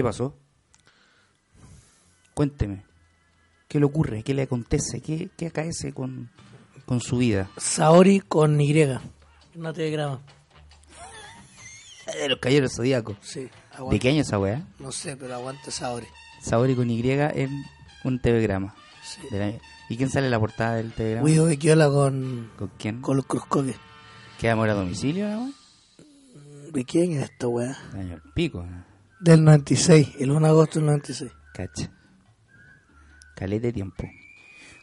¿Qué pasó? Cuénteme. ¿Qué le ocurre? ¿Qué le acontece? ¿Qué, qué acaece con, con su vida? Saori con Y. Una telegrama. De los caballeros zodíacos. Sí, ¿De aguanta. qué año esa weá? No sé, pero aguante Saori. Sabori con Y en un telegrama. Sí. ¿Y quién sale en la portada del telegrama? Guido Bequiola con, ¿Con quién? con los Cruzcoques. ¿Queda mora a domicilio weá? ¿De quién es esto? Del año pico. ¿no? Del 96, el 1 de agosto del 96. Cacha. Calete de tiempo.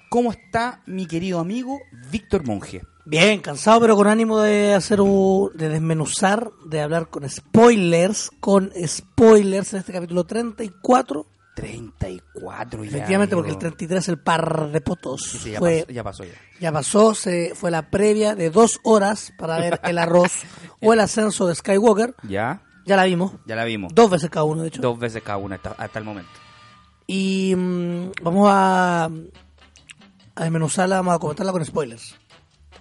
¿Cómo está mi querido amigo Víctor Monge? Bien, cansado, pero con ánimo de hacer un, de desmenuzar, de hablar con spoilers, con spoilers en este capítulo 34. 34 ya. Efectivamente, porque el amigo. 33 es el par de potos. Sí, sí, ya, fue, pasó, ya pasó ya. ya pasó, se, fue la previa de dos horas para ver el arroz o el ascenso de Skywalker. Ya, Ya la vimos. ya la vimos. Dos veces cada uno, de hecho. Dos veces cada una hasta, hasta el momento. Y mm, vamos a, a desmenuzarla, vamos a comentarla con spoilers.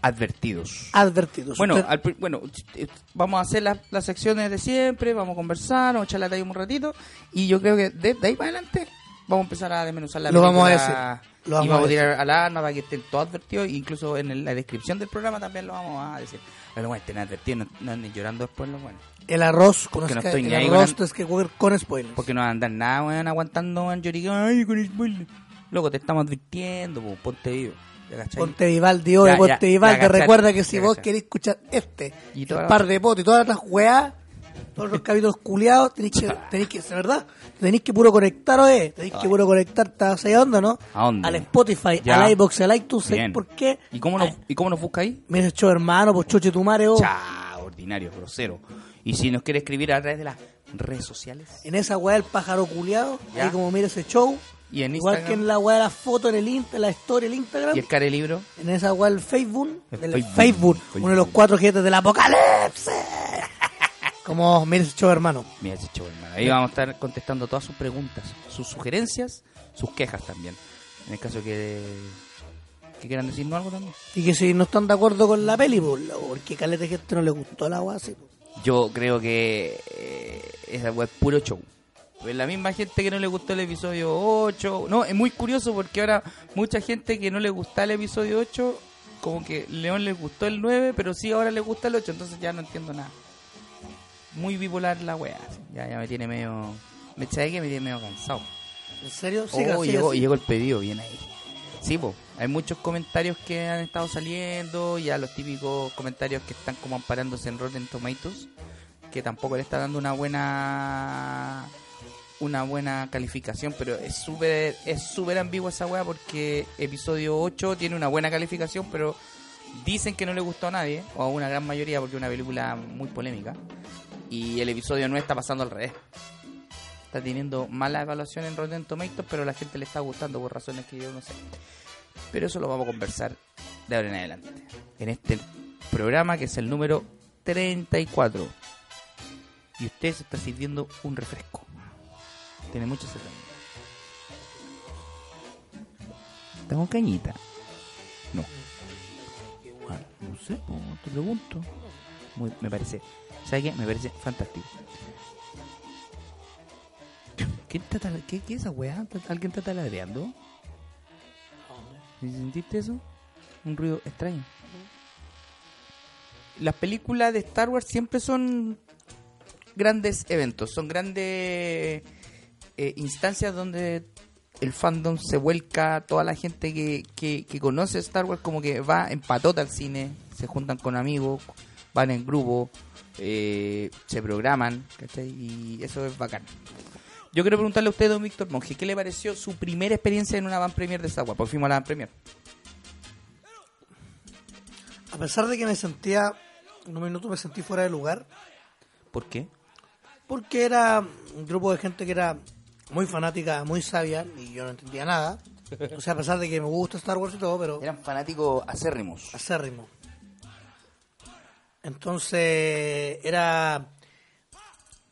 Advertidos. Advertidos. Bueno, Usted- al bueno, vamos a hacer las, las secciones de siempre, vamos a conversar, vamos a echar la talla un ratito y yo creo que de, de ahí para adelante vamos a empezar a desmenuzar la Lo vamos a decir, lo vamos y a vamos a tirar al arma para que estén todos advertidos, incluso en la descripción del programa también lo vamos a decir. Pero bueno, estén advertidos, no, no anden llorando después los buenos. El arroz con no estoy el ahí arroz con de Skywalker con spoilers. Porque no van a andar nada, weón, aguantando, weón, lloriqueo, ay, con spoiler. Loco, te estamos advirtiendo, po, ponte vivo. Ponte Vivaldi, hoy Ponte Vivaldi. cachai, Recuerda que si vos querés escuchar este, Y el par de potes y todas las weas, todos los capítulos culiados, tenéis que, tenéis que, de verdad, tenéis que puro conectar, oye, tenéis que puro conectar, ¿estás ahí a dónde, no? ¿A dónde? Al Spotify, Ya. al iBox, al iTunes, ¿sabes por qué? ¿Y cómo, nos, ¿Y cómo nos busca ahí? Mira, hecho hermano, pues choche tu madre, oh. Chao, ordinario, grosero. Y si nos quiere escribir a través de las redes sociales En esa weá el pájaro culiado, ahí como mira ese show. y en Igual Instagram que en la weá de la foto, en el Insta, la story, el Instagram. y el care libro. En esa weá el Facebook, El del Facebook. Facebook, Facebook. uno de los cuatro jinetes del apocalipsis. Como mira ese show hermano. Mira ese show, hermano. Ahí vamos a estar contestando todas sus preguntas, sus sugerencias, sus quejas también. En el caso que, que quieran decirnos algo también. Y que si no están de acuerdo con la peli, pues, porque caleta de gente no le gustó la weá así. Yo creo que eh, esa web es puro show. Pues la misma gente que no le gustó el episodio 8. No, es muy curioso porque ahora mucha gente que no le gusta el episodio 8, como que León le gustó el 9, pero sí ahora le gusta el 8, entonces ya no entiendo nada. Muy bipolar la wea. Ya, ya me tiene medio. Me que me tiene medio cansado. ¿En serio? Oh, Siga, siga, llegó, llegó el pedido, bien ahí. Sí, po, hay muchos comentarios que han estado saliendo, ya los típicos comentarios que están como amparándose en Rotten Tomatoes, que tampoco le está dando una buena una buena calificación, pero es súper es súper ambigua esa weá porque episodio 8 tiene una buena calificación, pero dicen que no le gustó a nadie, o a una gran mayoría porque es una película muy polémica, y el episodio 9 está pasando al revés está teniendo mala evaluación en Rotten Tomatoes, pero la gente le está gustando por razones que yo no sé. Pero eso lo vamos a conversar de ahora en adelante. En este programa que es el número 34. Y usted se está sirviendo un refresco. Tiene mucho sed. ¿Está con cañita? No. No sé, te pregunto. Me parece, ¿sabe qué? Me parece fantástico. ¿Qué, está qué, qué es esa weá? ¿Está- ¿Alguien está taladreando? ¿Sentiste eso? Un ruido extraño. Las películas de Star Wars siempre son grandes eventos, son grandes eh, instancias donde el fandom se vuelca, toda la gente que, que, que conoce Star Wars como que va en patota al cine, se juntan con amigos, van en grupo, eh, se programan, ¿cachai? Y eso es bacán. Yo quiero preguntarle a usted, don Víctor Monge, ¿qué le pareció su primera experiencia en una van premier de Star Wars? Por fin a la van premier. A pesar de que me sentía, en un minuto me sentí fuera de lugar, ¿Por qué? porque era un grupo de gente que era muy fanática, muy sabia, y yo no entendía nada. O sea, a pesar de que me gusta Star Wars y todo, pero Eran fanáticos acérrimos. acérrimo. Entonces, era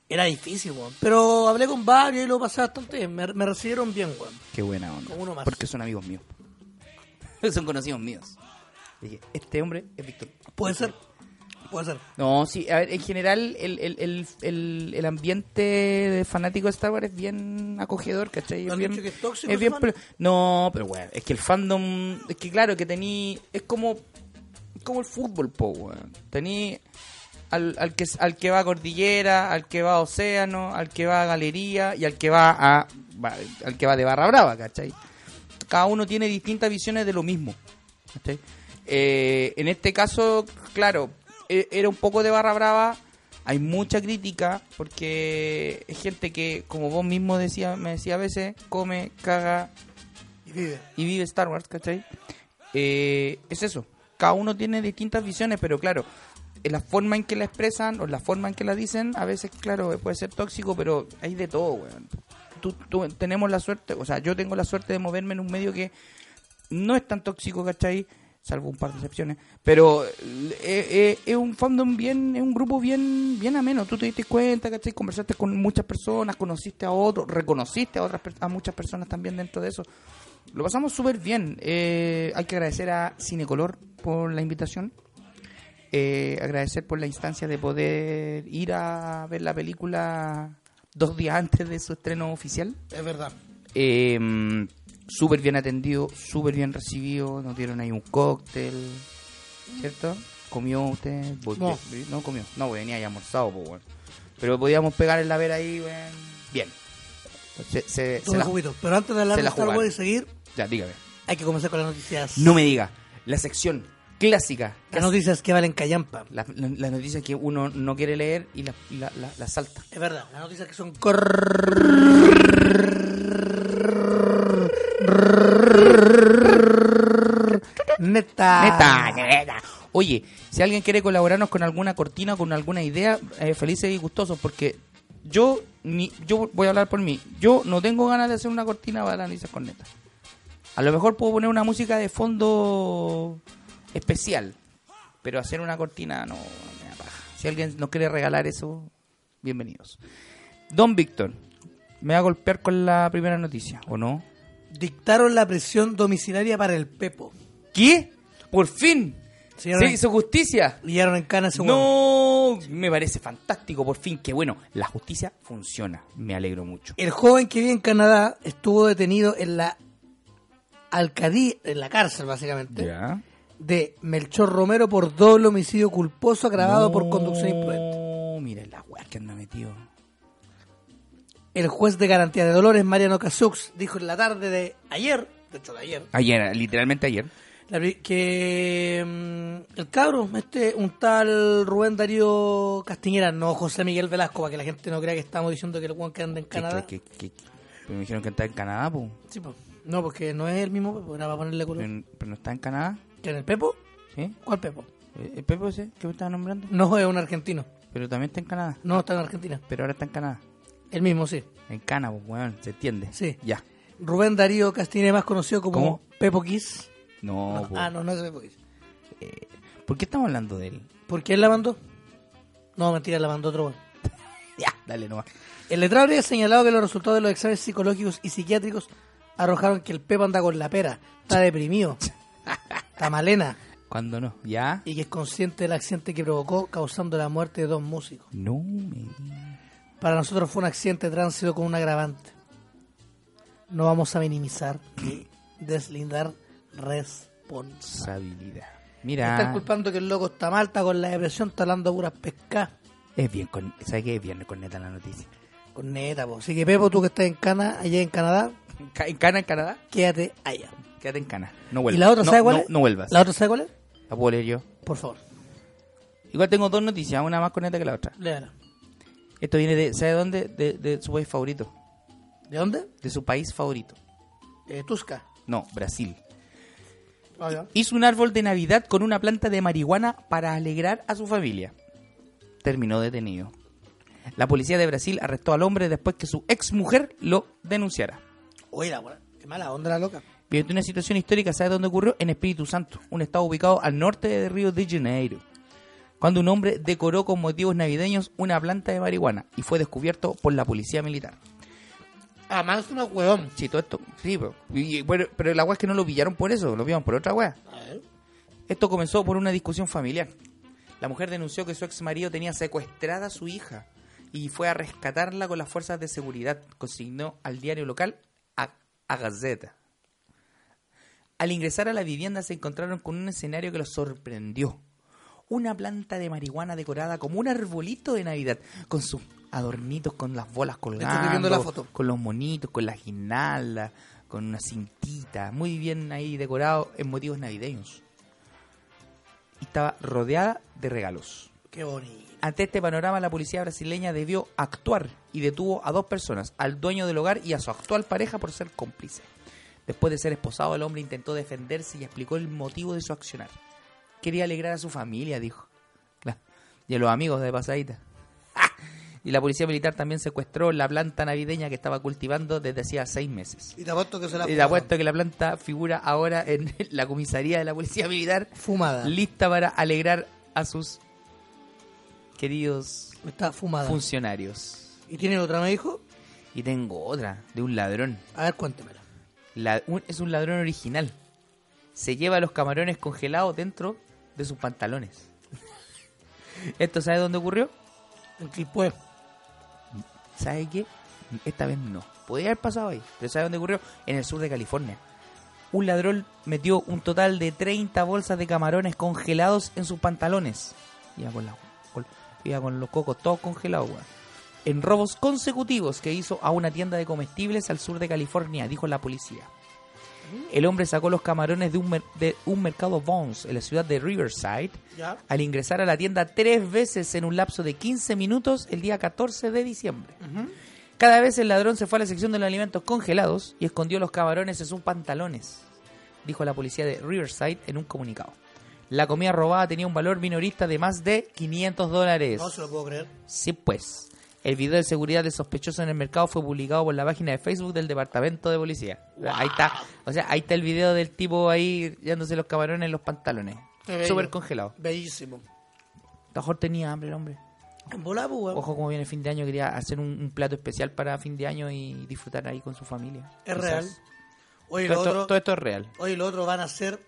era difícil, weón. Pero hablé con varios y lo pasé bastante bien. Me, me recibieron bien, weón. Qué buena onda. Como uno más. Porque son amigos míos. son conocidos míos. Dije, este hombre es Víctor. Puede ser, puede ser. No, sí, a ver, en general el, el, el, el, el ambiente de fanático de Star Wars es bien acogedor, ¿cachai? ¿Me Es bien, dicho que es tóxico es bien fan? No, pero bueno, es que el fandom, es que claro, que tení, es como, como el fútbol, po, weón. Tení al, al, que, al que va a Cordillera, al que va a Océano, al que va a Galería y al que va a, al que va de Barra Brava, ¿cachai? Cada uno tiene distintas visiones de lo mismo. ¿cachai? Eh, en este caso, claro, e- era un poco de barra brava. Hay mucha crítica porque es gente que, como vos mismo decía, me decía a veces, come, caga Y vive. y vive Star Wars, ¿cachai? Eh, es eso. Cada uno tiene distintas visiones, pero claro, la forma en que la expresan o la forma en que la dicen, a veces, claro, puede ser tóxico, pero hay de todo, weón. Tú, tú- tenemos la suerte, o sea, yo tengo la suerte de moverme en un medio que no es tan tóxico, ¿cachai? Salvo un par de excepciones. Pero eh, eh, es un fandom bien, es un grupo bien, bien ameno. Tú te diste cuenta, ¿cachai? Conversaste con muchas personas, conociste a otros, reconociste a otras a muchas personas también dentro de eso. Lo pasamos súper bien. Eh, hay que agradecer a Cinecolor por la invitación. Eh, agradecer por la instancia de poder ir a ver la película dos días antes de su estreno oficial. Es verdad. Eh, súper bien atendido, súper bien recibido. Nos dieron ahí un cóctel, ¿cierto? ¿Comió usted? No. no comió. No, pues, venía ya almorzado, pues. Pero podíamos pegar el la ver ahí, weón. Bien. Se, se- se la-. Pero antes de hablar se de Star. Wars y seguir, Ya, dígame. hay que comenzar con las noticias. No me diga. La sección clásica. Las noticias que valen callampa. La, la- la noticia que uno no quiere leer y la, la, la- la salta. Es verdad. Las noticias que son Neta. Neta, neta. Oye, si alguien quiere colaborarnos con alguna cortina, con alguna idea, eh, felices y gustosos, porque yo ni, yo voy a hablar por mí. Yo no tengo ganas de hacer una cortina para noticias con neta. A lo mejor puedo poner una música de fondo especial, pero hacer una cortina no me da paja. Si alguien nos quiere regalar eso, bienvenidos. Don Víctor, me va a golpear con la primera noticia, ¿o no? Dictaron la prisión domiciliaria para el Pepo. ¿Qué? Por fin. Se hizo justicia. Liaron en cana ese. No, me parece fantástico, por fin, que bueno, la justicia funciona, me alegro mucho. El joven que vive en Canadá estuvo detenido en la alcaldía, en la cárcel básicamente, ¿Ya? De Melchor Romero por doble homicidio culposo agravado por conducción imprudente. Mira la weá que anda metido. El juez de garantía de Dolores, Mariano Casux, dijo en la tarde de ayer, de hecho de ayer, Ayer, literalmente ayer. que mm, el cabro, este, un tal Rubén Darío Castiñera, no José Miguel Velasco, para que la gente no crea que estamos diciendo que el hueón que anda en Canadá. pero me dijeron que está en Canadá. Sí, pues. No, porque no es el mismo Pepo, era para ponerle color. Pero, pero no está en Canadá, ¿Que en el Pepo? ¿sí? ¿Cuál Pepo? Eh, ¿El Pepe ese que me estaba nombrando? No es un argentino. Pero también está en Canadá. No, está en Argentina. Pero ahora está en Canadá. El mismo, sí. En Cana, pues, weón, se entiende. Sí. Ya. Rubén Darío Castiñera, más conocido como ¿Cómo? Pepo Kiss. No, No, po. ah, no, no es Pepo Kiss. ¿Por qué estamos hablando de él? ¿Por qué él la mandó? No, mentira, la mandó otro weón. Ya, dale nomás. El letrado habría señalado que los resultados de los exámenes psicológicos y psiquiátricos arrojaron que el Pepo anda con la pera, está deprimido, está malena ¿Cuándo no? ¿Ya? y que es consciente del accidente que provocó causando la muerte de dos músicos. No me Para nosotros fue un accidente de tránsito con un agravante. No vamos a minimizar ni deslindar responsabilidad. responsabilidad. Están Mira, culpando que el loco está mal, está con la depresión, está hablando puras pescas. es bien con, ¿sabes qué? Es bien con neta la noticia. Con neta, po. Así que Pepo, tú que estás en Cana, allá en Canadá, ¿En Ca- ¿En Cana, en Canadá? quédate allá. Quédate en Cana. No vuelvas. ¿Y la otra no, sabe cuál no, es? No vuelvas. ¿La otra sabe cuál es? La puedo leer yo. Por favor, Igual tengo dos noticias, una más con neta que la otra. léala. Esto viene de, ¿sabe dónde? De, de su país favorito. ¿De dónde? de su país favorito. Eh, Tusca. No, Brasil. Ah. Hizo un árbol de Navidad con una planta de marihuana para alegrar a su familia. Terminó detenido. La policía de Brasil arrestó al hombre después que su ex mujer lo denunciara. Buena- qué mala onda la loca. Mediante una situación histórica, ¿sabe dónde ocurrió? En Espíritu Santo, un estado ubicado al norte de Río de Janeiro. Cuando un hombre decoró con motivos navideños una planta de marihuana y fue descubierto por la policía militar. Además es una huevón. Sí, todo esto. Sí, pero, y- bueno, pero la weá es que no lo pillaron por eso, lo pillaron por otra ver. Esto comenzó por una discusión familiar. La mujer denunció que su ex marido tenía secuestrada a su hija y fue a rescatarla con las fuerzas de seguridad. Consignó al diario local a, a Gazeta. Al ingresar a la vivienda se encontraron con un escenario que los sorprendió. Una planta de marihuana decorada como un arbolito de Navidad, con sus adornitos, con las bolas colgando, la foto. con los monitos, con la guirnalda, con una cintita, muy bien ahí decorado en motivos navideños. Y estaba rodeada de regalos. Qué bonito. Ante este panorama, la policía brasileña debió actuar y detuvo a dos personas, al dueño del hogar y a su actual pareja por ser cómplice. Después de ser esposado, el hombre intentó defenderse y explicó el motivo de su accionar. Quería alegrar a su familia, dijo. Claro. Y a los amigos de pasadita. Y la policía militar también secuestró la planta navideña que estaba cultivando desde hacía seis meses. Y te apuesto que se la Y te apuesto que la planta figura ahora en la comisaría de la policía militar, Fumada. lista para alegrar a sus queridos Está fumada. funcionarios. ¿Y tiene otra, me dijo? Y tengo otra, de un ladrón. A ver, cuéntemela. La- un- es un ladrón original. Se lleva los camarones congelados dentro de sus pantalones. ¿Esto sabe dónde ocurrió? En Quilpué. ¿Sabe qué? Esta vez no. Podría haber pasado ahí. Pero ¿sabe dónde ocurrió? En el sur de California. Un ladrón metió un total de 30 bolsas de camarones congelados en sus pantalones. Iba con, la, con- iba con los cocos todos congelados, weón. En robos consecutivos que hizo a una tienda de comestibles al sur de California, dijo la policía. El hombre sacó los camarones de un, mer- de un mercado Bones en la ciudad de Riverside Ya. al ingresar a la tienda tres veces en un lapso de 15 minutos el día 14 de diciembre. Cada vez el ladrón se fue a la sección de los alimentos congelados y escondió los camarones en sus pantalones, dijo la policía de Riverside en un comunicado. La comida robada tenía un valor minorista de más de 500 dólares. No se lo puedo creer. Sí, pues. El video de seguridad del sospechoso en el mercado fue publicado por la página de Facebook del departamento de policía. Ahí está. O sea, ahí está el video del tipo ahí yéndose los camarones en los pantalones. Súper congelado. Bellísimo. Lo mejor tenía hambre el hombre. Pues. Ojo, como viene el fin de año, quería hacer un, un plato especial para fin de año y disfrutar ahí con su familia. Es Quizás. real. Oye, lo Todo, esto, otro, todo esto es real. oye, lo otro van a ser,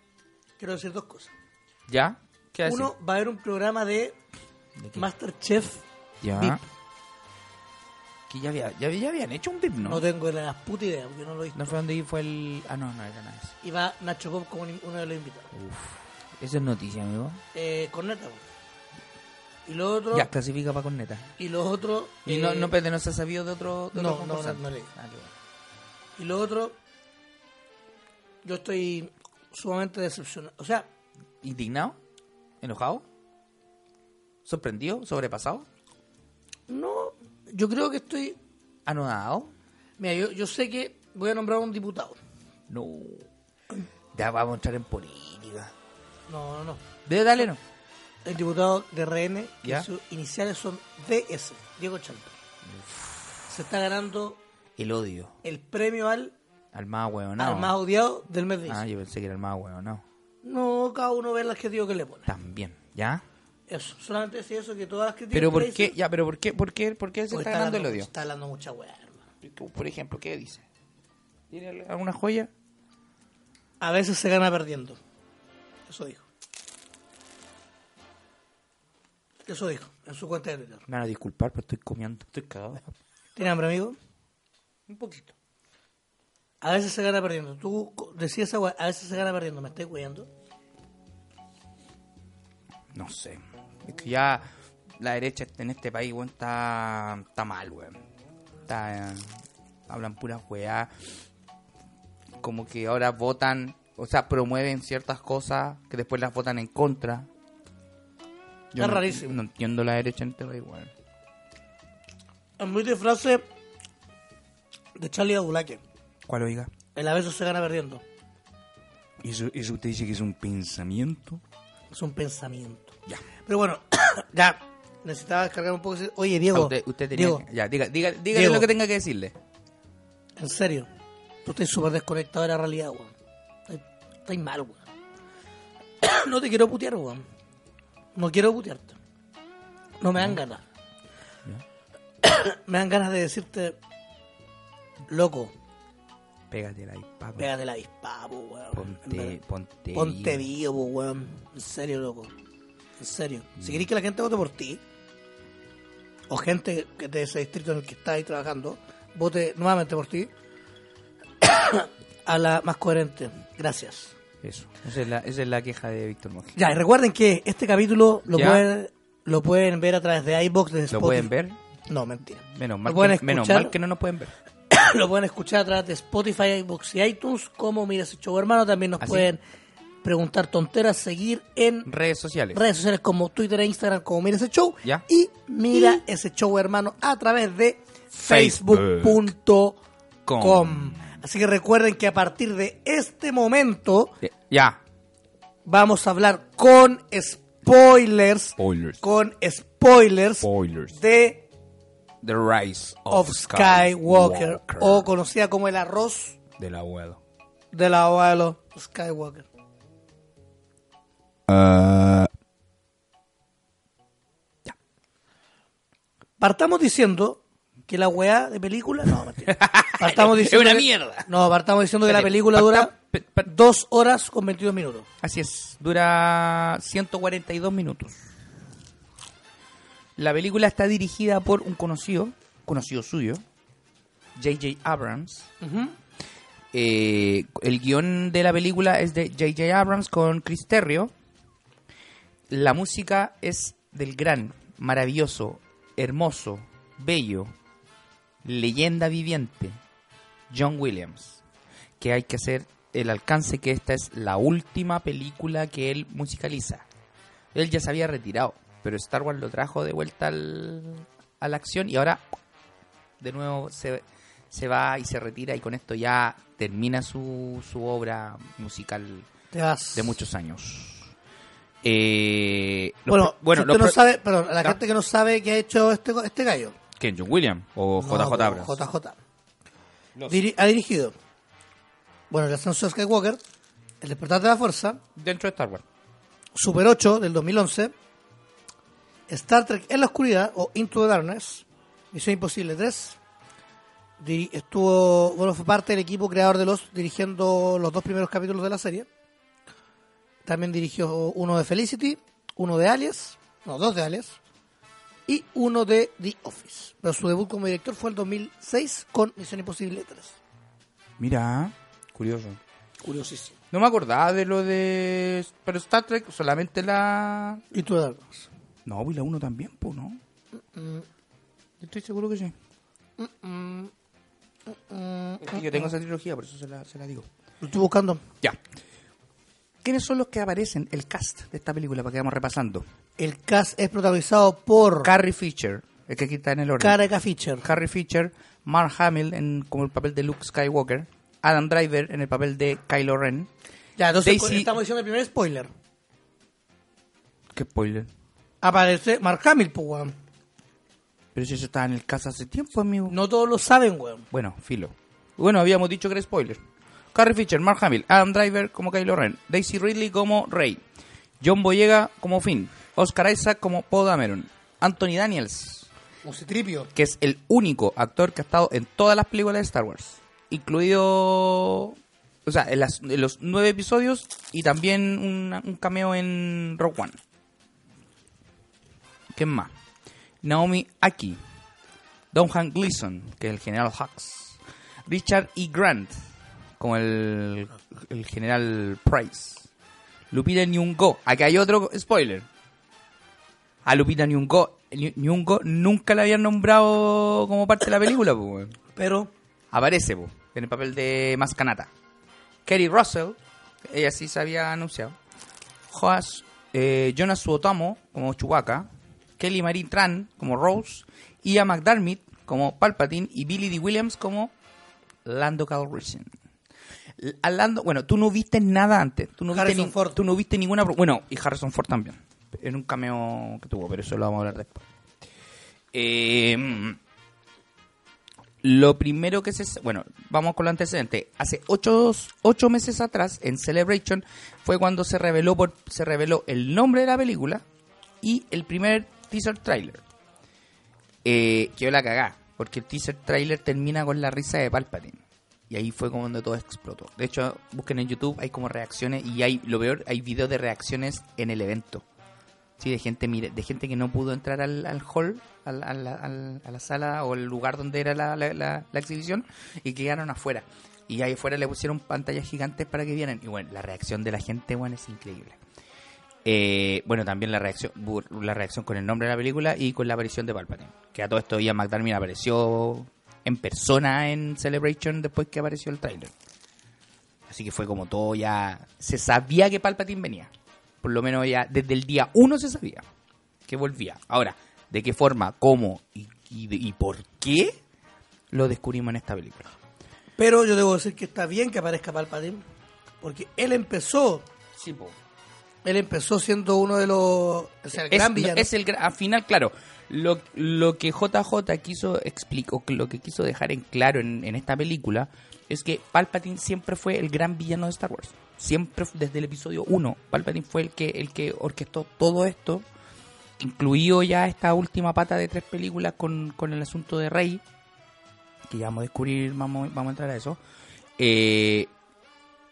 quiero decir dos cosas. ¿Ya? ¿Qué? Uno, va a haber un programa de ¿De? Masterchef Ya. VIP. Que ya, había, ya, ya habían hecho un VIP, ¿no? No, No, tengo la puta idea, porque no lo he visto. fue donde fue el... Ah, no, no era nada eso. Y va Nacho Pop como uno de los invitados. Uf. Eso es noticia, amigo. Eh, corneta. Y lo otro, Ya, clasifica para corneta. y lo otro... Y no, eh, no, pero no se ha sabido de otro, de no, otro no, no, no leí. Ah, bueno. Y lo otro, yo estoy sumamente decepcionado. O sea, ¿Indignado? ¿Enojado? ¿Sorprendido? ¿Sobrepasado? no, yo creo que estoy... ¿Anodado? Mira, yo, yo sé que voy a nombrar a un diputado. No. Ya vamos a entrar en política. No, no, no. Debe darle, ¿no? El diputado de RN, que ¿Ya? sus iniciales son DS, Diego Chantal. Se está ganando El odio. el premio al, Al más huevonao. al más odiado del mes de Ah, yo pensé que era el más huevonao. No, cada uno ve el adjetivo que le pone. También, ¿ya? Eso, solamente decía eso, que todas las críticas Pero que ¿por qué? Ya, pero ¿por qué? ¿Por qué? ¿Por qué se Porque está ganando el hablando- odio? Está hablando mucha weá, hermano. Por ejemplo, ¿qué dice? ¿Tiene alguna joya? A veces se gana perdiendo. Eso dijo. Eso dijo, en su cuenta de Twitter. Me van a disculpar, pero estoy comiendo. Estoy cagado. ¿Tiene hambre, amigo? Un poquito. A veces se gana perdiendo. Tú decías a veces se gana perdiendo. ¿Me estoy cuidando? No sé. Es que ya la derecha en este país, weón, está, está mal, weón. Está, eh, hablan puras weá. Como que ahora votan, o sea, promueven ciertas cosas que después las votan en contra. Está no, rarísimo. No entiendo la derecha en este país, weón. Es muy de frase. De Charlie Adulaque. ¿Cuál oiga? El a veces se gana perdiendo. ¿Eso, ¿Eso usted dice que es un pensamiento? Es un pensamiento. Ya. Pero bueno, ya. Necesitaba descargar un poco. Oye, Diego. Ah, usted, usted tenía Diego, Ya, diga, diga, dígale Diego. lo que tenga que decirle. en serio. Tú estás súper desconectado de la realidad, weón. Estás- Estás mal, weón. No te quiero putear, weón. No quiero putearte. No me dan ganas. me dan ganas de decirte, loco, Pégate ahí, papá. pégate la avispa, weón. Ponte, ponte. Ponte vivo, weón. En serio, loco. En serio. Si querés que la gente vote por ti, o gente de ese distrito en el que estás ahí trabajando, vote nuevamente por ti, a la más coherente. Gracias. Eso. Esa es la, esa es la queja de Víctor Monge. Ya, y recuerden que este capítulo lo Ya. pueden lo pueden ver a través de iBox, de ¿Lo Spotify. pueden ver? No, mentira. Menos Lo mal, que, menos mal que no nos pueden ver. lo pueden escuchar a través de Spotify, iBox y iTunes, como Mira ese show hermano. También nos Así. pueden preguntar tonteras, seguir en Redes sociales. redes sociales como Twitter e Instagram como Mira ese show. Ya. Y Mira ese show hermano a través de Facebook. facebook.com. Com. Así que recuerden que a partir de este momento Ya. vamos a hablar con spoilers. Spoilers. Con spoilers Spoilers. de The Rise of Skywalker, o conocida como el arroz Del abuelo. del abuelo Skywalker. Partamos diciendo que la weá de película. No, mentira. Partamos Es diciendo que-. No, partamos diciendo que la película dura pe- pa- dos horas con 22 minutos. Así es, dura 142 minutos. La película está dirigida por un conocido, conocido suyo, J.J. Abrams. Eh, el guion de la película es de J.J. Abrams con Chris Terrio. La música es del gran, maravilloso, hermoso, bello, leyenda viviente, John Williams. Que hay que hacer el alcance que esta es la última película que él musicaliza. Él ya se había retirado, pero Star Wars lo trajo de vuelta al- a la acción y ahora de nuevo se, se va y se retira y con esto ya termina su, su obra musical de muchos años. Eh, los Bueno, bueno si los usted no pro- sabe, perdón, a la gente que no sabe qué ha hecho este, este gallo. ¿Quién? ¿John Williams o No, JJ Abrams? JJ. Diri- ha dirigido. Bueno, el ascenso de Skywalker, El despertar de la fuerza, Dentro de Star Wars. Super 8 del 2011, Star Trek en la oscuridad o Into the Darkness, Misión Imposible 3. Diri- estuvo, bueno, fue parte del equipo creador de los, dirigiendo los dos primeros capítulos de la serie. También dirigió uno de Felicity, uno de Alias, no, dos de Alias, y uno de The Office. Pero su debut como director fue el 2006 con Misión Imposible 3. Mira, curioso. Curiosísimo. No me acordaba de lo de... Pero Star Trek solamente la... Into the Darkness. No, y la 1 también, pues, ¿no? Estoy seguro que sí. Es que yo tengo esa trilogía, por eso se la, se la digo. Lo estoy buscando. Ya. ¿Quiénes son los que aparecen, el cast de esta película, para que vamos repasando? El cast es protagonizado por Carrie Fisher, el que aquí está en el orden. Karaka Fisher. Carrie Fisher, Mark Hamill en, como el papel de Luke Skywalker, Adam Driver en el papel de Kylo Ren. Ya, entonces Daisy- estamos diciendo el primer spoiler. Qué spoiler. Aparece Mark Hamill, pues, weón. Pero si eso estaba en el caso hace tiempo, amigo. No todos lo saben, weón. Bueno, filo. Bueno, habíamos dicho que era spoiler. Carrie Fisher, Mark Hamill, Adam Driver como Kylo Ren, Daisy Ridley como Rey, John Boyega como Finn, Oscar Isaac como Poe Dameron, Anthony Daniels, Un citripio. que es el único actor que ha estado en todas las películas de Star Wars, incluido, o sea, en, las- en los nueve episodios y también una- un cameo en Rogue One. ¿Quién más? Naomi Aki, Donhan Gleason, que es el general Hux, Richard E. Grant, como el, el general Price, Lupita Nyong'o, aquí hay otro spoiler, a Lupita Nyong'o, Ny- Nyong'o nunca la habían nombrado como parte de la película, pues. Pero, Aparece, en el papel de Mascanata. Kerry Russell, ella sí se había anunciado. Joas, eh, Jonas Suotamo como Chewbacca. Kelly Marie Tran como Rose. Ian McDermott como Palpatine. Y Billy D. Williams como Lando Calrissian. L- a Lando, bueno, tú no viste nada antes. Tú no viste, ni- Ford. tú no viste ninguna. Bueno, y Harrison Ford también. En un cameo que tuvo, pero eso lo vamos a hablar después. Eh, lo primero que se... Bueno, vamos con lo antecedente. Hace ocho, ocho meses atrás, en Celebration, fue cuando se reveló, por, se reveló el nombre de la película y el primer teaser trailer. Eh, quedó la cagá, porque el teaser trailer termina con la risa de Palpatine. Y ahí fue como donde todo explotó. De hecho, busquen en YouTube, hay como reacciones y hay, lo peor, hay videos de reacciones en el evento. Sí, de gente mire, de gente que no pudo entrar al, al hall, al- al- al- a la sala o el lugar donde era la, exhibición y quedaron afuera. Y ahí afuera le pusieron pantallas gigantes para que vieran. Y bueno, la reacción de la gente, bueno, es increíble. Eh, bueno, también la reacción la reacción con el nombre de la película y con la aparición de Palpatine. Que a todo esto Ian McDermott apareció en persona en Celebration después que apareció el trailer. Así que fue como todo ya... Se sabía que Palpatine venía. Por lo menos ya desde el día uno se sabía que volvía. Ahora, ¿de qué forma, cómo y, y, y por qué? Lo descubrimos en esta película. Pero yo debo decir que está bien que aparezca Palpatine, porque él empezó, Sí, po. él empezó siendo uno de los, o sea, el es, gran villano. es el al final claro lo, lo que JJ quiso explicar lo que quiso dejar en claro en, esta película es que Palpatine siempre fue el gran villano de Star Wars. Siempre desde el episodio 1 Palpatine fue el que el que orquestó todo esto incluido ya esta última pata de tres películas con, con el asunto de Rey que ya vamos a descubrir vamos, vamos a entrar a eso. Eh,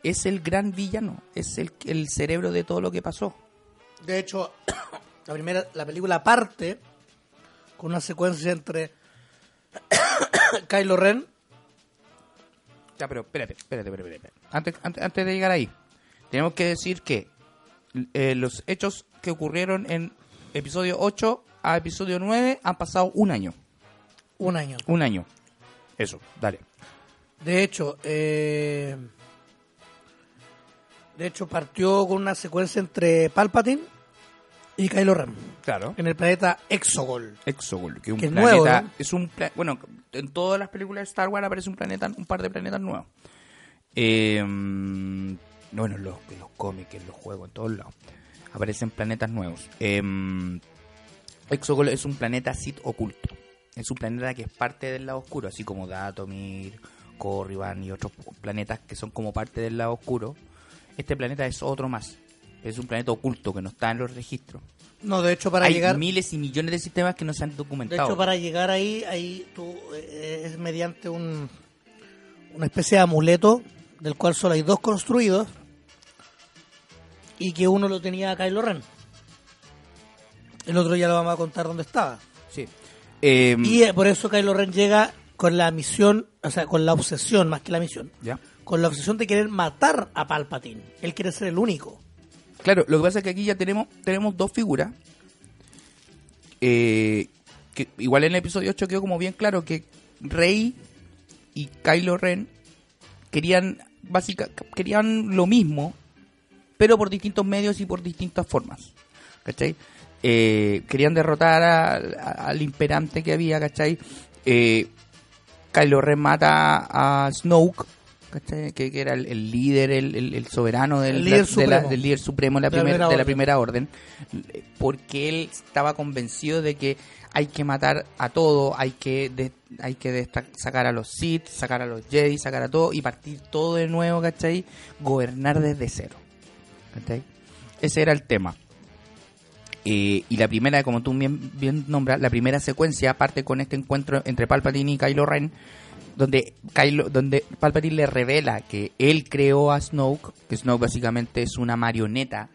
es el gran villano es el, el cerebro de todo lo que pasó. De hecho, la primera, la película parte con una secuencia entre Kylo Ren, Ya, pero espérate, espérate, espérate. espérate. Antes, antes, antes de llegar ahí, tenemos que decir que eh, los hechos que ocurrieron en episodio 8 a episodio 9 han pasado un año. un año. Un año. Eso, dale. De hecho, eh, de hecho partió con una secuencia entre Palpatine y Kylo Ren Claro. en el planeta Exogol. Exogol, que es un Que es planeta. nuevo, ¿no? Es un pla- bueno, en todas las películas de Star Wars aparece un planeta, un par de planetas nuevos. Eh, bueno, en los, los cómics, en los juegos, en todos lados. Aparecen planetas nuevos. Eh, Exogol es un planeta Sith oculto. Es un planeta que es parte del lado oscuro, así como Datomir, Corriban y otros planetas que son como parte del lado oscuro. Este planeta es otro más. Es un planeta oculto que no está en los registros. No, de hecho para Hay llegar, miles y millones de sistemas que no se han de documentado. hecho para llegar ahí, ahí tú eh, es mediante un una especie de amuleto del cual solo hay dos construidos y que uno lo tenía Kylo Ren. El otro ya lo vamos a contar dónde estaba. Sí. Eh, Y eh, por eso Kylo Ren llega con la misión, o sea, con la obsesión, más que la misión, ya. con la obsesión de querer matar a Palpatine. Él quiere ser el único. Claro, lo que pasa es que aquí ya tenemos, tenemos dos figuras. eh, que igual en el episodio 8 quedó como bien claro que Rey y Kylo Ren querían básica, querían lo mismo, pero por distintos medios y por distintas formas. ¿Cachai? Eh, querían derrotar al imperante que había, ¿cachai? Eh, Kylo Ren mata a Snoke, ¿cachai? Que, que era el, el líder, el, el- el soberano del, El líder de la- supremo. del líder supremo de la, primera de la orden. primera orden, porque él estaba convencido de que hay que matar a todo, hay que de- hay que sacar a los Sith, sacar a los Jedi, sacar a todo y partir todo de nuevo, ¿cachai? Gobernar desde cero, ¿cachai? Ese era el tema. Eh, y la primera, como tú bien, bien nombras, la primera secuencia parte con este encuentro entre Palpatine y Kylo Ren, donde Kylo, donde Palpatine le revela que él creó a Snoke, que Snoke básicamente es una marioneta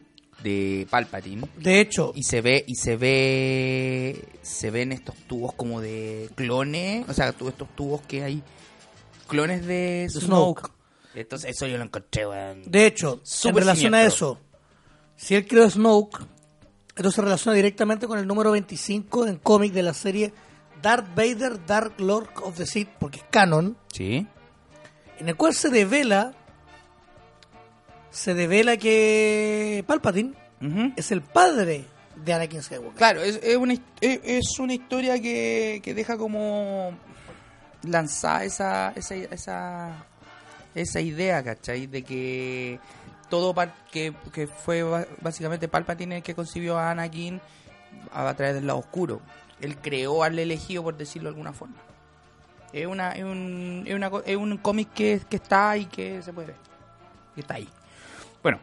de Palpatine, De hecho, y se ve y se ve se ven estos tubos como de clones, o sea, todos estos tubos que hay clones de Snoke. Snoke. Entonces eso yo lo encontré, weón. de hecho, en relación a eso, si él creó Snoke, esto se relaciona directamente con el número 25 en cómic de la serie Darth Vader, Dark Lord of the Sith, porque es canon, Sí. en el cual se devela se devela que Palpatine es el padre de Anakin Skywalker. Claro, es, es una, es, una historia que, que deja como lanzada esa, esa, esa, esa idea, ¿cachai? De que todo par- que, que fue básicamente Palpatine el que concibió a Anakin a través del lado oscuro. Él creó al elegido, por decirlo de alguna forma. Es, una, es, un, es, una es un cómic que, que está y que se puede ver. Que está ahí. Bueno,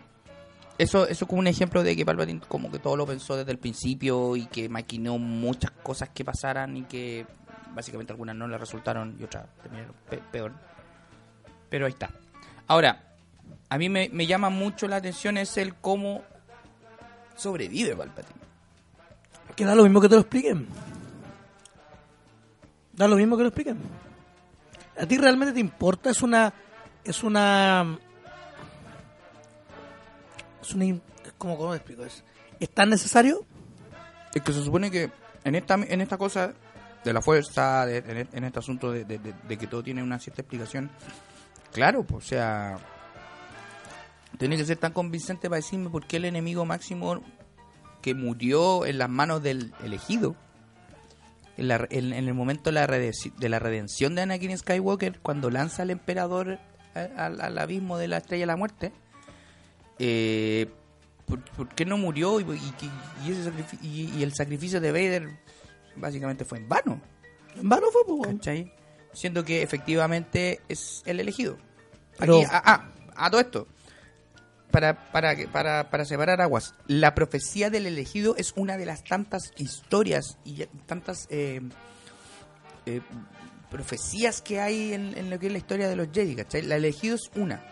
eso, eso como un ejemplo de que Palpatine como que todo lo pensó desde el principio y que maquinó muchas cosas que pasaran y que básicamente algunas no le resultaron y otras terminaron pe- peor. Pero ahí está. Ahora, a mí me, me llama mucho la atención es el cómo sobrevive Palpatine. Que da lo mismo que te lo expliquen. Da lo mismo que lo expliquen. ¿A ti realmente te importa? Es una. Es una. Es una. ¿Cómo, cómo explico? ¿Es, ¿Es tan necesario? Es que se supone que en esta, en esta cosa de la fuerza, de- en, en este asunto de- de- de que todo tiene una cierta explicación, claro, pues, o sea, tiene que ser tan convincente para decirme por qué el enemigo máximo que murió en las manos del elegido, en, la- en- en el momento de la, redenci- de la redención de Anakin Skywalker, cuando lanza al emperador al, al abismo de la estrella de la muerte, eh, ¿por, por qué no murió y, y ese el sacrificio de Vader básicamente fue en vano? En vano fue, pues. Siendo que efectivamente es el elegido. Pero- Aquí, ah, ah, a todo esto. Para, para, para, para separar aguas, la profecía del elegido es una de las tantas historias y tantas eh, eh, profecías que hay en, lo que es la historia de los Jedi, ¿cachai? La elegido es una.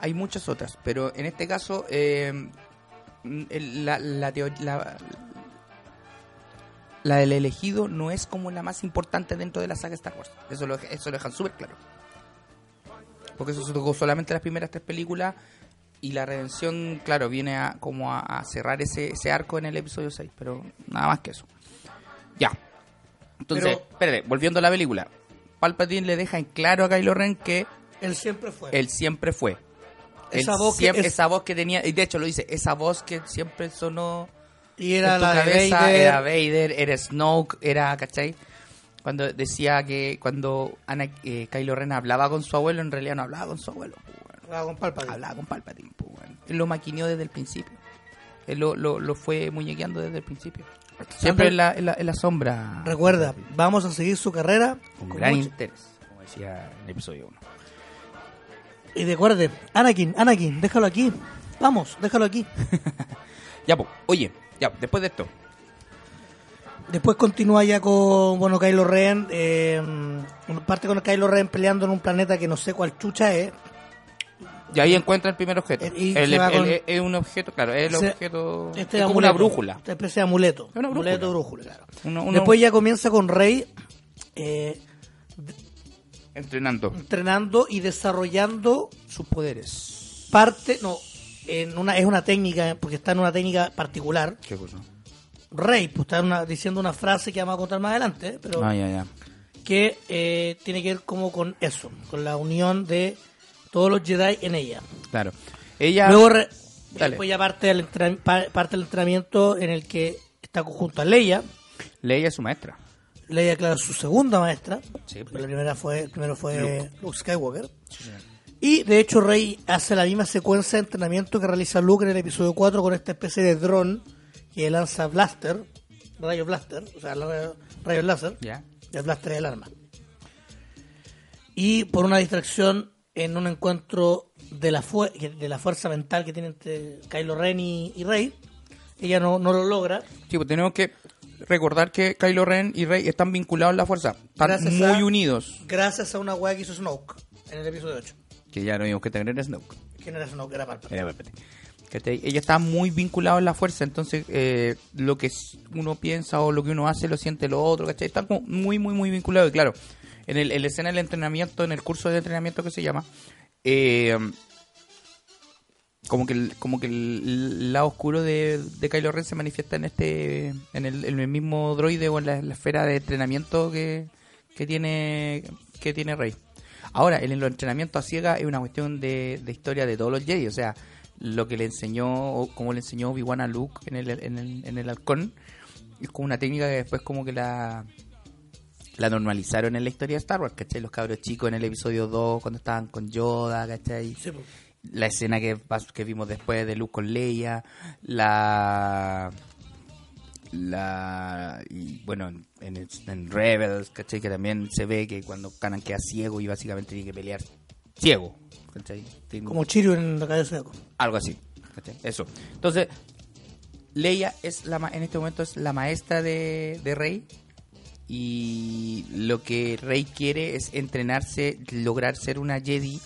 Hay muchas otras, pero en este caso, eh, la, la, la, del elegido no es como la más importante dentro de la saga Star Wars. Eso lo, eso lo dejan súper claro. Porque eso se tocó solamente en las primeras tres películas y la redención, claro, viene a, como a, a cerrar ese, ese arco en el episodio 6, pero nada más que eso. Ya. Entonces, Pero- espérate, volviendo a la película. Palpatine le deja en claro a Kylo Ren que Él siempre fue. él siempre fue. Esa Él voz que es- esa voz que tenía, y de hecho lo dice, esa voz que siempre sonó y era en tu la de cabeza Vader. era Vader, era Snoke, era, ¿cachai? Cuando decía que cuando Ana, eh, Kylo Ren hablaba con su abuelo, en realidad no hablaba con su abuelo. Hablaba con Palpatine. hablaba con Palpatine, pues, bueno. Él lo maquineó desde el principio. Él lo, lo, lo fue muñequeando desde el principio. Siempre en la, en la, en la sombra. Recuerda, vamos a seguir su carrera Con con gran interés, como decía en el episodio 1. Y recuerde, Anakin, Anakin, déjalo aquí. Vamos, déjalo aquí. Ya, pues, oye, ya, después de esto, Después continúa ya con, bueno, Kylo Ren, eh, parte con Kylo Ren peleando en un planeta que no sé cuál chucha es. Y ahí encuentra el primer objeto. Eh, El- el- es- un objeto, claro, es el Se- objeto. Este es como amuleto, una brújula. Esta especie de amuleto. Es una brújula. Amuleto, brújula, claro. Uno- uno- Después ya comienza con Rey eh, entrenando entrenando y desarrollando sus poderes. parte, no, en una, es una técnica, porque está en una técnica particular. ¿Qué cosa? Rey, pues está una- diciendo una frase que vamos a contar más adelante, pero Ah, ya, ya. que eh, tiene que ver como con eso, con la unión de todos los Jedi en ella. Claro. Ella. Luego re- después ya parte del, parte entrenamiento en el que está junto a Leia. Leia es su maestra. Leia, claro, es su segunda maestra. Sí, pues. La primera fue, el primero fue Luke, Skywalker. Y de hecho Rey hace la misma secuencia de entrenamiento que realiza Luke en el episodio 4 con esta especie de dron que lanza blaster, rayos blaster, o sea, rayos láser. El blaster es el arma. Y por una distracción en un encuentro de la, de la fuerza mental que tiene entre Kylo Ren y, y Rey, ella no, no lo logra. Sí, pues tenemos que recordar que Kylo Ren y Rey están vinculados en la fuerza. Están Gracias muy a- unidos. Gracias a una weá que hizo Snoke en el episodio 8. Que ya no vimos que tener Snoke. ¿Quién era Snoke? Era Palpatine. Era Palpatine. ¿Cachai? Ella está muy vinculada en la fuerza, entonces eh, lo que uno piensa o lo que uno hace lo siente lo otro, ¿cachai? Está como muy, muy, muy vinculado. Y claro, en, el, en la escena del entrenamiento, en el curso de entrenamiento que se llama, eh, como que el, como que el, lado oscuro de, de Kylo Ren se manifiesta en este en el, en mismo droide o en la, en esfera de entrenamiento que, que tiene que tiene Rey. Ahora, el, el entrenamiento a ciega es una cuestión de, de historia de todos los Jedi, o sea, lo que le enseñó, o como le enseñó Obi-Wan a Luke en el, en, el, en el halcón, es como una técnica que después como que la la normalizaron en la historia de Star Wars, ¿cachai? Los cabros chicos en el episodio 2 cuando estaban con Yoda, ¿cachai? Sí, la escena que, que vimos después de Luke con Leia, la la y bueno en, en el- en Rebels, ¿cachai? que también se ve que cuando Kanan queda ciego y básicamente tiene que pelear ciego, ¿cachai? Tiene- Como Chirio en la de Echo. algo así, ¿cachai? Eso. Entonces, Leia es la ma- en este momento es la maestra de, de Rey y lo que Rey quiere es entrenarse, lograr ser una Jedi,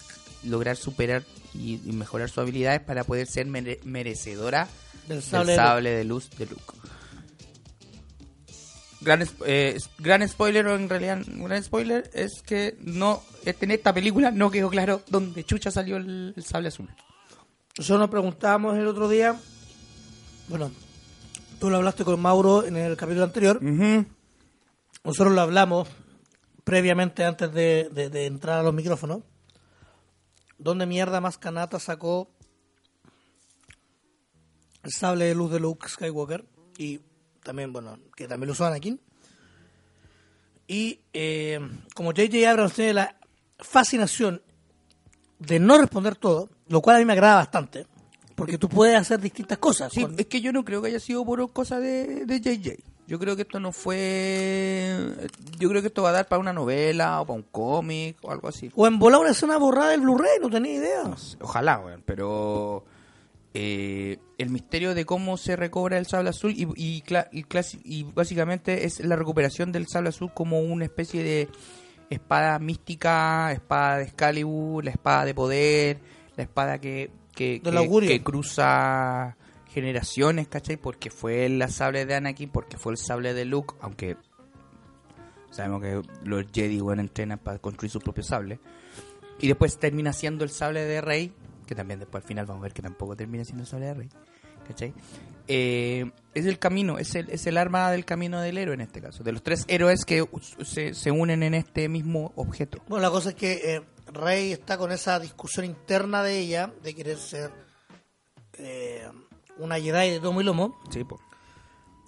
lograr superar y, y mejorar sus habilidades para poder ser mere- merecedora Del del sable sable, de de luz de Luke. Gran, eh, gran spoiler, o en realidad, un gran spoiler es que no en esta película no quedó claro dónde chucha salió el, el sable azul. Nosotros nos preguntábamos el otro día, bueno, tú lo hablaste con Mauro en el capítulo anterior, nosotros lo hablamos previamente antes de, de- de entrar a los micrófonos, ¿dónde mierda más Kanata sacó el sable de luz de Luke Skywalker? Y también, bueno, que también lo usó Anakin. Y eh, como J.J. Abrams tiene la fascinación de no responder todo, lo cual a mí me agrada bastante, porque tú puedes hacer distintas cosas. Sí, con- es que yo no creo que haya sido por cosa de, de JJ. Yo creo que esto no fue... Yo creo que esto va a dar para una novela o para un cómic o algo así. O en volar una escena borrada del Blu-ray, no tenía idea. Ojalá, weón, pero... eh, el misterio de cómo se recobra el sable azul y, y, y y básicamente es la recuperación del sable azul como una especie de espada mística, espada de Excalibur, la espada de poder, la espada que, que, que cruza generaciones, ¿cachai? Porque fue el sable de Anakin, porque fue el sable de Luke, aunque sabemos que los Jedi bueno, entrenan para construir su propio sable. Y después termina siendo el sable de Rey, que también después al final vamos a ver que tampoco termina siendo el sable de Rey. ¿Cachai? Eh, es el camino, es el, es el arma del camino del héroe en este caso. De los tres héroes que se, se unen en este mismo objeto. Bueno, la cosa es que eh, Rey está con esa discusión interna de ella, de querer ser eh, una Jedi de tomo y lomo. Sí, po.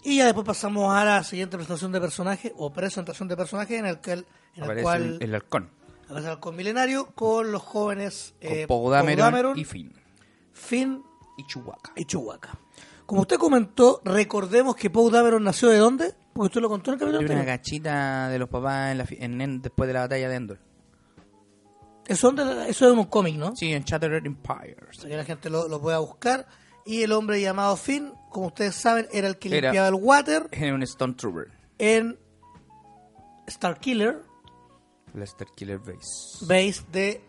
Y ya después pasamos a la siguiente presentación de personaje, o presentación de personaje, en el, que, en el Aparece cual el, el halcón. aparece el halcón milenario con los jóvenes Con eh, Poe Dameron Poe Dameron, y Finn. Finn Y Chewbacca. y Chewbacca. Como usted comentó, recordemos que Poe Dameron nació de dónde? Porque usted lo contó en el capítulo Hay una gachita de los papás en la en- en- después de la batalla de Endor. Eso, eso es un cómic, ¿no? Sí, en Shattered Empires. Para que la gente lo, lo pueda buscar. Y el hombre llamado Finn, como ustedes saben, era el que Era- limpiaba el water Era un Stone Trooper. en Starkiller Lester Killer Base. Base de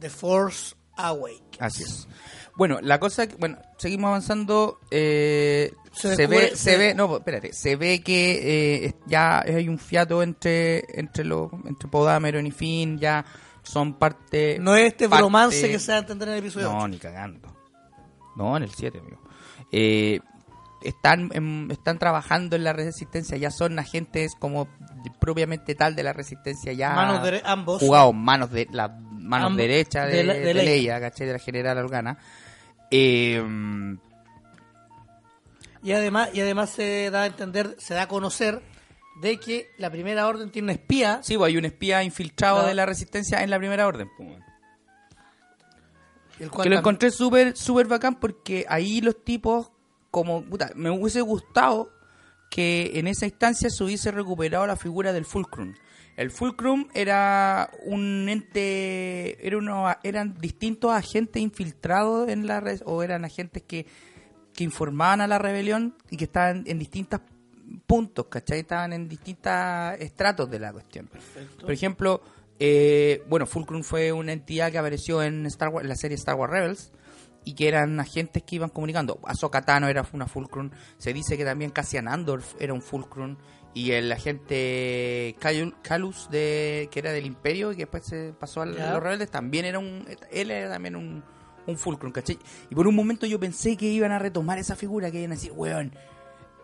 The Force Awake. Así es. Bueno, la cosa que, bueno, seguimos avanzando. eh, Se se, descubre- ve, se- se ve, no, espérate, se ve que eh, ya hay un fiato entre entre los entre Poe Dameron y Finn, ya son parte. No es este parte- bromance que se va a entender en el episodio No, 8. ni cagando. No, en el 7, amigo. Eh, están, en- están trabajando en la resistencia, ya son agentes como de- propiamente tal de la resistencia, ya Manos dere- ambos. jugados manos de la manos Amb- derecha de, de la- de de Leia. De la general Organa. Eh, Y además, y además se da a entender, se da a conocer de que la primera orden tiene una espía. sí, pues, hay un espía infiltrado de la resistencia en la primera orden. pues, bueno. El cual Que lo encontré súper súper bacán porque ahí los tipos, como, puta, me hubiese gustado que en esa instancia se hubiese recuperado la figura del Fulcrum. El Fulcrum era un ente, era uno, eran distintos agentes infiltrados en la red, o eran agentes que, que informaban a la rebelión y que estaban en distintos puntos, ¿cachai? Estaban en distintos estratos de la cuestión. Por ejemplo, eh, bueno, Fulcrum fue una entidad que apareció en Star Wars, en la serie Star Wars Rebels y que eran agentes que iban comunicando. Ahsoka Tano era una Fulcrum, se dice que también Cassian Andor era un Fulcrum y el agente Calus de que era del Imperio y que después se pasó a los rebeldes también era un él era también un un Fulcrum, ¿cachai? Y por un momento yo pensé que iban a retomar esa figura, que iban a decir, weón,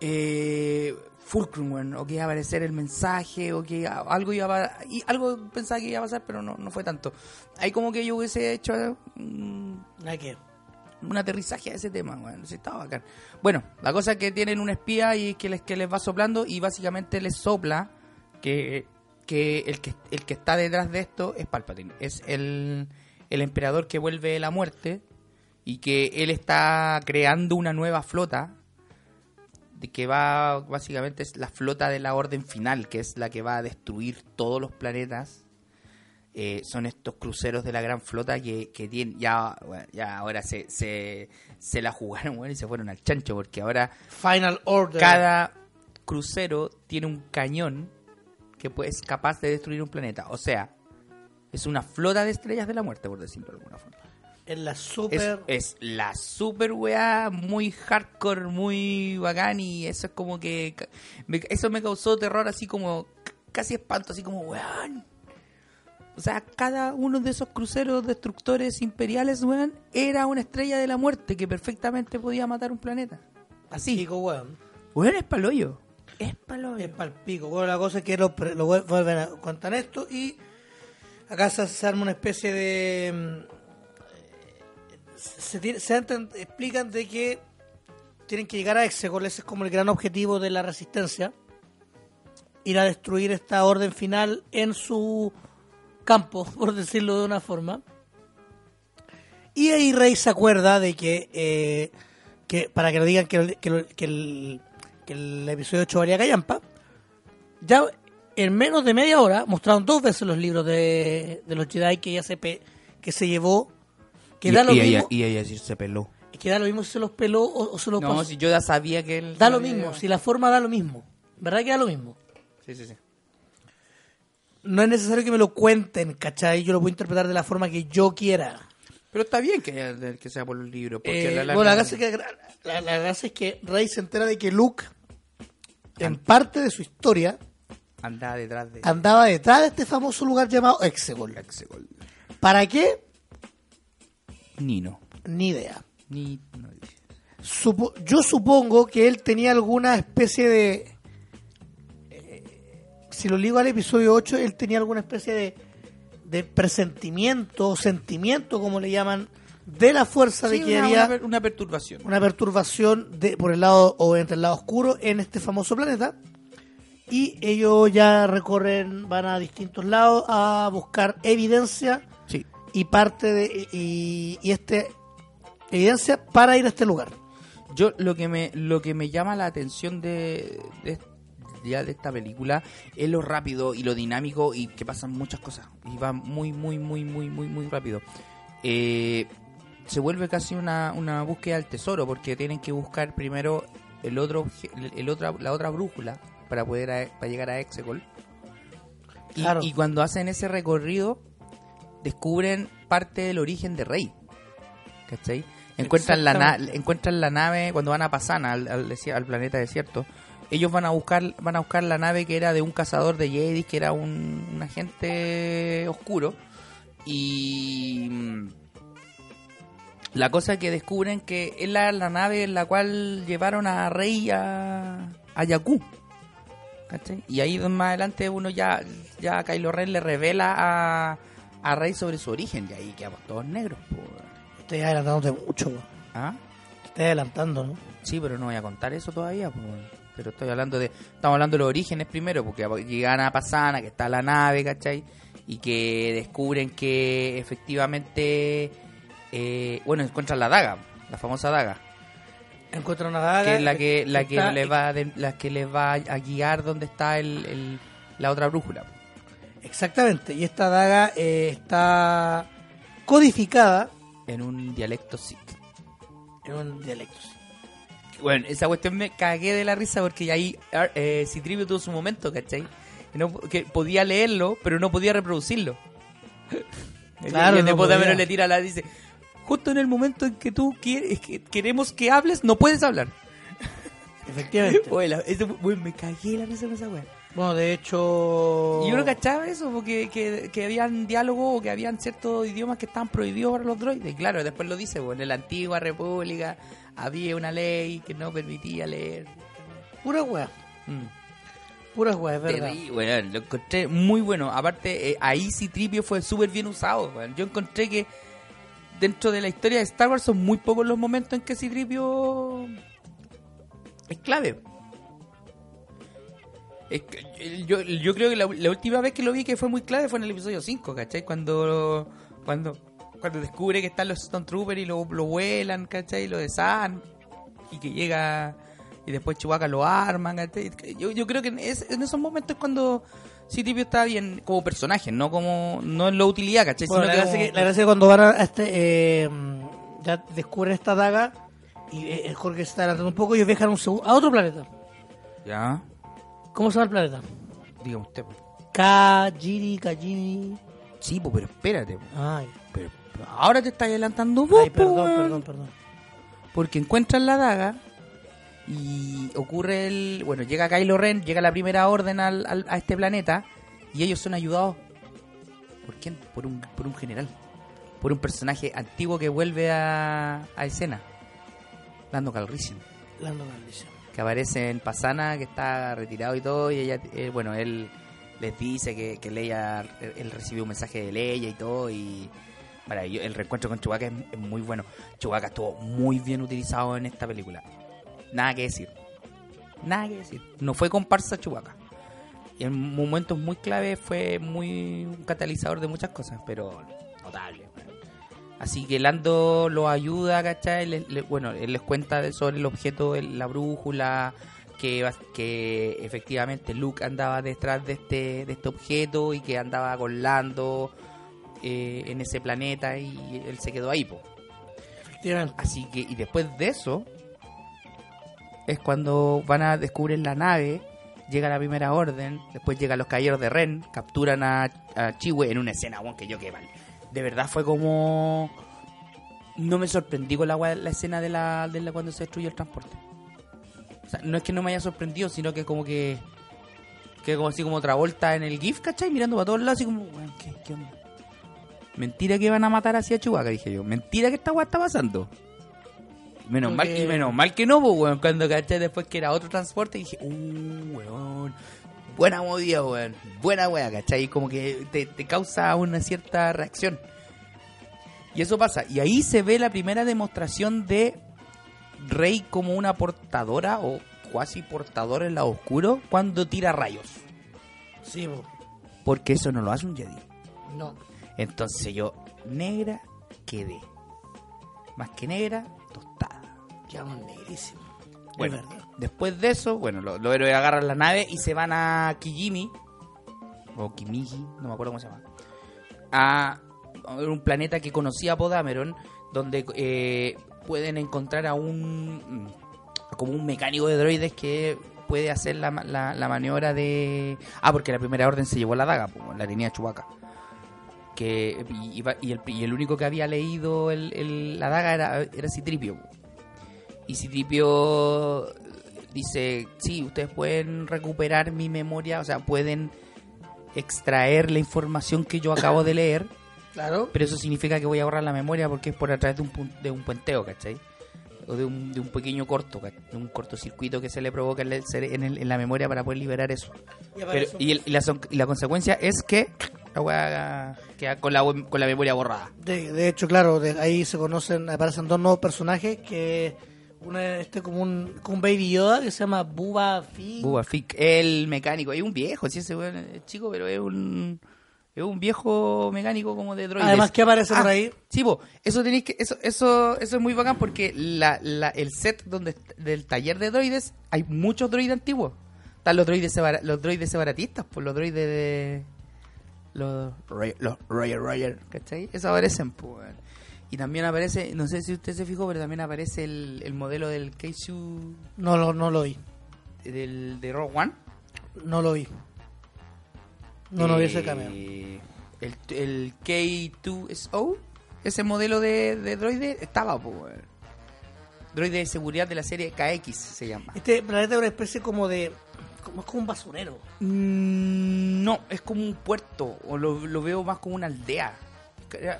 eh, Fulcrum, o que iba a aparecer el mensaje, o que algo iba a y algo pensaba que iba a pasar, pero no, no fue tanto. Ahí como que yo hubiese hecho mm, que- un aterrizaje a ese tema, weón, sí, estaba bacán. Bueno, la cosa es que tienen un espía y que les, que les va soplando y básicamente les sopla que que el que el que está detrás de esto es Palpatine. Es el, el emperador que vuelve la muerte y que él está creando una nueva flota de que va básicamente es la flota de la orden final, que es la que va a destruir todos los planetas. Eh, son estos cruceros de la gran flota que, que tienen ya, bueno, ya ahora se, se, se la jugaron bueno, y se fueron al chancho porque ahora Final Order. cada crucero tiene un cañón que pues, es capaz de destruir un planeta. O sea, es una flota de estrellas de la muerte, por decirlo de alguna forma. En la Es, super. es la super weá, muy hardcore, muy bacán y eso es como que... me- eso me causó terror así como... Casi espanto, así como weón. O sea, cada uno de esos cruceros destructores imperiales, weón, era una estrella de la muerte que perfectamente podía matar un planeta. Así. Pico, weón. Weón, es paloyo. Es Es paloyo. pa'l pico. Bueno, la cosa es que lo, lo vuel- vuelven a contar esto y acá se, se arma una especie de. Se, se explican de que tienen que llegar a Exegol, ese es como el gran objetivo de la resistencia. Ir a destruir esta orden final en su campo, por decirlo de una forma. Y ahí Rey se acuerda de que, eh, que para que lo digan que, que que el, que el episodio 8 valía callampa, ya en menos de media hora mostraron dos veces los libros de, de los Jedi que ya se, pe- que se llevó. Que da, lo mismo, y ella sí se peló. que da lo mismo si se los peló o, o se los No, pasó. si yo ya sabía que él... Da lo mismo, si la forma da lo mismo. ¿Verdad que da lo mismo? Sí, sí, sí. No es necesario que me lo cuenten, ¿cachai? Yo lo puedo interpretar de la forma que yo quiera. Pero está bien que, que sea por los libros. Porque Eh, la, bueno, la gracia, es que, la, la gracia es que Rey se entera de que Luke, en parte de su historia, andaba detrás de andaba detrás de este famoso lugar llamado Exegol. Exegol. ¿Para qué? Nino. Ni idea. Ni, no. Supo- yo supongo que él tenía alguna especie de... eh, si lo ligo al episodio 8, él tenía alguna especie de, de presentimiento o sentimiento, como le llaman, de la fuerza de que una, había una una perturbación. una perturbación de, por el lado o entre el lado oscuro en este famoso planeta. Y ellos ya recorren, van a distintos lados a buscar evidencia. Y parte de y, y este evidencia para ir a este lugar. Yo lo que me lo que me llama la atención de, de, ya de esta película es lo rápido y lo dinámico y que pasan muchas cosas y va muy muy muy muy muy muy rápido. Eh, se vuelve casi una, una búsqueda del tesoro porque tienen que buscar primero el otro el, el otra la otra brújula para poder a- para llegar a Exegol. Y, Claro. y cuando hacen ese recorrido descubren parte del origen de Rey. ¿Cachai? Encuentran la, na- encuentran la nave cuando van a Pasana, al, al, desi- al planeta desierto. Ellos van a buscar van a buscar la nave que era de un cazador de Jedi, que era un, un agente oscuro. Y mm, la cosa que descubren que es la, la nave en la cual llevaron a Rey a, a Jakku. ¿Cachai? Y ahí más adelante uno ya, ya Kylo Ren le revela a, a Rey sobre su origen. Y ahí quedamos todos negros. po, weón. Estoy adelantándote mucho. ¿Ah? Estoy adelantando, ¿no? Sí, pero no voy a contar eso todavía. po. Pero estoy hablando de. Estamos hablando de los orígenes primero, porque llegan a Pasana, que está la nave, ¿cachai? Y que descubren que efectivamente. eh, bueno, encuentran la daga, la famosa daga. Encuentro una daga. que es la que la que está- le va de- la que les va a guiar donde está el, el- la otra brújula Exactamente. Y esta daga eh, está codificada en un dialecto Sith. en un dialecto. Bueno, esa cuestión me cagué de la risa porque ahí Ar- eh, Citripio tuvo su momento, ¿cachai? Que, no- que podía leerlo, pero no podía reproducirlo. Claro, y el no de le tira la dice, justo en el momento en que tú quieres, que queremos que hables, no puedes hablar. Efectivamente. La- ese- bueno, me cagué la risa con esa wea. Bueno, de hecho. Yo no cachaba eso, porque que, que habían diálogo o que habían ciertos idiomas que estaban prohibidos para los droides. Y claro, después lo dice, bueno, en la antigua república había una ley que no permitía leer. Pura weá. Mm. Pura weá, es verdad. Weón, lo encontré muy bueno. Aparte, eh, ahí sí Tripio fue súper bien usado. Yo encontré que dentro de la historia de Star Wars son muy pocos los momentos en que Citripio es clave. Es que, yo, yo creo que la, la última vez que lo vi que fue muy clave fue en el episodio 5, ¿cachai? Cuando, cuando, cuando descubre que están los Stone Troopers y lo, lo vuelan, ¿cachai? Y lo deshagan. Y que llega... Y después Chewbacca lo arman, ¿cachai? Yo, yo creo que en, es- en esos momentos es cuando Citripio está bien como personaje, no como... No en la utilidad, ¿cachai? Bueno, la Sino que como- la gracia que cuando van a este, eh, ya descubren esta daga y eh, el Jorge se está adelantando un poco, ellos viajan un a otro planeta. Ya, ¿Cómo se llama el planeta? dígame usted. pues. Kajiri, Kajini. Sí, pues, pero espérate. pues. Ay, Pero, pero ahora te estás adelantando vos, ay perdón, perdón, perdón. Porque encuentran la daga y ocurre el... Bueno, llega Kylo Ren, llega la primera orden al, al- a este planeta y ellos son ayudados... ¿Por quién? Por un, por un general. Por un personaje antiguo que vuelve a, a escena. Lando Calrissian. Lando Calrissian. Que aparece en Pasana, que está retirado y todo. Y ella, eh, bueno, él les dice que, que Leia, él recibió un mensaje de Leia y todo. Y el reencuentro con Chewbacca es, es muy bueno. Chewbacca estuvo muy bien utilizado en esta película. Nada que decir. Nada que decir. No fue comparsa Chewbacca. Y en momentos muy clave fue muy un catalizador de muchas cosas, pero notable. Así que Lando los ayuda, ¿cachai? Le- le- bueno, él les cuenta sobre el objeto, la brújula, que, que efectivamente Luke andaba detrás de este, de este objeto y que andaba con Lando eh, en ese planeta y él se quedó ahí, po. Efectivamente. Así que, y después de eso, es cuando van a descubrir la nave, llega la primera orden, después llegan los caballeros de Ren, capturan a, a Chiwe en una escena, weón, que yo que mal. De verdad fue como... No me sorprendí con la, la escena de la, de la cuando se destruyó el transporte. O sea, no es que no me haya sorprendido, sino que como que... Que como así como otra vuelta en el GIF, ¿cachai? Mirando para todos lados, así como, weón, ¿qué, qué onda? Mentira que van a matar así a Chewbacca, dije yo. Mentira que esta weá está pasando. Menos mal, y menos mal que no, pues, weón. Cuando caché después que era otro transporte, dije, uh, weón. Buena movida, weón. Buena weá, ¿cachai? Como que te, te causa una cierta reacción. Y eso pasa. Y ahí se ve la primera demostración de Rey como una portadora o cuasi portadora en la oscuro cuando tira rayos. Sí, po. Porque eso no lo hace un Jedi. no. Entonces yo, negra, quedé. Más que negra, tostada. Quedamos negrísimos. Bueno, Es verdad. Después de eso, bueno, lo- los héroes agarran la nave y se van a Kijimi, o Kimiji, no me acuerdo cómo se llama, a un planeta que conocía Podameron, donde eh, pueden encontrar a un como un mecánico de droides que puede hacer la, la, la maniobra de... Ah, porque la primera orden se llevó la daga, la tenía Chewbacca. Que, y, y el, y el único que había leído el- la daga era, era Citripio. Y Citripio dice, sí, ustedes pueden recuperar mi memoria, o sea, pueden extraer la información que yo acabo de leer, Claro. pero eso significa que voy a borrar la memoria porque es por a través de un, de un puenteo, ¿cachai? O de un, de un pequeño corto, ¿cach- de un cortocircuito que se le provoca en, el en, el- en la memoria para poder liberar eso. Y Pero- el- y la, y la consecuencia es que la weá queda con la, con la memoria borrada. De, de hecho, claro, de ahí se conocen, aparecen dos nuevos personajes que es este como un, como un Baby Yoda que se llama Bubba Fett. Boba Fett, el mecánico, es un viejo, sí, ese weón es chico, pero es un es un viejo mecánico como de droides. Además, ¿qué aparece por Ah, ahí? Sí, po, eso tenéis que eso eso eso es muy bacán porque la, la- el set donde del taller de droides hay muchos droides antiguos. Están los droides los droides separatistas, pues los droides de los los Roger Roger, ¿cachai? Eso aparecen, pues. Y también aparece, no sé si usted se fijó, pero también aparece el, el modelo del Keisu No lo, no lo vi. del de Rogue One. No lo vi. No, no vi ese Eh, cameo. El, el K2SO, ese modelo de, de droide, estaba, pues. Droide de seguridad de la serie KX se llama. Este planeta es una especie como de. Como, es como un basurero. Mm, no, es como un puerto, o lo, lo veo más como una aldea.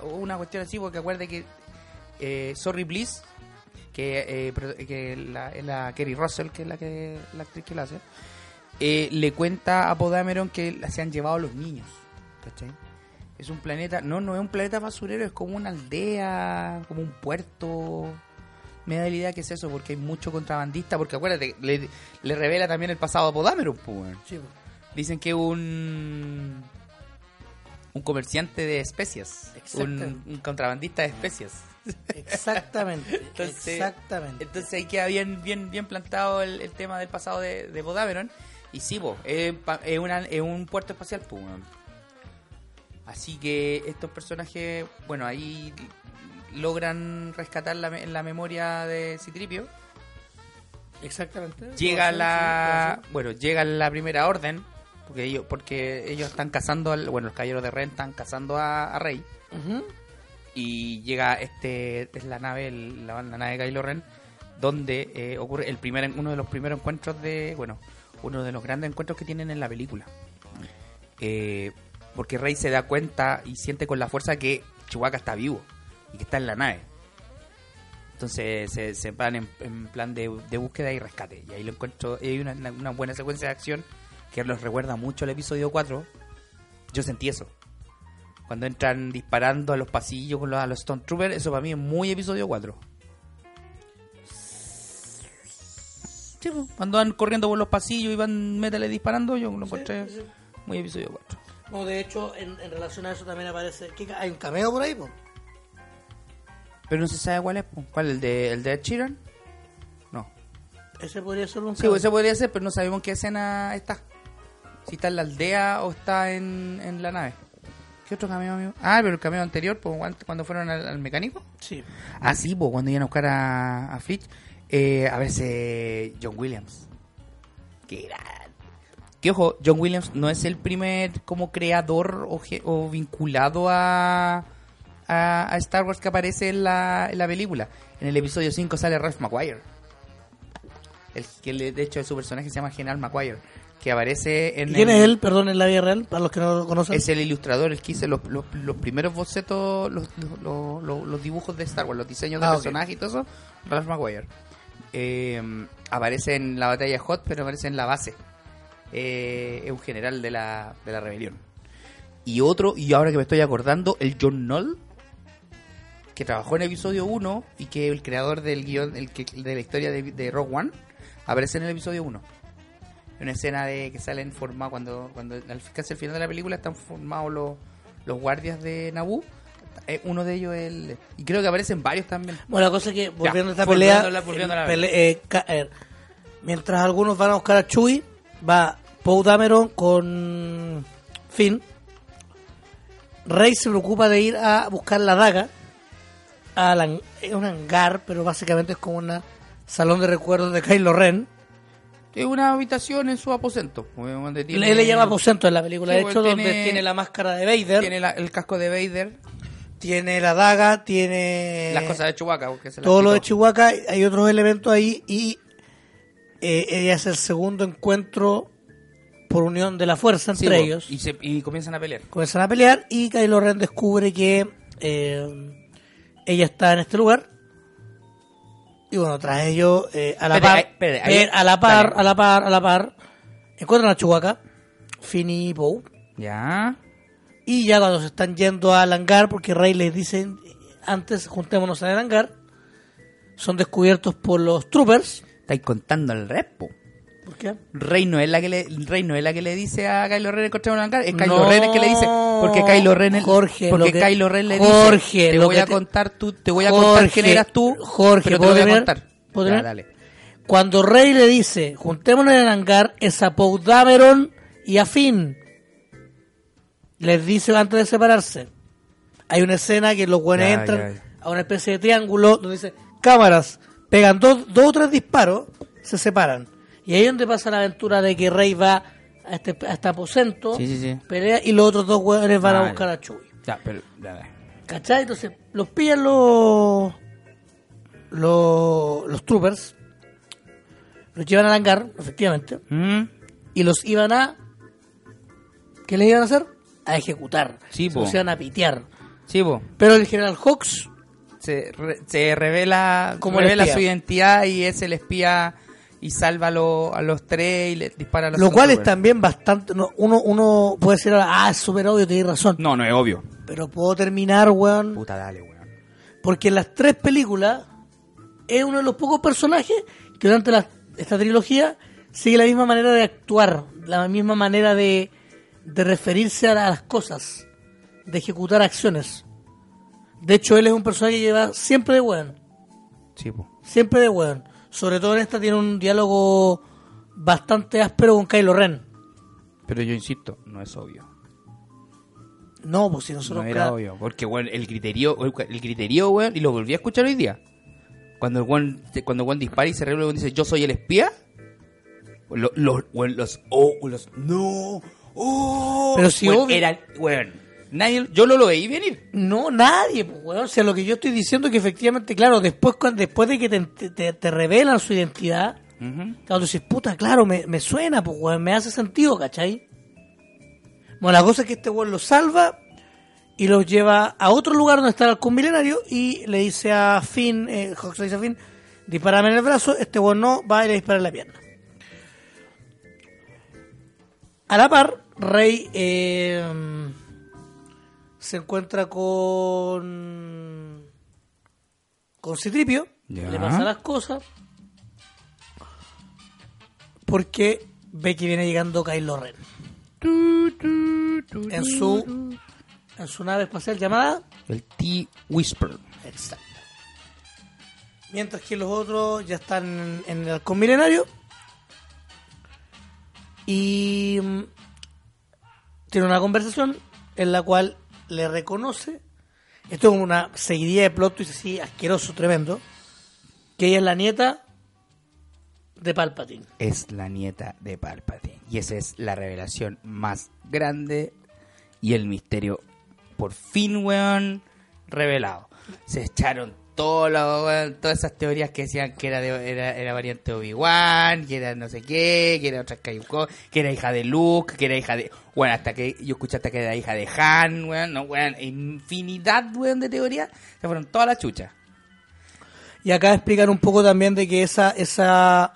Una cuestión así, porque acuerde que eh, Sorry Bliss, que, eh, que la, es la Kerry Russell, que es la, que, la actriz que la hace, eh, le cuenta a Podameron que se han llevado los niños. ¿Cachai? Es un planeta, no, no es un planeta basurero, es como una aldea, como un puerto. me da la idea que es eso, porque hay mucho contrabandista, porque acuérdate, le, le revela también el pasado a Podameron, pues. Sí, po. Dicen que un un comerciante de especias, un, un contrabandista de especias. Exactamente. Entonces- exactamente. Entonces ahí queda bien bien bien plantado el, el tema del pasado de, de Podameron. Y sí, po, es, es una- es un puerto espacial, weón. Así que estos personajes, bueno, ahí logran rescatar la, la memoria de Citripio. Exactamente. Llega la, bueno, llega la primera orden, porque ellos, porque ellos están cazando, al, bueno, los caballeros de Ren están cazando a, a Rey. y llega este es la nave el- la, la nave Kylo Ren donde eh, ocurre el primer uno de los primeros encuentros de bueno uno de los grandes encuentros que tienen en la película. Eh, porque Rey se da cuenta y siente con la fuerza que Chewbacca está vivo y que está en la nave. Entonces se, se van en, en plan de, de búsqueda y rescate. Y ahí lo encuentro y hay una, una buena secuencia de acción que los recuerda mucho al episodio 4 yo sentí eso cuando entran disparando a los pasillos con los, a los Stone Troopers, eso para mí es muy episodio 4. Sí, po, cuando van corriendo por los pasillos y van métale disparando, yo lo encontré sí. muy episodio 4. No, de hecho, en, en relación a eso también aparece. ¿qué ¿Hay un cameo por ahí? po? Pero no se sabe cuál es, po. ¿cuál? ¿El de, el de Ed Sheeran? No. Ese podría ser un Sí, cameo. ese podría ser, pero no sabemos qué escena está. Si está en la aldea o está en, en la nave. ¿Qué otro cameo, amigo? Ah, pero el cameo anterior, pues, cuando fueron al, al mecánico. Sí. Ah, sí, pues cuando iban a buscar a, a Fitch, eh, a verse John Williams. Qué grande. Que ojo, John Williams no es el primer como creador o, o vinculado a, a, a Star Wars que aparece en la, en la película. En el episodio 5 sale Ralph McGuire. El que de hecho su personaje se llama General McGuire. Que aparece en ¿Y ¿Quién el- es él, perdón, en la vida real? Para los que no lo conocen. es el ilustrador, el que hizo los, los, los primeros bocetos, los, los, dibujos de Star Wars, los diseños de Ah, personajes y todo eso, Ralph McGuire. Eh, aparece en la batalla Hot, pero aparece en la base. Eh, es un general de la, de la rebelión. Y otro, y ahora que me estoy acordando, el John Knoll, que trabajó en episodio 1 y que el creador del guion el que, de la historia de, de Rogue One, aparece en el episodio 1 una escena de que salen formados cuando cuando al casi al final de la película están formados los, los guardias de Naboo Eh, uno de ellos es el y creo que aparecen varios también Bueno, la cosa es que, volviendo a esta pelea, eh, ca- eh, mientras algunos van a buscar a Chewie, va Poe Dameron con Finn. Rey se preocupa de ir a buscar la daga. A la- es un hangar, pero básicamente es como un salón de recuerdos de Kylo Ren. Es una habitación en su aposento donde tiene, Él le llama aposento en la película, Sí, de hecho, tiene- donde tiene la máscara de Vader, tiene la- el casco de Vader tiene la daga, tiene las cosas de Chewbacca porque se todo lo de. Chihuahua, hay otros elementos ahí y eh, ella es el segundo encuentro por unión de la fuerza Sí, entre ellos. y, se- y comienzan a pelear Comienzan a pelear y Kylo Ren descubre que eh, ella está en este lugar. Y bueno, tras ello, eh, a la par, ver- a la par, a la par, a la par, encuentran a Chewbacca, Finn y Poe. ya Y ya cuando se están yendo al hangar, porque Rey les dice antes, juntémonos en el hangar, son descubiertos por los troopers. estáis contando el repo ¿Por qué? Rey no es la que le Rey no es la que le dice a Kylo Ren encontrar un hangar, es Kylo No, Ren el que le dice porque Kylo Ren el- Jorge, porque que- Kylo Ren le Jorge, dice te voy a contar tú te voy a contar quién eras tú Jorge, pero te ¿puedo lo voy a contar ¿Puedo Ya, dale Cuando Rey le dice, juntémonos en el hangar, es a Poe Dameron y a Finn. Les dice antes de separarse. Hay una escena que los buenos Ya, entran ya. a una especie de triángulo donde dice, cámaras, pegan dos, dos o tres disparos, se separan. Y ahí es donde pasa la aventura de que Rey va a este, a este aposento, Sí, sí, sí. pelea, y los otros dos hueones van a buscar a Chewie. ya pero ya. ¿Cachai? Entonces, los pillan los, los, los troopers, los llevan al hangar, efectivamente, Mm, y los iban a... ¿Qué les iban a hacer? A ejecutar. Sí, Se los iban a pitear. sí po. Pero el general Hawks, se, re- se revela Como el revela su identidad y es el espía y salva a, lo- a los tres y le dispara a los lo cual es también bastante... no, uno, uno puede decir, ahora, ah, es súper obvio, tienes razón. no no es obvio Pero puedo terminar, weón, puta dale weón porque en las tres películas es uno de los pocos personajes que durante la- esta trilogía sigue la misma manera de actuar, la misma manera de, de referirse a las cosas, de ejecutar acciones. De hecho, él es un personaje que lleva siempre de weón. Sí, po. Siempre de weón. Sobre todo en esta tiene un diálogo bastante áspero con Kylo Ren. Pero yo insisto, no es obvio. No, pues si No nosotros... era ca- obvio. Porque, weón, el criterio, el criterio, weón, y lo volví a escuchar hoy día. Cuando el cuando weón dispara y se revela y dice, yo soy el espía. Los, los, los, oh, los, no, oh. Pero si obvio- Eran, weón, nadie, yo no lo veí venir. No, nadie, pues, weón. O sea, lo que yo estoy diciendo es que efectivamente, claro, después, cuando, después de que te, te, te revelan su identidad. Claro, tú dices, puta, claro, me, me suena, pues, weón, me hace sentido, ¿cachai? Bueno, la cosa es que este weón los salva y los lleva a otro lugar donde está el halcón milenario y le dice a Finn, eh, Hawks le dice a Finn, dispárame en el brazo, este weón no, va y le dispara en la pierna. A la par, Rey eh, se encuentra con con Citripio, Ya. le pasa las cosas porque ve que viene llegando Kylo Ren en su en su nave espacial llamada El T-Whisper. Exacto. Mientras que los otros ya están en, en el halcón milenario. Y mm, tiene una conversación en la cual le reconoce. Esto es una seguidilla de plot twist así asqueroso, tremendo. Que ella es la nieta de Palpatine. Es la nieta de Palpatine. Y esa es la revelación más grande y el misterio por fin, weón, revelado. Se echaron todo lo- todas esas teorías que decían que era, de- era, era variante Obi-Wan, que era no sé qué, que era otra Skywalker, que era hija de Luke, que era hija de... Bueno, hasta que yo escuché hasta que era hija de Han, weón, no, weón, infinidad, weón, de teorías. Se fueron todas las chuchas. Y acá explican un poco también de que esa, esa,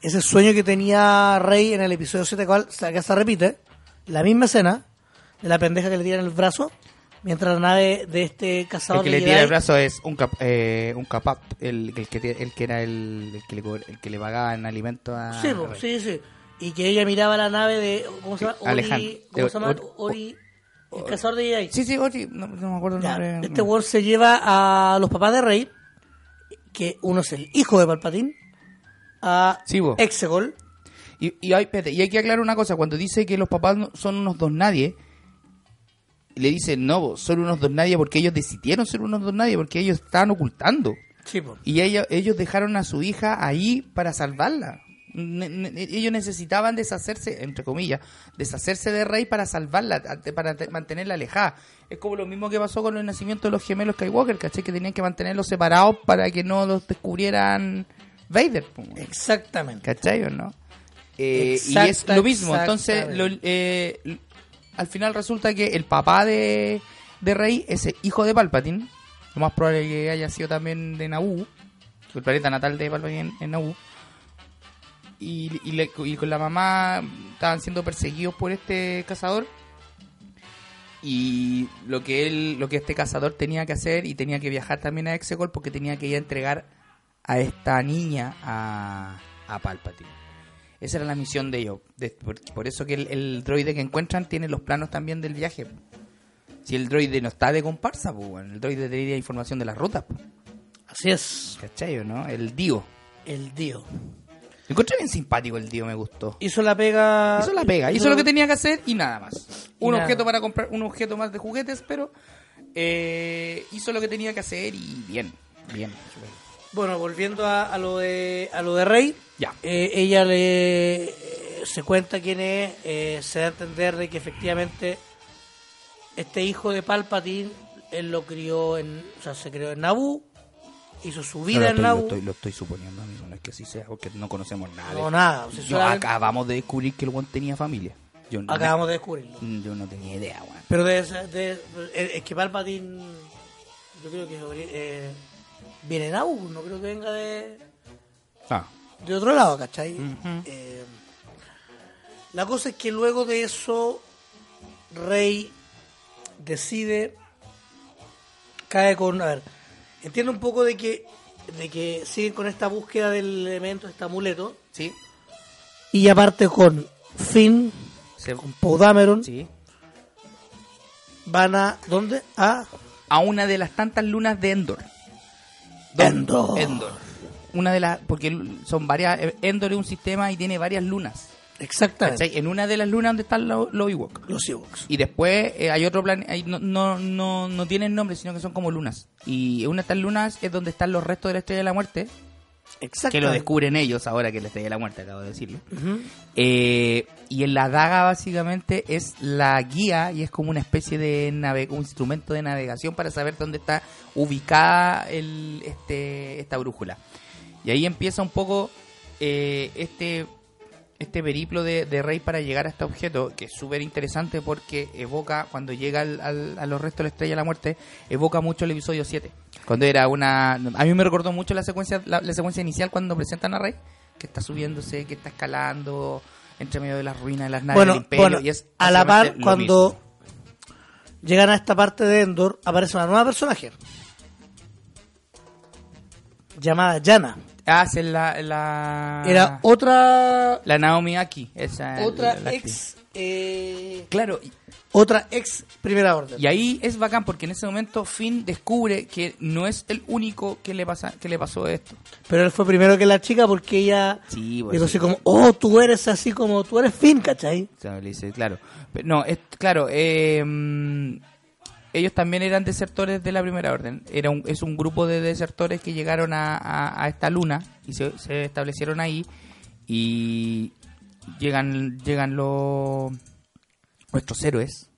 ese sueño que tenía Rey en el episodio 7, cual, que se repite, la misma escena de la pendeja que le tiran el brazo, mientras la nave de este El cazador que de le tira Jedi- el brazo es un cap, eh, un capap, el, el que el que era el, el que le el que le pagaban alimento a Sí, po, sí, sí. Y que ella miraba la nave de. ¿Cómo se llama? Ori, Alejandro. ¿Cómo se llama? Ori- Ori. El cazador de Jedi. Sí, sí, Ori, no, no me acuerdo el nombre. este weón se lleva a los papás de Rey, que uno es el hijo de Palpatine, a Sí. Exegol. Y, y, hay, espérate, y hay que aclarar una cosa, cuando dice que los papás son unos dos nadie, le dicen, no, son unos dos nadie porque ellos decidieron ser unos dos nadie, porque ellos estaban ocultando. Sí. Y ella- ellos dejaron a su hija ahí para salvarla. Ne- ne- ellos necesitaban deshacerse, entre comillas, deshacerse de Rey para salvarla, para te- mantenerla alejada. Es como lo mismo que pasó con el nacimiento de los gemelos Skywalker, ¿caché? Que tenían que mantenerlos separados para que no los descubrieran Vader. Exactamente. ¿Cachai o no? Eh, y es lo mismo. Entonces, lo- eh, al final resulta que el papá de, de Rey es el hijo de Palpatine. Lo más probable que haya sido también de Naboo, el planeta natal de Palpatine en, en. Y, y con la mamá estaban siendo perseguidos por este cazador. Y lo que él, lo que este cazador tenía que hacer y tenía que viajar también a Exegol porque tenía que ir a entregar a esta niña a, a Palpatine. Esa era la misión de ellos. De- por, por eso que el, el droide que encuentran tiene los planos también del viaje. Si el droide no está de comparsa, pues, bueno, el droide tendría información de las rutas. pues, Así es. ¿Cachai no? El Dio. El Dio. Me encontré bien simpático el Dio, me gustó. Hizo la pega. Hizo la pega, hizo lo que tenía que hacer y nada más. Y Un nada. objeto para comprar, un objeto más de juguetes, pero eh, hizo lo que tenía que hacer y bien, bien. Bueno, volviendo a, a lo de a lo de Rey, Ya. eh, ella le eh, se cuenta quién es, eh, se da a entender de que efectivamente este hijo de Palpatine él lo crió en, o sea, se crió en Naboo, hizo su No, vida en estoy, lo, Naboo. estoy, lo estoy suponiendo, amigo, no es que así sea, porque no conocemos nada. No, de- nada, o sea, Yo acabamos de descubrir que el buen tenía familia. Yo no, acabamos de descubrirlo. yo no tenía idea, weón. Pero de, esa- de- es es que Palpatine yo creo que eh, viene de Naboo, no creo que venga de Ah, de otro lado, ¿cachai? Eh, la cosa es que luego de eso, Rey decide, cae con, a ver, entiendo un poco de que de que siguen con esta búsqueda del elemento, este amuleto. Sí. Y aparte con Finn, Se- con Poe Dameron, sí. van a. ¿Dónde? A. A una de las tantas lunas de Endor. Endor. Endor. Una de las. Porque son varias. Endor es un sistema y tiene varias lunas. Exactamente. ¿cachai? En una de las lunas donde están los, los. Los Ewoks. Y después eh, hay otro plan, no, no, no, no tienen nombre, sino que son como lunas. Y una de estas lunas es donde están los restos de la Estrella de la Muerte, que Exactamente. lo descubren ellos ahora que es la Estrella de la Muerte, acabo de decirlo. Eh, y en la daga básicamente es la guía y es como una especie de nave un instrumento de navegación para saber dónde está ubicada el, este, esta brújula. Y ahí empieza un poco eh, este este periplo de, de Rey para llegar a este objeto, que es súper interesante porque evoca, cuando llega al- al- a los restos de la Estrella de la Muerte, evoca mucho el episodio 7. Cuando era una... A mí me recordó mucho la secuencia la, la secuencia inicial cuando presentan a Rey, que está subiéndose, que está escalando entre medio de las ruinas de las naves Bueno, del Imperio. bueno, y es a la par, cuando mismo. llegan a esta parte de Endor, aparece una nueva personaje. Llamada Yana. Ah, la... la Era otra. La Naomi Aki. Esa es Otra la- la actriz. ex. eh, Claro, otra ex primera orden. Y ahí es bacán porque en ese momento Finn descubre que no es el único que le pasa que le pasó esto. Pero él fue primero que la chica porque ella Sí, pues dijo sí. así como, oh, tú eres así como, tú eres Finn, ¿cachai? O sea, le dice, claro. Pero no, es claro, eh, ellos también eran desertores de la primera orden. Era un, es un grupo de desertores que llegaron a, a- a esta luna y se, se establecieron ahí y llegan llegan los nuestros héroes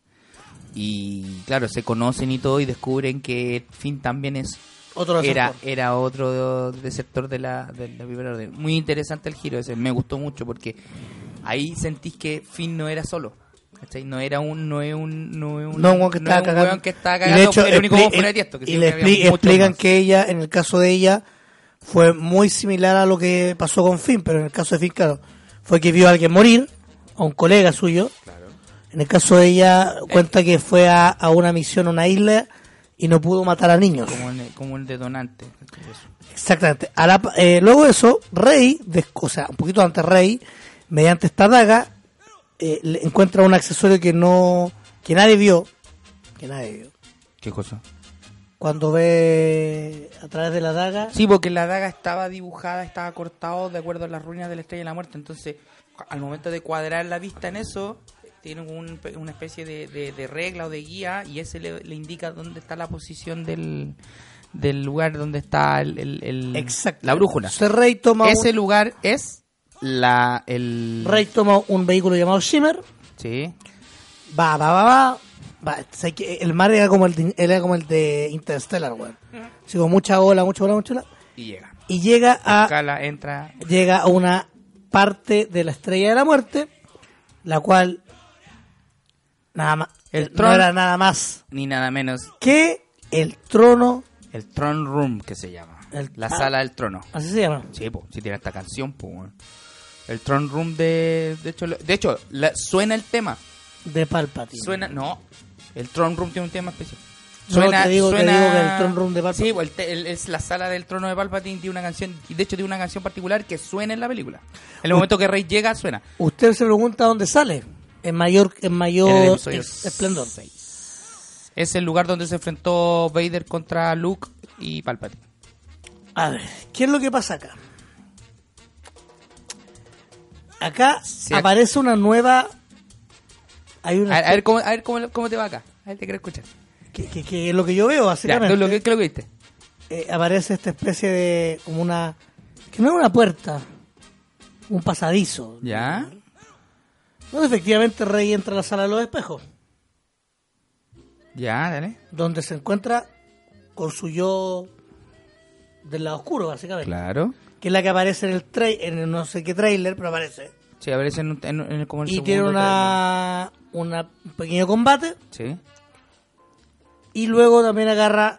y claro, se conocen y todo y descubren que Finn también es Otro era, era otro desertor de la, de la primera orden. Muy interesante el giro ese, me gustó mucho porque ahí sentís que Finn no era solo. ¿Cachai? No era un, no es un, no es un, No, que no estaba cagando. que estaba Y de hecho, el único expli- de tiesto, que y le expli- explican más. que ella, en el caso de ella, fue muy similar a lo que pasó con Finn, pero en el caso de Finn, claro, fue que vio a alguien morir, a un colega suyo. En el caso de ella, cuenta que fue a, a una misión a una isla y no pudo matar a niños. como, el, como el detonante. Exactamente. A la pa- eh, luego de eso, Rey, o sea, un poquito antes Rey, mediante esta daga, eh, le encuentra un accesorio que no, que nadie vio, que nadie vio. ¿Qué cosa? Cuando ve a través de la daga, Sí, porque la daga estaba dibujada, estaba cortado de acuerdo a las ruinas de la Estrella de la Muerte. Entonces, al momento de cuadrar la vista en eso, tiene un- una especie de, de- de regla o de guía y ese le, le indica dónde está la posición del, del lugar donde está el, el- el- exacto. la brújula. Rey toma, Ese un, lugar es la el Rey toma un vehículo llamado Shimmer, sí va, va, va, va. va. El mar era como el de, era como el de Interstellar, weón. Como mucha ola, mucha ola, mucha ola. y llega. Y llega a Escala, entra. llega a una parte de la estrella de la muerte, la cual nada más El no trono- era nada más Ni nada menos. que el trono, El Throne Room, que se llama. El- la ah. sala del trono. así se llama. Sí, pues, si tiene esta canción, pues. El Throne Room de. De hecho, de hecho la- suena el tema. De Palpatine. Suena. No. El Throne Room tiene un tema especial. No, te digo- te digo que el Throne Room de Palpatine- Sí, pues, el te- el- es la sala del trono de Palpatine. Tiene una canción. Y de hecho, tiene una canción particular que suena en la película. En el momento que Rey llega, suena. Usted se pregunta dónde sale. En mayor en En mayor es- esplendor. Es el lugar donde se enfrentó Vader contra Luke y Palpatine. A ver, ¿qué es lo que pasa acá? Acá Sí. aparece una nueva hay A una ver, a ver cómo, a ver cómo, cómo te va acá. A ver, te quiero escuchar. que, que- que es lo que yo veo Ya, básicamente. ¿tú lo que, ¿qué es lo que viste? eh, aparece esta especie de como una que no es una puerta un pasadizo ¿Ya? donde efectivamente Rey entra a la sala de los espejos Ya, dale. donde se encuentra con su yo del lado oscuro básicamente Claro. Que es la que aparece en el tra- en el no sé qué trailer pero aparece Sí, aparece en, en, en el- como el y tiene una, una un pequeño combate trailer. Sí. y luego también agarra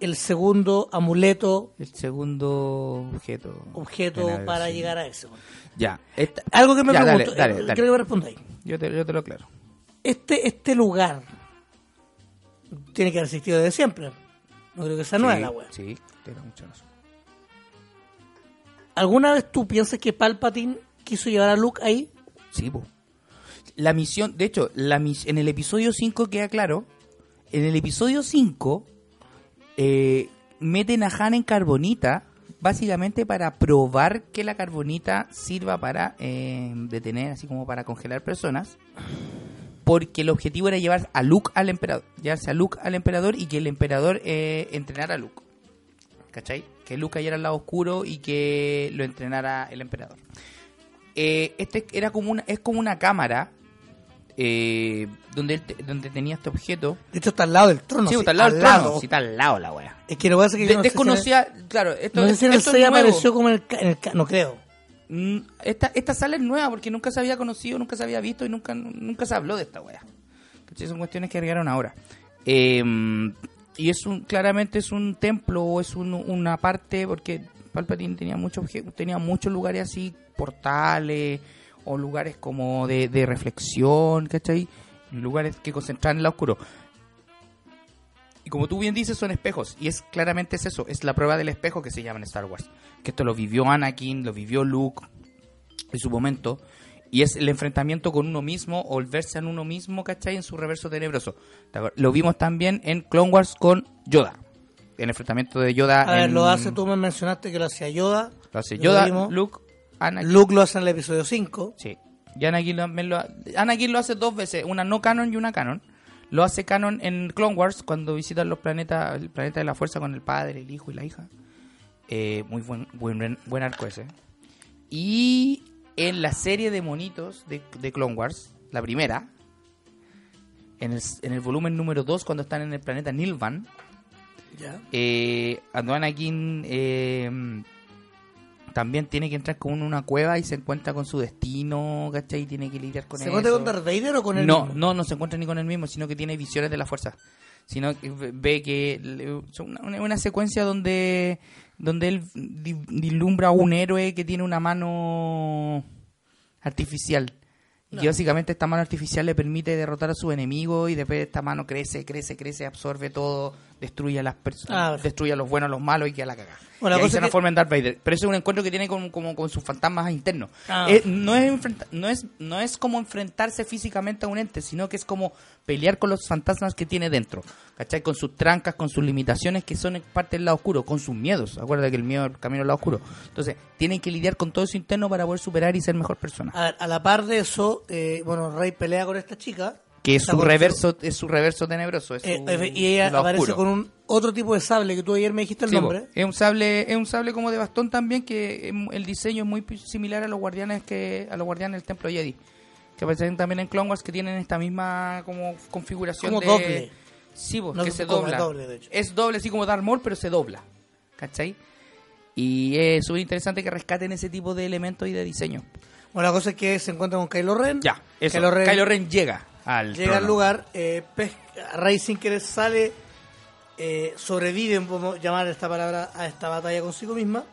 el segundo amuleto El segundo objeto. objeto para llegar a eso Ya. esta- algo que me Ya, pregunto dale, eh, dale. que me respondáis Yo te, yo te lo aclaro. este, este lugar tiene que haber existido desde siempre. No creo que sea nueva sí, la wea. Sí, tiene mucha razón. ¿Alguna vez tú piensas que Palpatine quiso llevar a Luke ahí? Sí, po. La misión, de hecho, la mis- en el episodio 5 queda claro. En el episodio 5 eh, meten a Han en carbonita, básicamente para probar que la carbonita sirva para eh, detener, así como para congelar personas. Porque el objetivo era llevar a Luke al emperador, llevarse a Luke al emperador y que el emperador eh, entrenara a Luke. ¿Cachai? Que Luke cayera al lado oscuro y que lo entrenara el emperador. Eh, este era como una, es como una cámara eh, donde, él te- donde tenía este objeto. De hecho, está al lado del trono. sí, sí, está al lado del trono. Sí, está al lado la wea. Es que lo que pasa es que De- yo no sé si desconocía, claro, esto, no sé si en el esto es 6 nuevo. apareció como en el, en el No creo. Mm, Esta, esta sala es nueva porque nunca se había conocido, nunca se había visto y nunca, nunca se habló de esta wea. Son cuestiones que agregaron ahora. Eh, y es un, claramente es un templo o es un- una parte, porque Palpatine tenía muchos tenía muchos lugares así, portales o lugares como de, de reflexión, ¿cachai? Lugares que concentran el lado oscuro. Y como tú bien dices, son espejos. Y es claramente es eso. Es la prueba del espejo que se llama en Star Wars. Que esto lo vivió Anakin, lo vivió Luke en su momento. Y es el enfrentamiento con uno mismo o el verse en uno mismo, ¿cachai? En su reverso tenebroso. ¿Te acuer- Lo vimos también en Clone Wars con Yoda. El enfrentamiento de Yoda. A ver, en- lo hace, tú me mencionaste que lo hacía Yoda. Lo hace Yoda. Luke, Anakin. Luke lo hace en el episodio 5. Sí. Y Anakin lo, también lo, Anakin lo hace dos veces, una no canon y una canon. Lo hace canon en Clone Wars cuando visitan los planetas, el planeta de la fuerza con el padre, el hijo y la hija. Eh, muy buen, buen, buen arco ese. Y en la serie de monitos de, de Clone Wars, la primera, en el, en el volumen número 2, cuando están en el planeta Nilvan, Ya. eh, Anakin eh, también tiene que entrar con una cueva y se encuentra con su destino, ¿cachai? Y tiene que lidiar con ¿Se encuentra con Darth Vader o con él no, mismo? no, no se encuentra ni con él mismo, sino que tiene visiones de la fuerza. Sino que ve- que una, una secuencia donde donde él di- dilumbra a un héroe que tiene una mano artificial. Y que básicamente esta mano artificial le permite derrotar a su enemigo y después esta mano crece, crece, crece, absorbe todo, destruye a las personas, Ah. destruye a los buenos, a los malos y queda la cagada. Bueno, y ahí se que- transforma en Darth Vader. Pero ese es un encuentro que tiene con, como, con sus fantasmas internos. Ah. Eh, no, es enfrenta- no, es, no es como enfrentarse físicamente a un ente, sino que es como pelear con los fantasmas que tiene dentro. ¿Cachai? Con sus trancas, con sus limitaciones que son parte del lado oscuro, con sus miedos. Acuérdate que el miedo es el camino al lado oscuro. Entonces, tienen que lidiar con todo eso interno para poder superar y ser mejor persona. A ver, a la par de eso, eh, bueno, Rey pelea con esta chica. Que es su reverso, es su reverso tenebroso. Es Eh, eh, y ella aparece oscuro. con un otro tipo de sable que tú ayer me dijiste el Sí, po. nombre. es un sable, es un sable como de bastón también que em, el diseño es muy similar a los guardianes que a los guardianes del templo Jedi, que aparecen también en Clone Wars que tienen esta misma como configuración Como de doble. Sí, po, No, que se dobla. es doble, de hecho. Es doble así como Darth Maul, pero se dobla. ¿Cachai? Y es súper interesante que rescaten ese tipo de elementos y de diseño. Bueno, la cosa es que se encuentra con Kylo Ren. Ya, eso. Kylo Ren, Kylo Ren llega al llega al lugar. Eh, Rey sin querer sale, eh, sobrevive, podemos llamar esta palabra, a esta batalla consigo misma.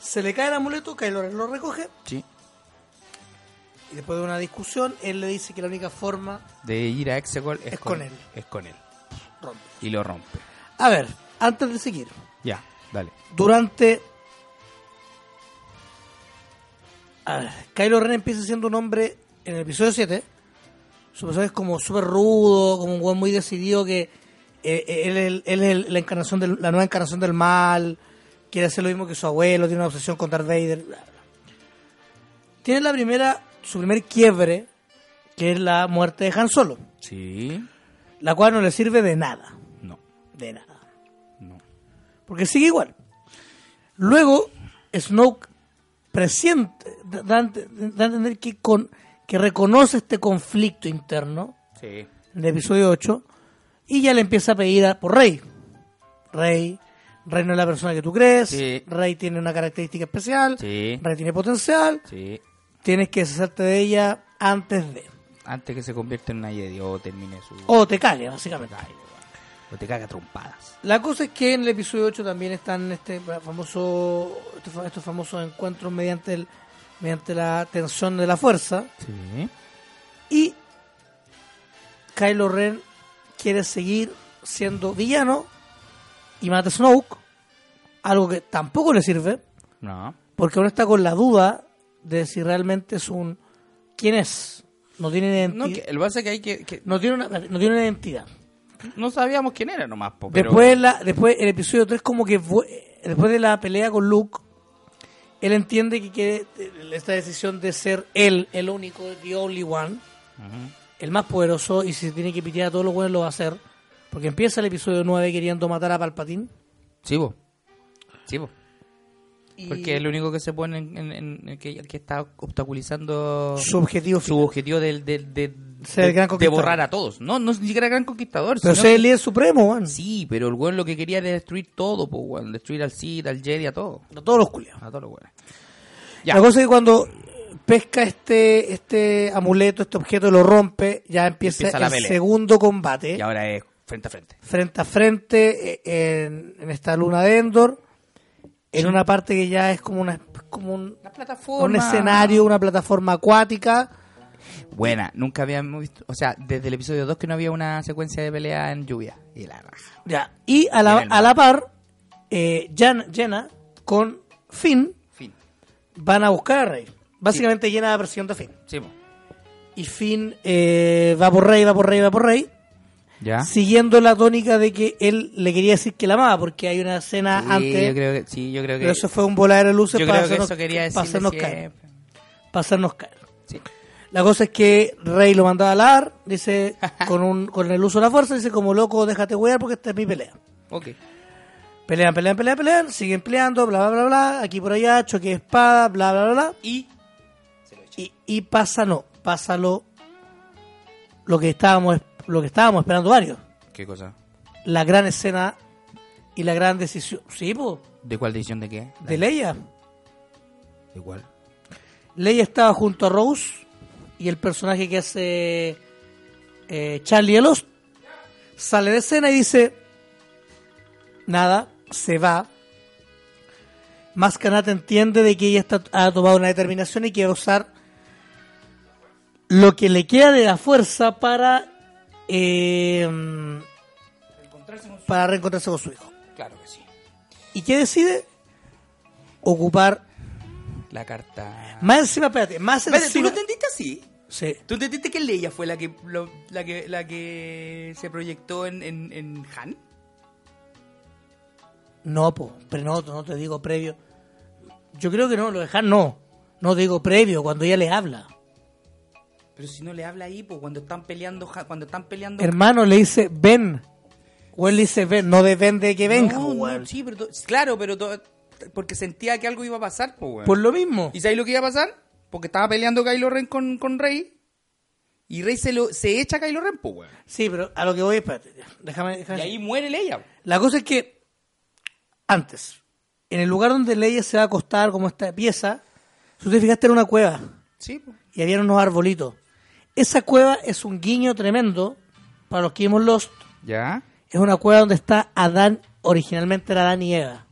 Se le cae el amuleto, Kylo Ren lo recoge. Sí. Y después de una discusión, él le dice que la única forma De ir a Exegol es, Es con él. Es con él. rompe. Y lo rompe. A ver, antes de seguir, Ya, dale. durante. A ver, Kylo Ren empieza siendo un hombre en el episodio 7. Su personaje es como súper rudo, como un weón muy decidido que eh, eh, él, él- él es la encarnación del- la nueva encarnación del mal, quiere hacer lo mismo que su abuelo, tiene una obsesión con Darth Vader. bla, bla. Tiene la primera, su primer quiebre, que es la muerte de Han Solo, Sí. la cual no le sirve de nada, No, de nada. no. porque sigue igual. Luego, Snoke presiente, da a entender que, con, que reconoce este conflicto interno Sí. en el episodio 8 y ya le empieza a pedir a, por Rey. Rey, Rey no es la persona que tú crees, Sí. Rey tiene una característica especial, Sí. Rey tiene potencial, tienes que deshacerte de ella antes de. Antes que se convierta en una Jedi o termine su... O te cague, básicamente. O te caga trompadas. La cosa es que en el episodio 8 también están este famoso estos, fa- estos famosos encuentros mediante el mediante la tensión de la fuerza Sí. y Kylo Ren quiere seguir siendo villano y mata a Snoke, algo que tampoco le sirve, No. porque uno está con la duda de si realmente es un... ¿Quién es? No tiene identidad. No, No, que, el base que hay que, que tiene, una, no tiene una identidad. no sabíamos quién era nomás, po, pero Después, la, después el episodio 3 como que después de la pelea con Luke, él entiende que quiere eh, esta decisión de ser él, el único, the only one, el más poderoso, y si se tiene que pitear a todos los buenos lo va a hacer. Porque empieza el episodio 9 queriendo matar a Palpatine. Sí, po. Y Porque es el único que se pone en, en- en- en que, que está obstaculizando su objetivo su final. objetivo del- del- de, Ser el gran de borrar a todos. No, no es ni siquiera gran conquistador. Pero ser el líder supremo, man. Sí, pero el weón lo que quería era destruir todo, po, weón. Destruir al Sith, al Jedi, a todo. A todos los culiados. A todos los weones. La cosa es que cuando pesca este este amuleto, este objeto, lo rompe, ya empieza, Empieza el pelea. segundo combate. Y ahora es frente a frente. frente a frente eh, en, en esta luna de Endor, en una parte que ya es como una como un, plataforma. un escenario, una plataforma acuática. Buena, nunca habíamos visto. O sea, desde el episodio 2 que no había una secuencia de pelea en lluvia. Y la raja. Ya. Y a la, a la par, eh, Jan- Jenna con Finn Fin. van a buscar a Rey. Básicamente llena la versión de Finn. Sí. Y Finn eh, va por Rey, va por Rey, va por Rey. ¿Ya? Siguiendo la tónica de que él le quería decir que la amaba, porque hay una escena Sí, antes. yo creo que, sí, yo creo que, pero eso fue un volar de luces yo para creo que hacernos, eso quería para decirle hacernos caer. Para hacernos caer. Sí. La cosa es que Rey lo mandaba a lar, dice, con un con el uso de la fuerza, dice como loco, déjate wear porque esta es mi pelea. Ok. Pelean, pelean, pelean, pelean, siguen peleando, bla, bla, bla, bla, aquí por allá, choque de espada, bla, bla, bla, bla. Y. Y, y pasa, no, pasa lo, lo que estábamos, lo que estábamos esperando varios. ¿Qué cosa? La gran escena y la gran decisión, sí, po, ¿De cuál decisión de qué? de Leia. ¿De cuál? Leia estaba junto a Rose y el personaje que hace eh, Charlie el Lost sale de escena y dice nada, se va. Más Kanata entiende de que ella está, ha tomado una determinación y quiere usar lo que le queda de la fuerza para eh, para reencontrarse con su hijo. Claro que sí. ¿Y qué decide? Ocupar La carta. más encima, espérate, más ¿Tú lo entendiste así? Sí. ¿Tú entendiste que Leia fue la que lo- la que la que se proyectó en, en, en Han? No, po, pero no, no te digo previo. Yo creo que no, lo dejan no. No te digo previo, cuando ella le habla. Pero si no le habla ahí, pues cuando están peleando, cuando están peleando. Hermano le dice ven. O él le dice ven, no de ven de que venga, No, sí, pero claro, pero porque sentía que algo iba a pasar, pues, weón. Por lo mismo. ¿Y sabes lo que iba a pasar? Porque estaba peleando Kylo Ren con, con Rey. Y Rey se, lo, se echa a Kylo Ren, pues, weón. Sí, pero a lo que voy, espérate. Déjame, déjame. Y ahí muere Leia. La cosa es que antes, en el lugar donde Leia se va a acostar como esta pieza, si tú te fijaste era una cueva Sí, pues. y había unos arbolitos. Esa cueva es un guiño tremendo para los que vimos Lost. ¿Ya? Es una cueva donde está Adán, originalmente era Adán y Eva.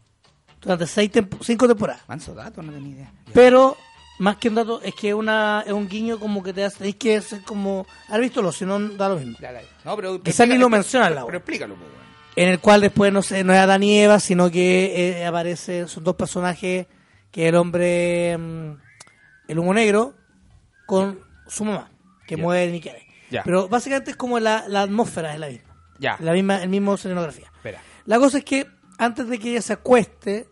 Durante seis tempo- cinco temporadas. Manso dato, no tenía idea. Pero, más que un dato, es que es una, es un guiño como que te hace, tenéis que ser como, haber visto si no da lo mismo. No, pero... Quizá ni lo menciona la Pero explícalo, pues, weón. En el cual después no sé, no es Adán y Eva, sino que eh, aparece, son dos personajes, que el hombre, mm, el humo negro, con su mamá, que Ya. mueren y quieren. Ya. Pero básicamente es como la, la atmósfera es la misma. Ya. La misma, el mismo escenografía. Espera. La cosa es que antes de que ella se acueste,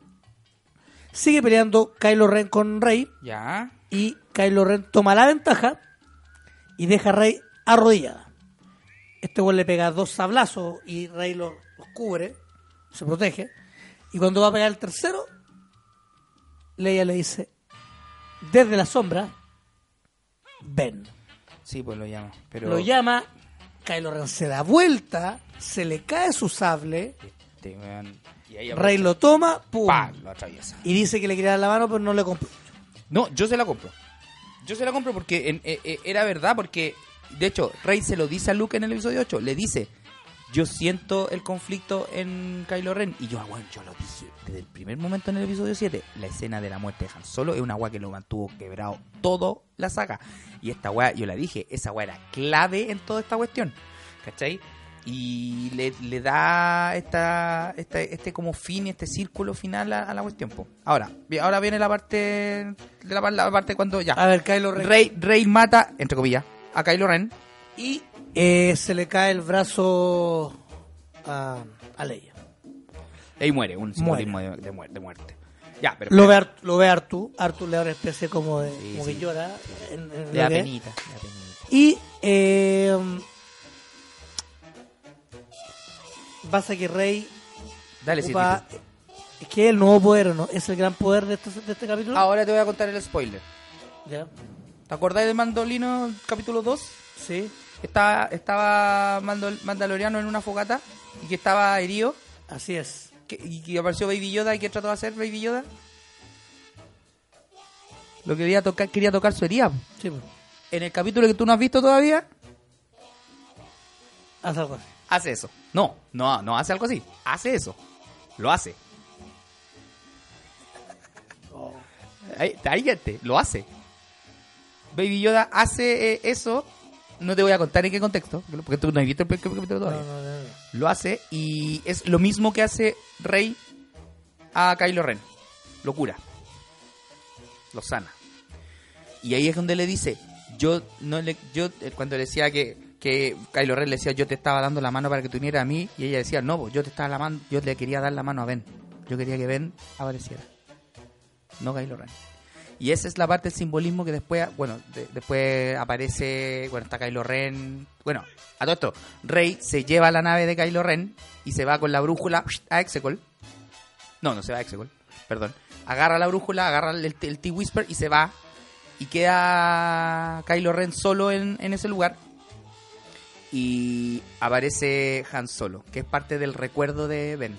sigue peleando Kylo Ren con Rey Ya. y Kylo Ren toma la ventaja y deja a Rey arrodillada. Este güey le pega dos sablazos y Rey los, los cubre, se protege. Y cuando va a pegar el tercero, Leia le dice, desde la sombra, ven. Sí, pues lo llamo. Pero... Lo llama, Kylo Ren se da vuelta, se le cae su sable, Este, y ahí Rey lo toma, pum. Lo atraviesa. Y dice que le quería dar la mano, pero no le compró. No, yo se la compro. Yo se la compro porque en- eh, eh, era verdad, porque de hecho Rey se lo dice a Luke en el episodio 8, le dice, yo siento el conflicto en Kylo Ren y yo, ah, bueno, yo lo dije desde el primer momento en el episodio 7, la escena de la muerte de Han Solo es una weá que lo mantuvo quebrado todo la saga y esta weá, yo la dije, esa weá era clave en toda esta cuestión, ¿cachai? Y le, le da esta, esta- este como fin, este círculo final a, a la cuestión. po. Ahora, ahora viene la parte la parte cuando ya. A ver, Kylo Ren. Rey, Rey mata, entre comillas, a Kylo Ren. Y eh, se le cae el brazo a, a Leia. Y muere, un simbolismo de, de muer- de muerte. Ya, pero Lo ve, lo ve Artu. Artu le da una especie como de Sí, como sí. que llora. en- en le da penita. Y eh, pasa que Rey Dale, sí, ocupa- es que es el nuevo poder, ¿o ¿no? Es el gran poder de este, de este capítulo. Ahora te voy a contar el spoiler. Ya. ¿Te acordás de Mandolino capítulo 2? Sí, Estaba, estaba Mandal- Mandaloriano en una fogata y que estaba herido así es. que- y que apareció Baby Yoda y que trató de hacer Baby Yoda. Lo que quería tocar, quería tocar su herida. Sí, pues. En el capítulo que tú no has visto todavía, Haz algo así. hace eso. No, no, no hace algo así. Hace eso. Lo hace. Ahí, ahí gente, lo hace. Baby Yoda hace eh, eso. No te voy a contar en qué contexto, porque tú no has visto el capítulo todavía. no, no, no. Lo hace y es lo mismo que hace Rey a Kylo Ren. Lo cura. Lo sana. Y ahí es donde le dice, yo no le, yo eh, cuando le decía que, que Kylo Ren le decía yo te estaba dando la mano para que tú vinieras a mí y ella decía no, yo te estaba la mano, yo le quería dar la mano a Ben. Yo quería que Ben apareciera. No Kylo Ren. Y esa es la parte del simbolismo que después, bueno, de- después aparece, bueno, está Kylo Ren. Bueno, a todo esto, Rey se lleva la nave de Kylo Ren y se va con la brújula a Exegol. No, no se va a Exegol, perdón. Agarra la brújula, agarra el, el T-Whisper y se va. Y queda Kylo Ren solo en, en ese lugar. Y aparece Han Solo, que es parte del recuerdo de Ben.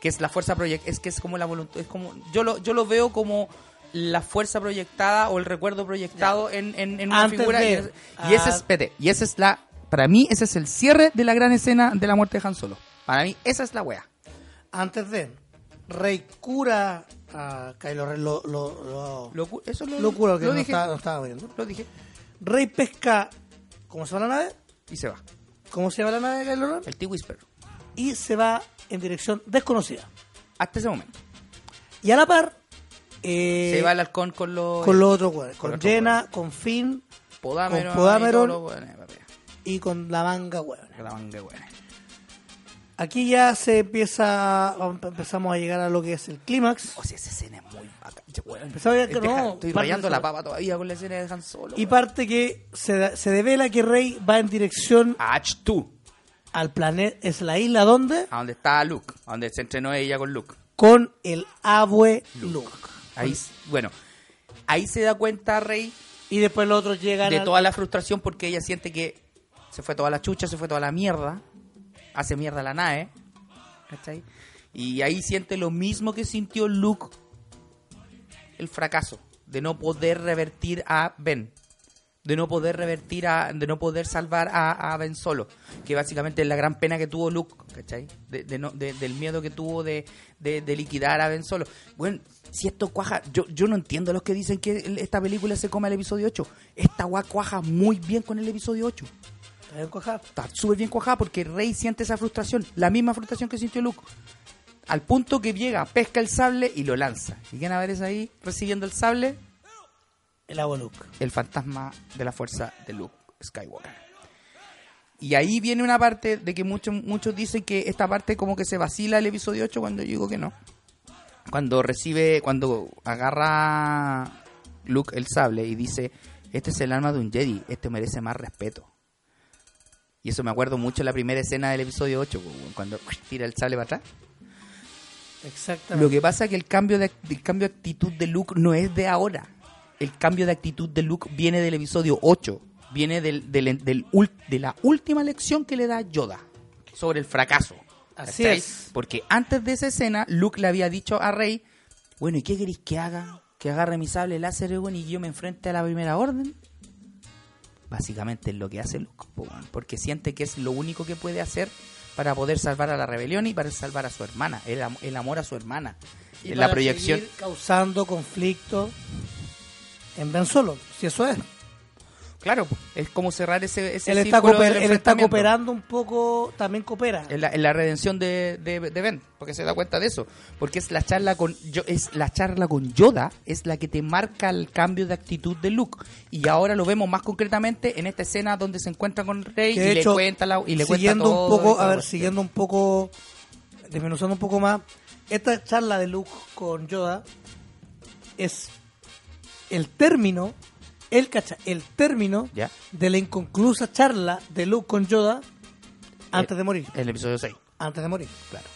Que es la fuerza proyectada, es que es como la voluntad, es como, yo lo, yo lo veo como la fuerza proyectada o el recuerdo proyectado en, en, en una Antes figura. de- y, es- y ese es, ah. espérate, y esa es la, para mí ese es el cierre de la gran escena de la muerte de Han Solo. Para mí esa es la wea. Antes de Rey cura a Kylo Ren, lo, lo, lo, Lo eso lo, cura lo no, dije, estaba, no estaba muriendo. lo dije Rey pesca, ¿cómo se llama la nave? y se va. ¿Cómo se llama la nave de Kylo Ren? El T-Whisper. Y se va en dirección desconocida. Hasta ese momento. Y a la par, eh, se va el halcón con los... con los otros hueones, con Jenna, con Finn Podameron. con Podameron. y con la manga hueón. La manga. Aquí ya se empieza, empezamos a llegar a lo que es el clímax. O sea, esa escena es muy bacán. Yo, weón, Empezaba ya que deja- no, Estoy rayando la papa todavía con la escena de Han Solo. Y weón. parte que se, se devela que Rey va en dirección A H2. al planeta, es la isla donde, A donde está Luke. A donde se entrenó ella con Luke. con el abue Luke. Ahí, bueno, ahí se da cuenta Rey Y después los otros llegan de al- toda la frustración porque ella siente que se fue toda la chucha, se fue toda la mierda. Hace mierda la nave. ¿Cachai? Y ahí siente lo mismo que sintió Luke. El fracaso. De no poder revertir a Ben. De no poder revertir a. De no poder salvar a, a Ben solo. Que básicamente es la gran pena que tuvo Luke. ¿Cachai? De, de no- de- del miedo que tuvo de, de- liquidar a Ben solo. Bueno, si esto cuaja. Yo, yo no entiendo a los que dicen que esta película se come el episodio 8. Esta gua cuaja muy bien con el episodio 8 ¿Está bien cuajado? está súper bien cuajada porque Rey siente esa frustración, la misma frustración que sintió Luke. Al punto que llega, pesca el sable y lo lanza. ¿Y quién aparece ahí recibiendo el sable? El Luke. El fantasma de la fuerza de Luke Skywalker. Y ahí viene una parte de que muchos muchos dicen que esta parte como que se vacila el episodio 8 cuando yo digo que no. Cuando recibe, cuando agarra Luke el sable y dice, este es el arma de un Jedi, este merece más respeto. Y eso me acuerdo mucho en la primera escena del episodio 8, cuando tira el sable para atrás. Exactamente. Lo que pasa es que el cambio de, el cambio de actitud de Luke no es de ahora. El cambio de actitud de Luke viene del episodio 8. Viene del, del- del de la última lección que le da Yoda sobre el fracaso. Así ¿Cachai? es. Porque antes de esa escena, Luke le había dicho a Rey, bueno, ¿y qué queréis que haga? ¿Que agarre mi sable láser weón, y yo me enfrente a la primera orden? Básicamente es lo que hace Luke, porque siente que es lo único que puede hacer para poder salvar a la rebelión y para salvar a su hermana, el, am- el amor a su hermana. Y en la para proyección. seguir causando conflicto en Ben Solo, si eso es. claro, es como cerrar ese, ese Él está, cooper- él cooperando un poco, también coopera. En la, en la redención de, de, de Ben, porque se da cuenta de eso. Porque es la charla con yo, es la charla con Yoda, es la que te marca el cambio de actitud de Luke. Y ahora lo vemos más concretamente en esta escena donde se encuentra con Rey Que y le cuenta la, y le cuenta siguiendo todo. un poco, a ver, siguiendo un poco, desmenuzando un poco más, esta charla de Luke con Yoda es el término, el cacha, el término Ya. de la inconclusa charla de Luke con Yoda antes Eh, de morir. El episodio 6. Antes de morir, claro.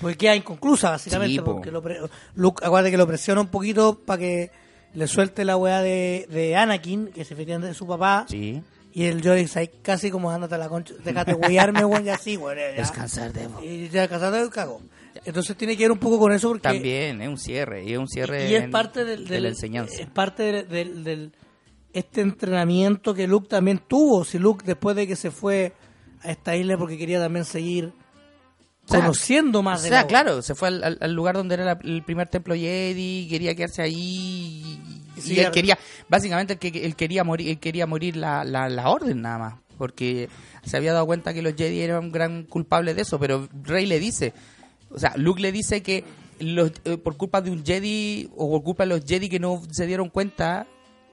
Porque queda inconclusa, básicamente. Sí, po. porque lo pre- Luke, acuérdate que lo presiona un poquito para que le suelte la weá de, de Anakin, que se efectivamente es su papá. Sí. Y el Joy ahí casi como ándate a la concha, déjate huearme, weón, ya sí, weón. Descansar de Y ya el cago. Entonces tiene que ver un poco con eso porque... También es un cierre, y es un cierre y es en- parte del, de la enseñanza. Es parte del, del- este entrenamiento que Luke también tuvo. Si Luke después de que se fue a esta isla porque quería también seguir O sea, conociendo O más de sea, la- claro, se fue al, lugar donde era la- el primer templo Jedi, quería quedarse ahí y, él quería, básicamente él, que- él quería morir, él quería morir la, la, la orden nada más, porque se había dado cuenta que los Jedi eran un gran culpable de eso, pero Rey le dice, o sea, Luke le dice que los, eh, por culpa de un Jedi o por culpa de los Jedi que no se dieron cuenta,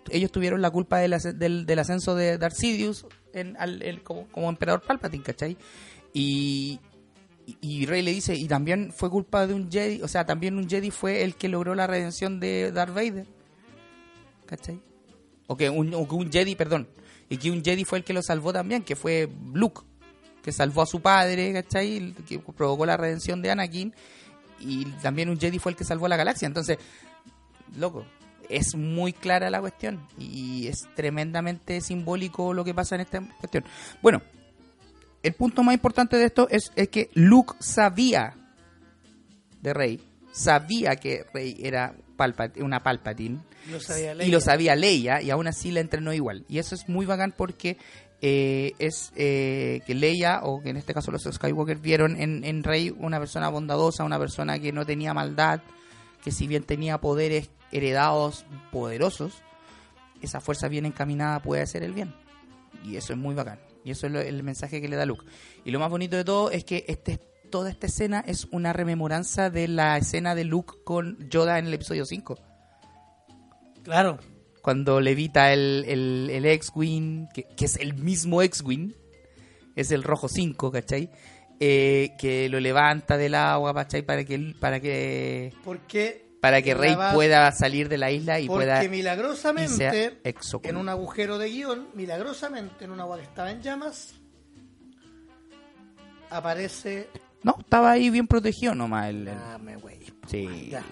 ellos tuvieron la culpa del, asc- del, del ascenso de Darth Sidious como, emperador Palpatine, ¿cachai? Y, Rey le dice, y también fue culpa de un Jedi, o sea, también un Jedi fue el que logró la redención de Darth Vader. ¿Cachai? O un, o que un Jedi, perdón, y que un Jedi fue el que lo salvó también, que fue Luke, que salvó a su padre, ¿cachai? Que provocó la redención de Anakin, y también un Jedi fue el que salvó a la galaxia. Entonces, loco, es muy clara la cuestión, y es tremendamente simbólico lo que pasa en esta cuestión. Bueno, el punto más importante de esto es, es que Luke sabía de Rey, sabía que Rey era Palpa- una Palpatine Lo sabía y lo sabía Leia y aún así la entrenó igual. Y eso es muy bacán porque eh, es eh, que Leia, o que en este caso los Skywalker, vieron en, Rey una persona bondadosa, una persona que no tenía maldad, que si bien tenía poderes heredados poderosos, esa fuerza bien encaminada puede hacer el bien. Y eso es muy bacán. Y eso es el mensaje que le da Luke. Y lo más bonito de todo es que este, toda esta escena es una rememoranza de la escena de Luke con Yoda en el episodio 5 Claro. Cuando levita el, el, el X-Wing, que, que es el mismo X-Wing, es el rojo 5, ¿cachai? Eh, que lo levanta del agua, ¿cachai? Para que, para que, Porque, para que Rey pueda salir de la isla y porque pueda... milagrosamente, en un agujero de guion, milagrosamente, en un agua que estaba en llamas, aparece... No, estaba ahí bien protegido nomás. El, el- Ah, me güey. sí. Ya.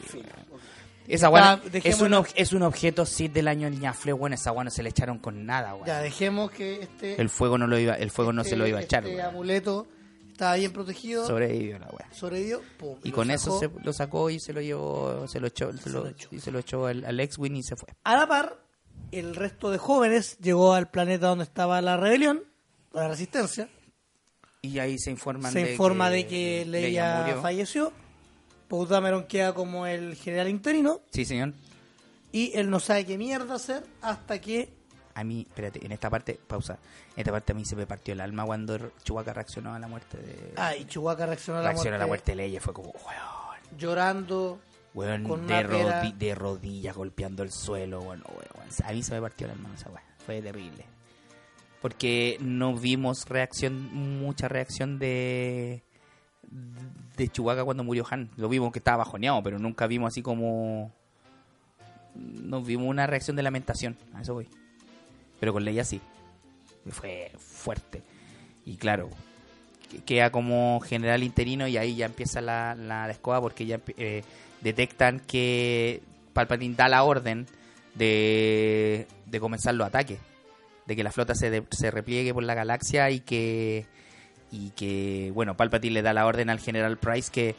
Esa Ya, guana es, un, es un objeto del año ñafle, bueno, esa guana no se le echaron con nada, weón. Ya, dejemos que este... El fuego no lo iba, el fuego no se lo iba a echar, Este weón. amuleto estaba bien protegido, Sobrevivió la weá. sobrevivió, pum, Y con sacó. eso se lo sacó y se lo llevó, se lo echó, se lo, y se lo echó al, al X-Wing y se fue. A la par, el resto de jóvenes llegó al planeta donde estaba la rebelión, la resistencia. Y ahí se informan Se de informa que de que Leia murió. falleció. Paul Dameron queda como el general interino. Sí, señor. Y él no sabe qué mierda hacer hasta que. A mí, espérate, en esta parte, pausa. En esta parte a mí se me partió el alma cuando Chewbacca reaccionó a la muerte de... Ah, y Chewbacca reaccionó a la, reaccionó muerte, a la muerte de Leia. Fue como, weón, llorando. weón, Con de, una pera. rodi- de rodillas golpeando el suelo, weón, weón. A mí se me partió el alma esa weón. Fue terrible. Porque no vimos reacción, mucha reacción de de Chewbacca cuando murió Han. Lo vimos que estaba bajoneado, pero nunca vimos así como nos vimos una reacción de lamentación, a eso voy. Pero con Leia sí. Fue fuerte. Y claro, que- queda como general interino y ahí ya empieza la, la, la porque ya eh, detectan que Palpatine da la orden de, de comenzar los ataques. De que la flota se, se repliegue por la galaxia y que, y que, bueno, Palpatine le da la orden al general Price que,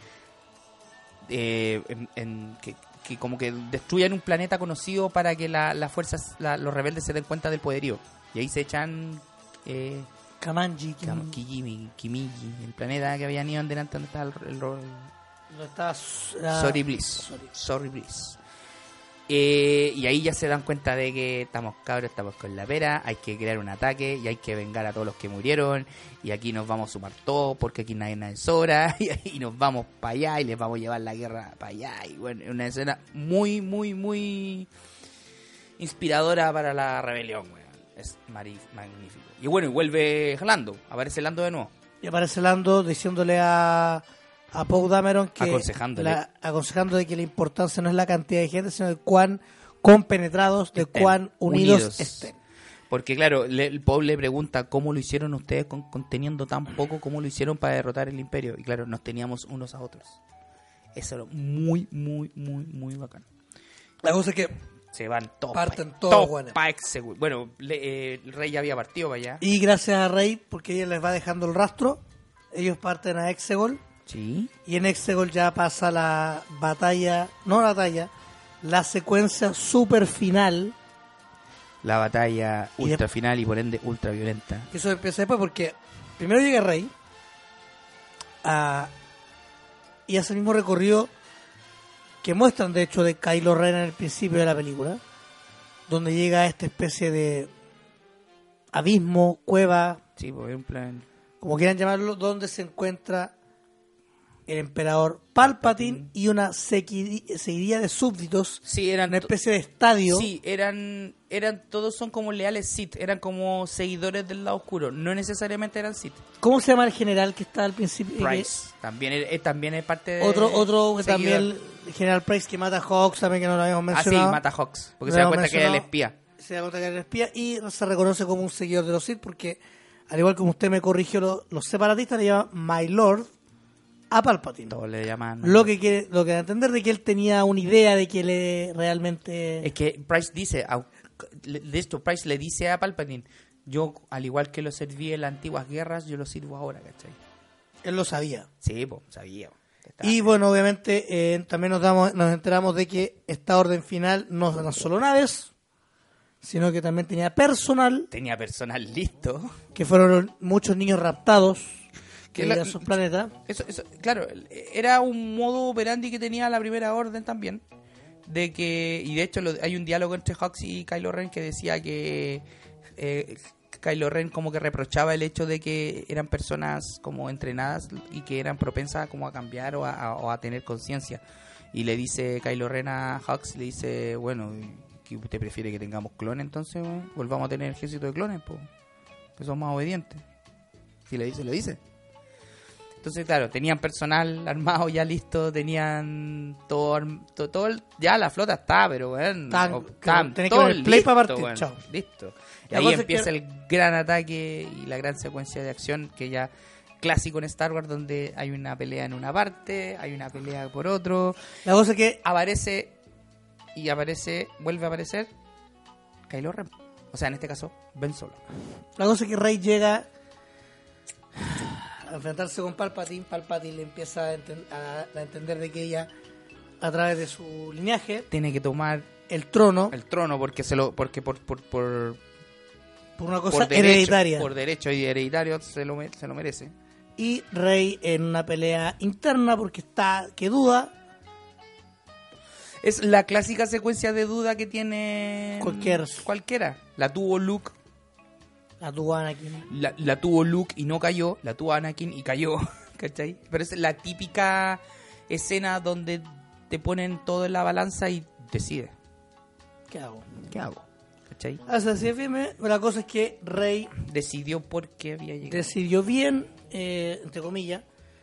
eh, en- en- que, que como que destruyan un planeta conocido para que la- las fuerzas, la- los rebeldes se den cuenta del poderío. Y ahí se echan... Eh, Kamanji. Kam- Kijimi, Kimiji, el planeta que habían ido en delante donde estaba el, el, el- No estaba. ah, Sorry Bliss. Sorry. Sorry Bliss. Eh, y ahí ya se dan cuenta de que estamos cabros, estamos con la pera, hay que crear un ataque y hay que vengar a todos los que murieron. Y aquí nos vamos a sumar todos porque aquí nadie nadie sobra. Y ahí nos vamos para allá y les vamos a llevar la guerra para allá. Y bueno, una escena muy, muy, muy inspiradora para la rebelión, weón. Es magnífico. Y bueno, y vuelve Lando, aparece Lando de nuevo. Y aparece Lando diciéndole a, a Poe Dameron que Aconsejándole. la- aconsejando de que la importancia no es la cantidad de gente, sino de cuán compenetrados, de Estén cuán unidos, unidos. estén. Porque claro, le- el Paul le pregunta cómo lo hicieron ustedes con, conteniendo tan poco, cómo lo hicieron para derrotar el imperio. Y claro, nos teníamos unos a otros. Eso era muy, muy, muy, muy bacán. La cosa es que Se van todos. Parten pa- todos, bueno. Bueno, le- eh, el rey ya había partido para allá. Y gracias a Rey, porque ella les va dejando el rastro, ellos parten a Exegol. Sí. Y en Exegol ya pasa la batalla, no la batalla, la secuencia super final. La batalla Y ultra de- final y por ende ultra violenta. Eso empieza después porque primero llega Rey ah, y hace el mismo recorrido que muestran de hecho de Kylo Ren en el principio de la película, donde llega a esta especie de abismo, cueva, Sí, pues en plan. como quieran llamarlo, donde se encuentra el emperador Palpatine y una seguidilla de súbditos, Sí, eran. una especie de estadio. Sí, eran, eran, todos son como leales Sith, eran como seguidores del lado oscuro, no necesariamente eran Sith. ¿Cómo se llama el general que está al principio? Price, también, es- también es parte de... Otro, otro que también, el general Price que mata a Hawks, también que no lo habíamos Ah, sí, mencionado. mata a Hawks, porque No se da cuenta que era el mencionado. espía. Se da cuenta que era el espía y se reconoce como un seguidor de los Sith porque, al igual como usted me corrigió, lo- los separatistas le llaman My Lord a Palpatine. Todos le llaman... Lo que quiere, lo que entender de que él tenía una idea de que le realmente... Es que Price dice, de esto Price le dice a Palpatine, yo al igual que lo serví en las antiguas guerras, yo lo sirvo ahora, ¿cachai? Él lo sabía. Sí, pues, sabía. Y bueno, obviamente eh, también nos damos, nos enteramos de que esta orden final no eran solo naves, sino que también tenía personal, Tenía personal listo. que fueron muchos niños raptados Que que la- a sus planetas. Eso, eso, claro, era un modo operandi que tenía la primera orden también. De que, y de hecho lo- hay un diálogo entre Hux y Kylo Ren que decía que eh, Kylo Ren como que reprochaba el hecho de que eran personas como entrenadas y que eran propensas como a cambiar o a, a- o a tener conciencia. Y le dice Kylo Ren a Hux, le dice, bueno, ¿que usted prefiere que tengamos clones entonces? Volvamos a tener ejército de clones, pues, que son más obedientes. Si le dice, lo dice. Entonces, claro, tenían personal armado ya listo, tenían todo, todo, el- ya la flota está, pero bueno, Tan- tan- tenés que todo poner play pa' listo, partir, weón, chao. listo. Y La ahí empieza que- el gran ataque y la gran secuencia de acción que ya clásico en Star Wars donde hay una pelea en una parte, hay una pelea por otro, La cosa es que aparece y aparece, vuelve a aparecer Kylo Ren. O sea, en este caso, Ben Solo. La cosa es que Rey llega a enfrentarse con Palpatine. Palpatine le empieza a, enten- a- a entender de que ella, a través de su linaje, Tiene que tomar el trono, el trono porque se lo porque por por, por por una cosa por derecho, hereditaria. por derecho y hereditario se lo, se lo merece. Y Rey en una pelea interna porque está que duda. Es la clásica secuencia de duda que tiene Cualquier- cualquiera. La tuvo Luke, La tuvo Anakin. la, la tuvo Luke y no cayó, la tuvo Anakin y cayó, ¿cachai? Pero es la típica escena donde te ponen todo en la balanza y decide, ¿Qué hago? ¿qué hago? ¿Cachai? Así es, firme. La cosa es que Rey Decidió por qué había llegado. decidió bien, eh, entre comillas.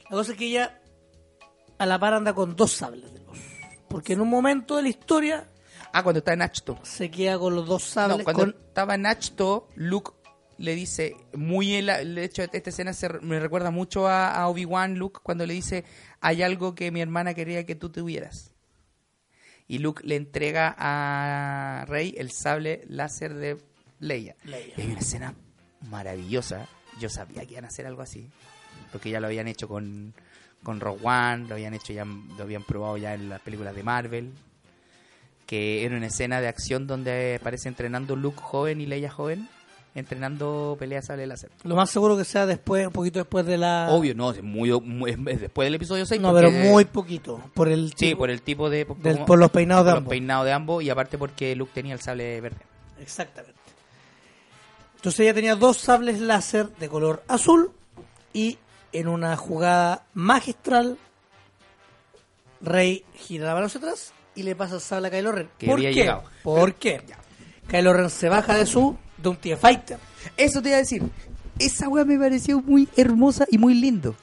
La cosa es que ella a la par anda con dos sables de luz. Porque en un momento de la historia Ah, cuando está en Achto. se queda con los dos sables. No, cuando con- estaba en Achto, Luke le dice, muy el, de hecho esta escena se, me recuerda mucho a, a Obi-Wan Luke cuando le dice, hay algo que mi hermana quería que tú tuvieras. Y Luke le entrega a Rey el sable láser de Leia. Leia. Y hay una escena maravillosa. Yo sabía que iban a hacer algo así. Porque ya lo habían hecho con, con Rogue One, lo habían hecho ya, lo habían probado ya en las películas de Marvel. Que era una escena de acción donde aparece entrenando Luke joven y Leia joven entrenando peleas sable láser. Lo más seguro que sea después, un poquito después de la... Obvio, no, es muy, muy- es después del episodio 6. No, pero muy poquito. Por el Sí, tipo- por el tipo de... del- como- por los peinados de por los ambos. peinados de ambos y aparte porque Luke tenía el sable verde. Exactamente. Entonces ella tenía dos sables láser de color azul y en una jugada magistral, Rey gira la mano hacia atrás y le pasa el sable a Kylo Ren. Que ¿Por qué? llegado. ¿Por qué? Kylo Ren se baja de su de un TIE Fighter. Eso te iba a decir. Esa weá me pareció muy hermosa y muy lindo.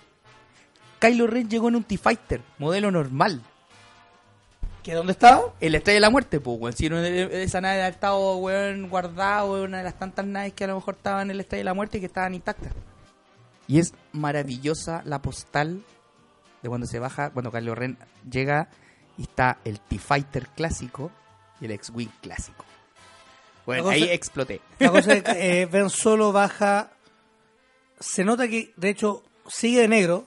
Kylo Ren llegó en un T-Fighter, modelo normal. ¿Que dónde estaba? En la Estrella de la Muerte, pues, weón. Si esa nave ha estado, weón, guardada, una de las tantas naves que a lo mejor estaban en la Estrella de la Muerte y que estaban intactas. Y es maravillosa la postal de cuando se baja, cuando Kylo Ren llega y está el T-Fighter clásico y el X-Wing clásico. Bueno, cosa- ahí exploté. La cosa es que eh, Ben Solo baja. Se nota que, de hecho, sigue de negro,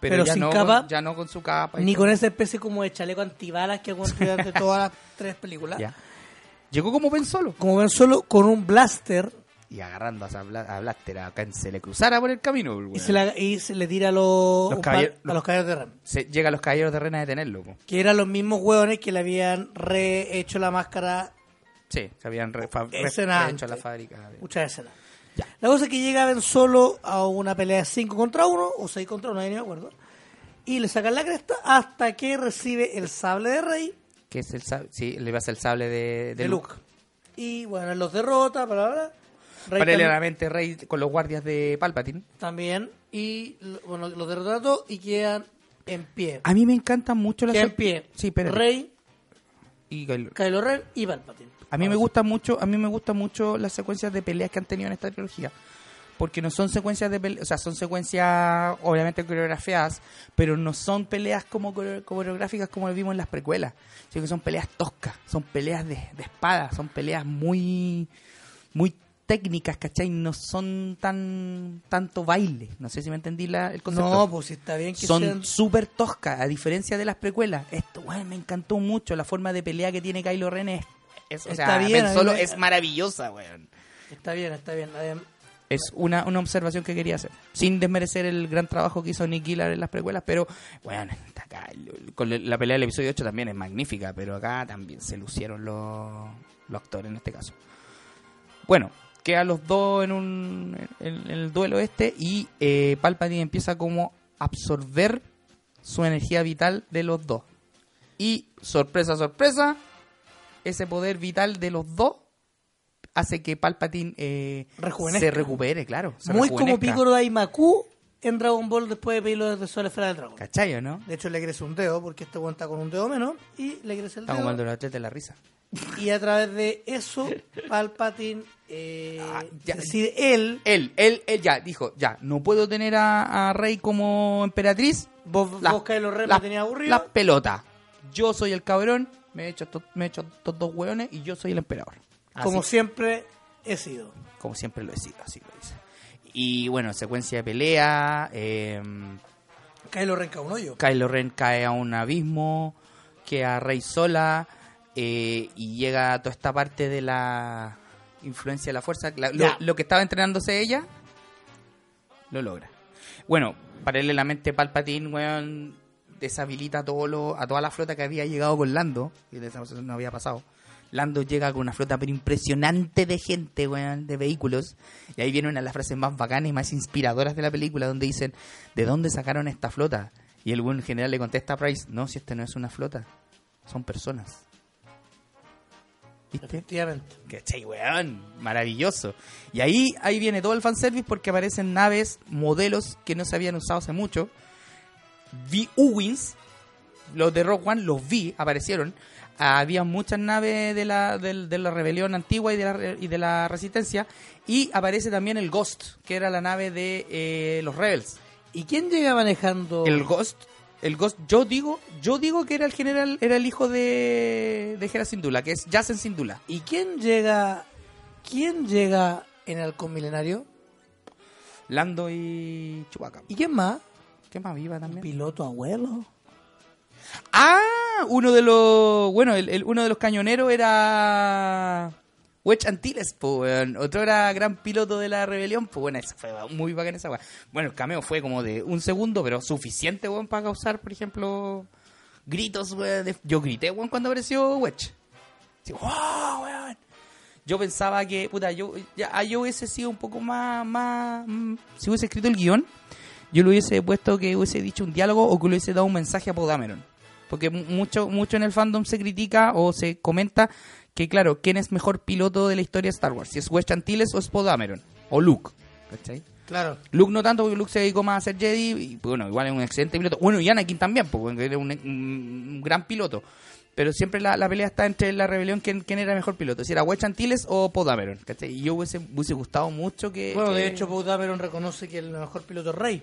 Pero ya sin no capa, ya no con su capa. y ni todo. con esa especie como de chaleco antibalas que aguanta durante todas las tres películas. Ya. Llegó como Ben Solo. Como Ben Solo con un blaster Y agarrando a, esa Bla- a Blaster a quien se le cruzara por el camino. y se, la- y se le tira a los, Los caballeros- a los caballeros de Ren. Se- llega a los caballeros de Rena a detenerlo. po. Que eran los mismos hueones que le habían rehecho la máscara Sí, se habían hecho la fábrica. de- muchas escenas. La cosa es que llega Ben Solo a una pelea de 5 contra 1 o 6 contra 1, ni me acuerdo. Y le sacan la cresta hasta que recibe el sable de Rey Que es el sable, sí, le pasa el sable de, de de Luke. Luke. Y bueno, los derrota, bla, bla, bla. Rey Paralelamente Rey con los guardias de Palpatine. también. Y bueno, los derrotan a todos y quedan en pie. A mí me encantan mucho las Quedan en pie. Sí, espérate. Rey, Y Kylo- Kylo Ren y Palpatine. A mí me gusta mucho, a mí me gustan mucho las secuencias de peleas que han tenido en esta trilogía. Porque no son secuencias de peleas, o sea, son secuencias obviamente coreografiadas, pero no son peleas como coreo- coreográficas como lo vimos en las precuelas, sino que son peleas toscas, son peleas de, de espada, son peleas muy muy técnicas, ¿cachai? No son tan tanto baile, no sé si me entendí la, el concepto No, pues está bien que son sean... súper toscas, a diferencia de las precuelas. Esto, weón, me encantó mucho. La forma de pelea que tiene Kylo Ren es, es- o Está sea, bien, Ben Solo es maravillosa, weón. Está bien, está bien. Es una, una observación que quería hacer. Sin desmerecer el gran trabajo que hizo Nick Gillard en las precuelas, pero, bueno, está acá, con la pelea del episodio 8 también es magnífica, pero acá también se lucieron los, los actores en este caso. Bueno, quedan los dos en, un, en, en el duelo este y eh, Palpatine empieza como a absorber su energía vital de los dos. Y, sorpresa, sorpresa, ese poder vital de los dos hace que Palpatine eh, se recupere, claro. se muy como. Piccolo Daimaku en Dragon Ball después de pedirlo desde la esfera del dragón. ¿Cachai o no? De hecho, le crece un dedo porque este está con un dedo menos y le crece el Está como el dedo. de atletas de la risa. Y a través de eso, Palpatine eh, Ah, ya. decide él. Él, él, él ya dijo, ya, no puedo tener a, a Rey como emperatriz. Vos, La- vos Kylo Ren la- me tenía aburrido. La pelota. Yo soy el cabrón, me he hecho, me he hecho estos dos hueones y yo soy el emperador. Así, como siempre he sido. como siempre lo he sido, así lo dice. Y bueno, secuencia de pelea, eh, Kylo Ren cae un hoyo. Kylo Ren cae a un abismo, queda Rey sola eh, y llega a toda esta parte de la influencia de la fuerza. La- lo, Ya. lo que estaba entrenándose ella, lo logra. Bueno, paralelamente Palpatine, weón, deshabilita a, todo lo, a toda la flota que había llegado con Lando, y de esa no había pasado. Lando llega con una flota pero impresionante de gente, weón, de vehículos. Y ahí viene una de las frases más bacanas y más inspiradoras de la película, donde dicen, ¿de dónde sacaron esta flota? Y el buen general le contesta a Price, no, si este no es una flota, son personas. ¿Viste? Efectivamente. ¿Cachai, weón? Maravilloso. Y ahí, ahí viene todo el fanservice porque aparecen naves, modelos que no se habían usado hace mucho. Vi U-Wings, los de Rock One, los vi, aparecieron. Ah, Había muchas naves de la, del- de la rebelión antigua y de la, y de la resistencia. Y aparece también el Ghost, que era la nave de eh, los Rebels. ¿Y quién llega manejando? El Ghost, el Ghost, yo digo, yo digo que era el general, era el hijo de, de Hera Syndulla, que es Jacen Syndulla. ¿Y quién llega? ¿Quién llega en halcón milenario? Lando y Chewbacca. ¿Y quién más? ¿Qué más viva ¿Un también? piloto abuelo? Ah, uno de los, bueno, el, el- uno de los cañoneros era Wedge Antilles, pues, weón. Otro era gran piloto de la rebelión, pues, bueno, esa fue muy bacana esa weá. Bueno, el cameo fue como de un segundo, pero suficiente, weón, para causar, por ejemplo, gritos, weón. de- Yo grité, weón, cuando apareció Wedge. ¡wow, weón! Yo pensaba que, puta, yo, ya, ah, yo hubiese sido un poco más, más, mm, si hubiese escrito el guion, yo le hubiese puesto que hubiese dicho un diálogo o que le hubiese dado un mensaje a Poe Dameron. Porque mu- mucho, mucho en el fandom se critica o se comenta que, claro, ¿quién es mejor piloto de la historia de Star Wars? Si es Wedge Antilles o es Poe Dameron. O Luke. ¿Cachai? Claro. Luke no tanto porque Luke se dedicó más a ser Jedi y bueno, igual es un excelente piloto. Bueno, y Anakin también, porque era un, gran piloto. Pero siempre la, la pelea está entre la rebelión, quién, quién era mejor piloto, si era Wedge Antilles o Poe Dameron. ¿cachai? Y yo hubiese, hubiese gustado mucho que... Bueno, de hecho, Poe Dameron reconoce que el mejor piloto es Rey.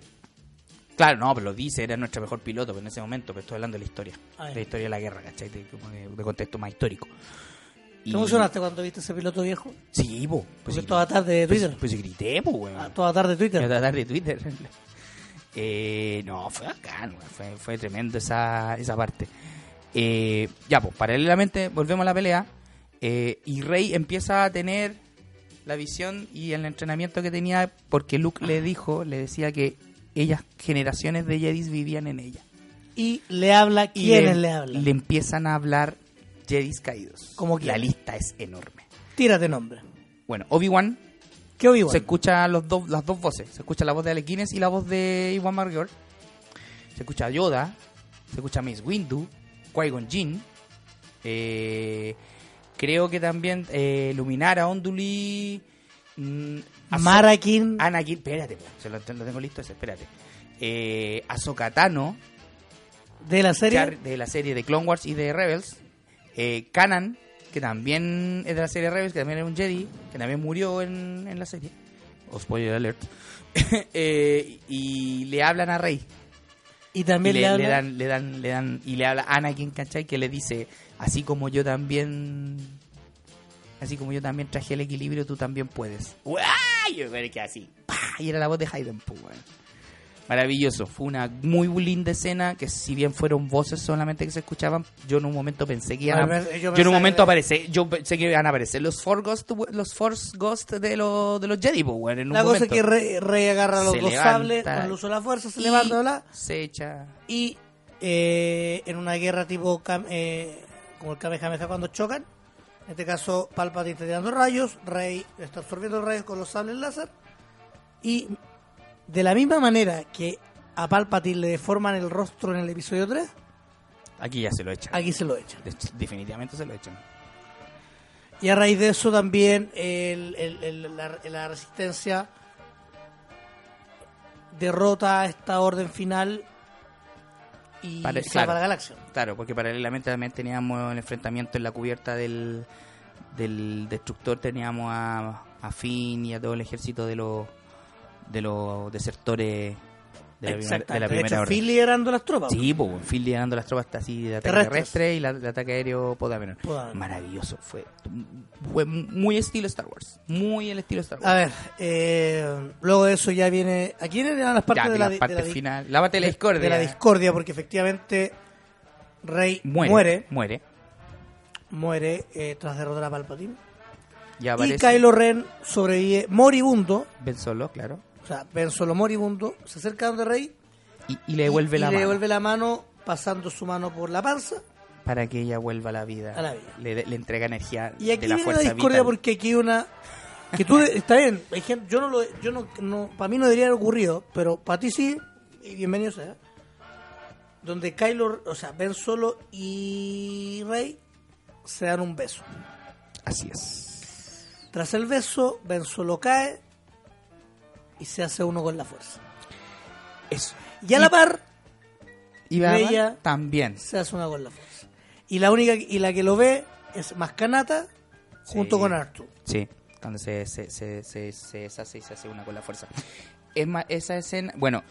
Claro, no, pero lo dice, era nuestro mejor piloto pero en ese momento, pero estoy hablando de la historia. Ah, de la historia de la guerra, ¿cachai? De, como de- de contexto más histórico. ¿Te emocionaste cuando viste ese piloto viejo? Sí, po. Pues sí, toda tarde de pues, Twitter. pues grité, po, weón. Ah, toda tarde de Twitter. tratar de Twitter. Eh, no, fue bacán, weón, fue, fue tremendo esa, esa parte. Eh, ya, pues, paralelamente volvemos a la pelea. eh, y Rey empieza a tener la visión y el entrenamiento que tenía porque Luke le dijo, le decía que ellas, generaciones de Jedis vivían en ella. Y le habla, Y ¿quiénes le, hablan? Le empiezan a hablar Jedis caídos. ¿Cómo La quién? lista es enorme. Tírate nombre. Bueno, Obi-Wan ¿Qué obi se escucha los dos, las dos voces. Se escucha la voz de Alec Guinness y la voz de Iwan McGregor. Se escucha a Yoda. Se escucha a Mace Windu. Qui-Gon Jinn. eh, creo que también eh, Luminara, Onduli. mm, Marakin Anakin. Espérate, se lo, lo tengo listo ese, espérate. Eh, Ahsoka Tano, de la serie. Char- de la serie de Clone Wars y de Rebels. Eh, Kanan, que también es de la serie Rebels, que también era un Jedi, que también murió en, en la serie. O spoiler alert. Eh, y le hablan a Rey. y Y también le, le, le dan, le dan, le dan, y le habla a Anakin, ¿cachai? Que le dice, así como yo también, así como yo también traje el equilibrio, tú también puedes. Me quedé así. ¡pah! Y era la voz de Hayden, pues. Maravilloso, fue una muy linda escena que si bien fueron voces solamente que se escuchaban, yo en un momento pensé que iban a, yo yo en un momento que- aparecé, yo pensé que iban a aparecer los Force Ghost, los Force Ghost de los de los Jedi, pues, weón, en un La cosa es momento. que Rey, Rey agarra los Se dos sables con el uso de la fuerza, se levanta ¿verdad? se echa y eh, en una guerra tipo eh, como el Kamehameha cuando chocan, en este caso Palpatine está tirando rayos, Rey está absorbiendo rayos con los sables láser y de la misma manera que a Palpatine le deforman el rostro en el episodio 3, Aquí ya se lo echan. aquí se lo echan. De- Definitivamente se lo echan. Y a raíz de eso también el- el- el- la, la resistencia derrota esta orden final y Pare- salva claro. la galaxia. Claro, porque paralelamente también teníamos el enfrentamiento en la cubierta del, del destructor, teníamos a, a Finn y a todo el ejército de los de los desertores de la, primer- Exacto. de la de primera hecho. Phil liderando las tropas. Sí, pues, bueno, Finn liderando las tropas así de ataque Terrestres. terrestre y la, de ataque aéreo. Podameron. Maravilloso, fue, fue muy estilo Star Wars. Muy el estilo Star Wars. A ver, eh, luego de eso ya viene. Aquí vienen las partes Ya, de la, parte de la final, la de la discordia. de la discordia, porque efectivamente Rey muere, muere, muere. muere, eh, tras derrotar a Palpatine. Ya Y Kylo Ren sobrevive moribundo, Ben Solo, claro. o sea, Ben Solo moribundo, se acerca donde Rey Y, y le devuelve y, la y le mano. devuelve la mano pasando su mano por la panza. para que ella vuelva a la vida. A la vida. Le, le entrega energía Y aquí de la viene la fuerza discordia vital. porque aquí hay una que tú está bien, hay gente- yo no lo yo no, no para mí no debería haber ocurrido, pero para ti sí y bienvenido sea. Donde Kylo, o sea, Ben Solo y Rey se dan un beso. Así es. Tras el beso, Ben Solo cae y se hace uno con la fuerza. Eso. Y a la par Y Leia- también. se hace una con la fuerza. Y la única y la que lo ve es Mascanata junto Sí. con Artu. Sí, cuando se, se, se, se, se deshace y se hace una con la fuerza. Es más, esa escena, bueno,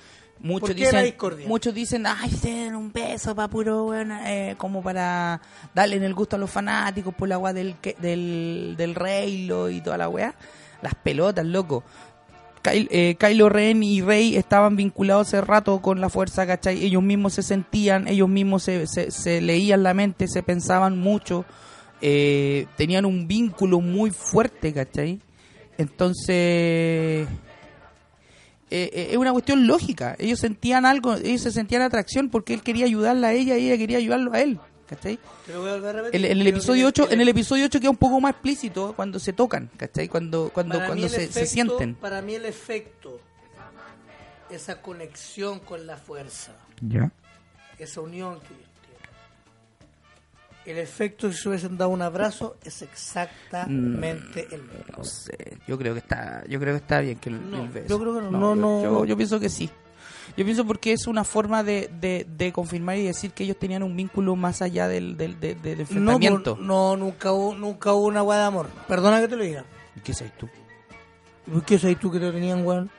muchos ¿Por qué la dicen, discordia? muchos dicen, ay, se den un beso para puro, weón, eh, como para darle en el gusto a los fanáticos por la agua del, del, del Reylo y toda la weá. Las pelotas, loco. Kylo, eh, Kylo Ren y Rey estaban vinculados hace rato con la fuerza, ¿cachai? Ellos mismos se sentían, ellos mismos se, se, se leían la mente, se pensaban mucho. eh, tenían un vínculo muy fuerte, ¿cachai? Entonces, eh, eh, es una cuestión lógica. Ellos sentían algo, ellos se sentían atracción porque él quería ayudarla a ella y ella quería ayudarlo a él. ¿Cachai? En, en el episodio que- 8, que- en el episodio 8 queda un poco más explícito cuando se tocan, ¿cachai? Cuando cuando para cuando se, sienten. Para mí el efecto, esa conexión con la fuerza, Ya. esa unión que. El efecto si se hubiesen dado un abrazo es exactamente el mismo. No sé, yo creo que está, yo creo que está bien que el, No, el beso. yo creo que no, no, yo, no. Yo, yo pienso que sí. Yo pienso porque es una forma de, de, de confirmar y decir que ellos tenían un vínculo más allá del, del, del, del No, enfrentamiento. no, nunca hubo, nunca hubo una weá de amor. Perdona que te lo diga. ¿Qué sabes tú? ¿Por qué sabes tú que te tenían, weón?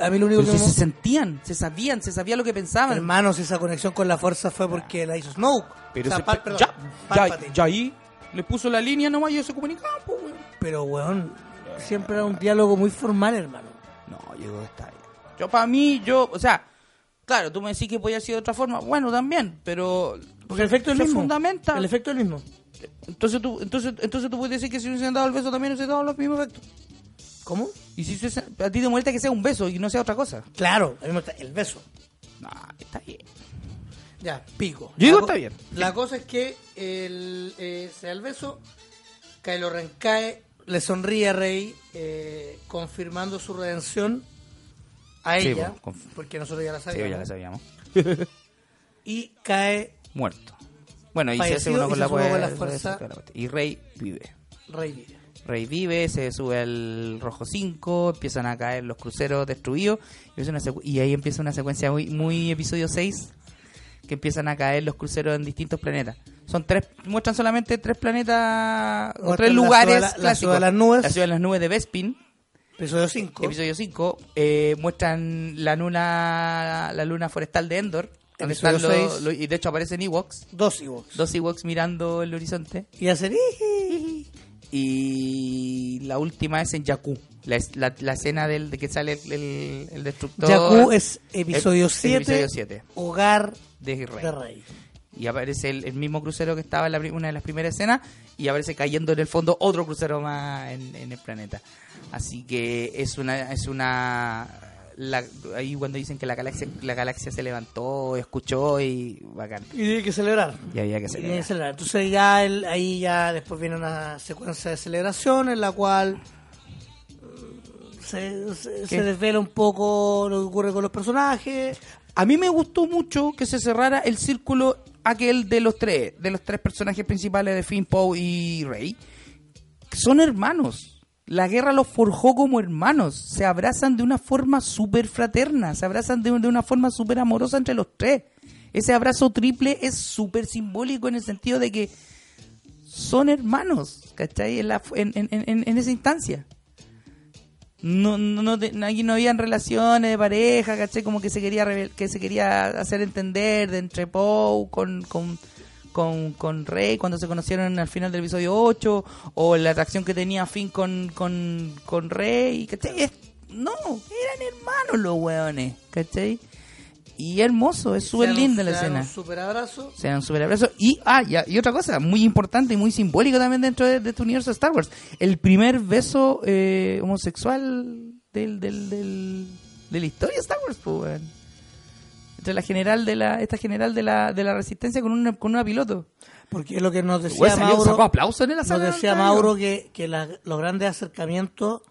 A mí lo único Pero que si me- se sentían, se sabían, se sabía lo que pensaban. Hermanos, esa conexión con la fuerza fue porque la hizo Snoke. Pero O sea, se- Pal- perdón, ya, ya, ahí le puso la línea nomás y ellos se comunicaban, pues, weón. Pero, weón, siempre era un diálogo muy formal, hermano. No, yo creo que está bien. Yo, para mí, yo, o sea, claro, tú me decís que podía ser de otra forma. Bueno, también, pero. Porque el efecto es el se mismo. fundamenta. El efecto es el mismo. Entonces tú, entonces, entonces tú puedes decir que si hubiesen dado el beso también hubiesen dado los mismos efectos. ¿Cómo? Y si se- a ti te molesta que sea un beso y no sea otra cosa. Claro, a mí me el beso. No, está bien. Ya, pico. Yo digo está bien. La cosa es que el, eh, se da el beso, Kylo Ren cae, le sonríe a Rey, eh, confirmando su redención a Sí, ella, pues, conf- porque nosotros ya la Sí, sabíamos. ya lo sabíamos. Y cae Muerto. Bueno, y se hace Fallecido uno y con se la, sube con pue- la se- fuerza. Y Rey vive. Rey vive. Rey vive, se sube al Rojo 5, empiezan a caer los cruceros destruidos y, es una secu- y ahí empieza una secuencia muy, muy episodio 6 que empiezan a caer los cruceros en distintos planetas. Son tres, muestran solamente tres planetas o tres la lugares ciudad de la- clásicos. ciudad de las nubes. La ciudad de las nubes de Bespin, Episodio 5. episodio 5, eh, muestran la luna la luna forestal de Endor, donde están los- y de hecho aparecen Ewoks, Dos Ewoks. dos Ewoks mirando el horizonte. Y hacen... Y la última es en Jakku. La, la, la escena del, de que sale el, el, el destructor. Jakku es episodio el- 7, episodio 7 hogar de Rey. de Rey. Y aparece el, mismo crucero que estaba en la una de las primeras escenas. Y aparece cayendo en el fondo otro crucero más en, en el planeta. Así que es una. Es una la- ahí cuando dicen que la galaxia, la galaxia se levantó, escuchó y bacán. Y tiene que celebrar. Y había que Y tiene que celebrar. celebrar. Entonces ya el- ahí ya después viene una secuencia de celebración en la cual mm, se, se- se desvela un poco lo que ocurre con los personajes. A mí me gustó mucho que se cerrara el círculo aquel de los tres, de los tres personajes principales de Finn, Poe y Rey. Son hermanos. La guerra los forjó como hermanos. Se abrazan de una forma súper fraterna. Se abrazan de, de una forma súper amorosa entre los tres. Ese abrazo triple es súper simbólico en el sentido de que son hermanos, ¿cachai? En, la- en, en- en- esa instancia. No, no, no, no habían relaciones de pareja, ¿cachai? Como que se quería que se quería hacer entender de entre Poe con, con, con, con Rey cuando se conocieron al final del episodio 8 o la atracción que tenía Finn con, con, con Rey, ¿cachai? Es- no, eran hermanos los weones, ¿cachai? Y hermoso, es súper linda la se escena. Un super abrazo. Se dan un super abrazo. Y, ah, ya, y otra cosa, muy importante y muy simbólico también dentro de, de este universo de Star Wars. El primer beso eh, homosexual del, del, del, de la historia de Star Wars, pues, weón. Entre la general de la, esta general de la, de la resistencia con una, con una piloto. Porque es lo que nos decía Mauro. sacó aplausos en la Nos decía Mauro que, que la- los grandes acercamientos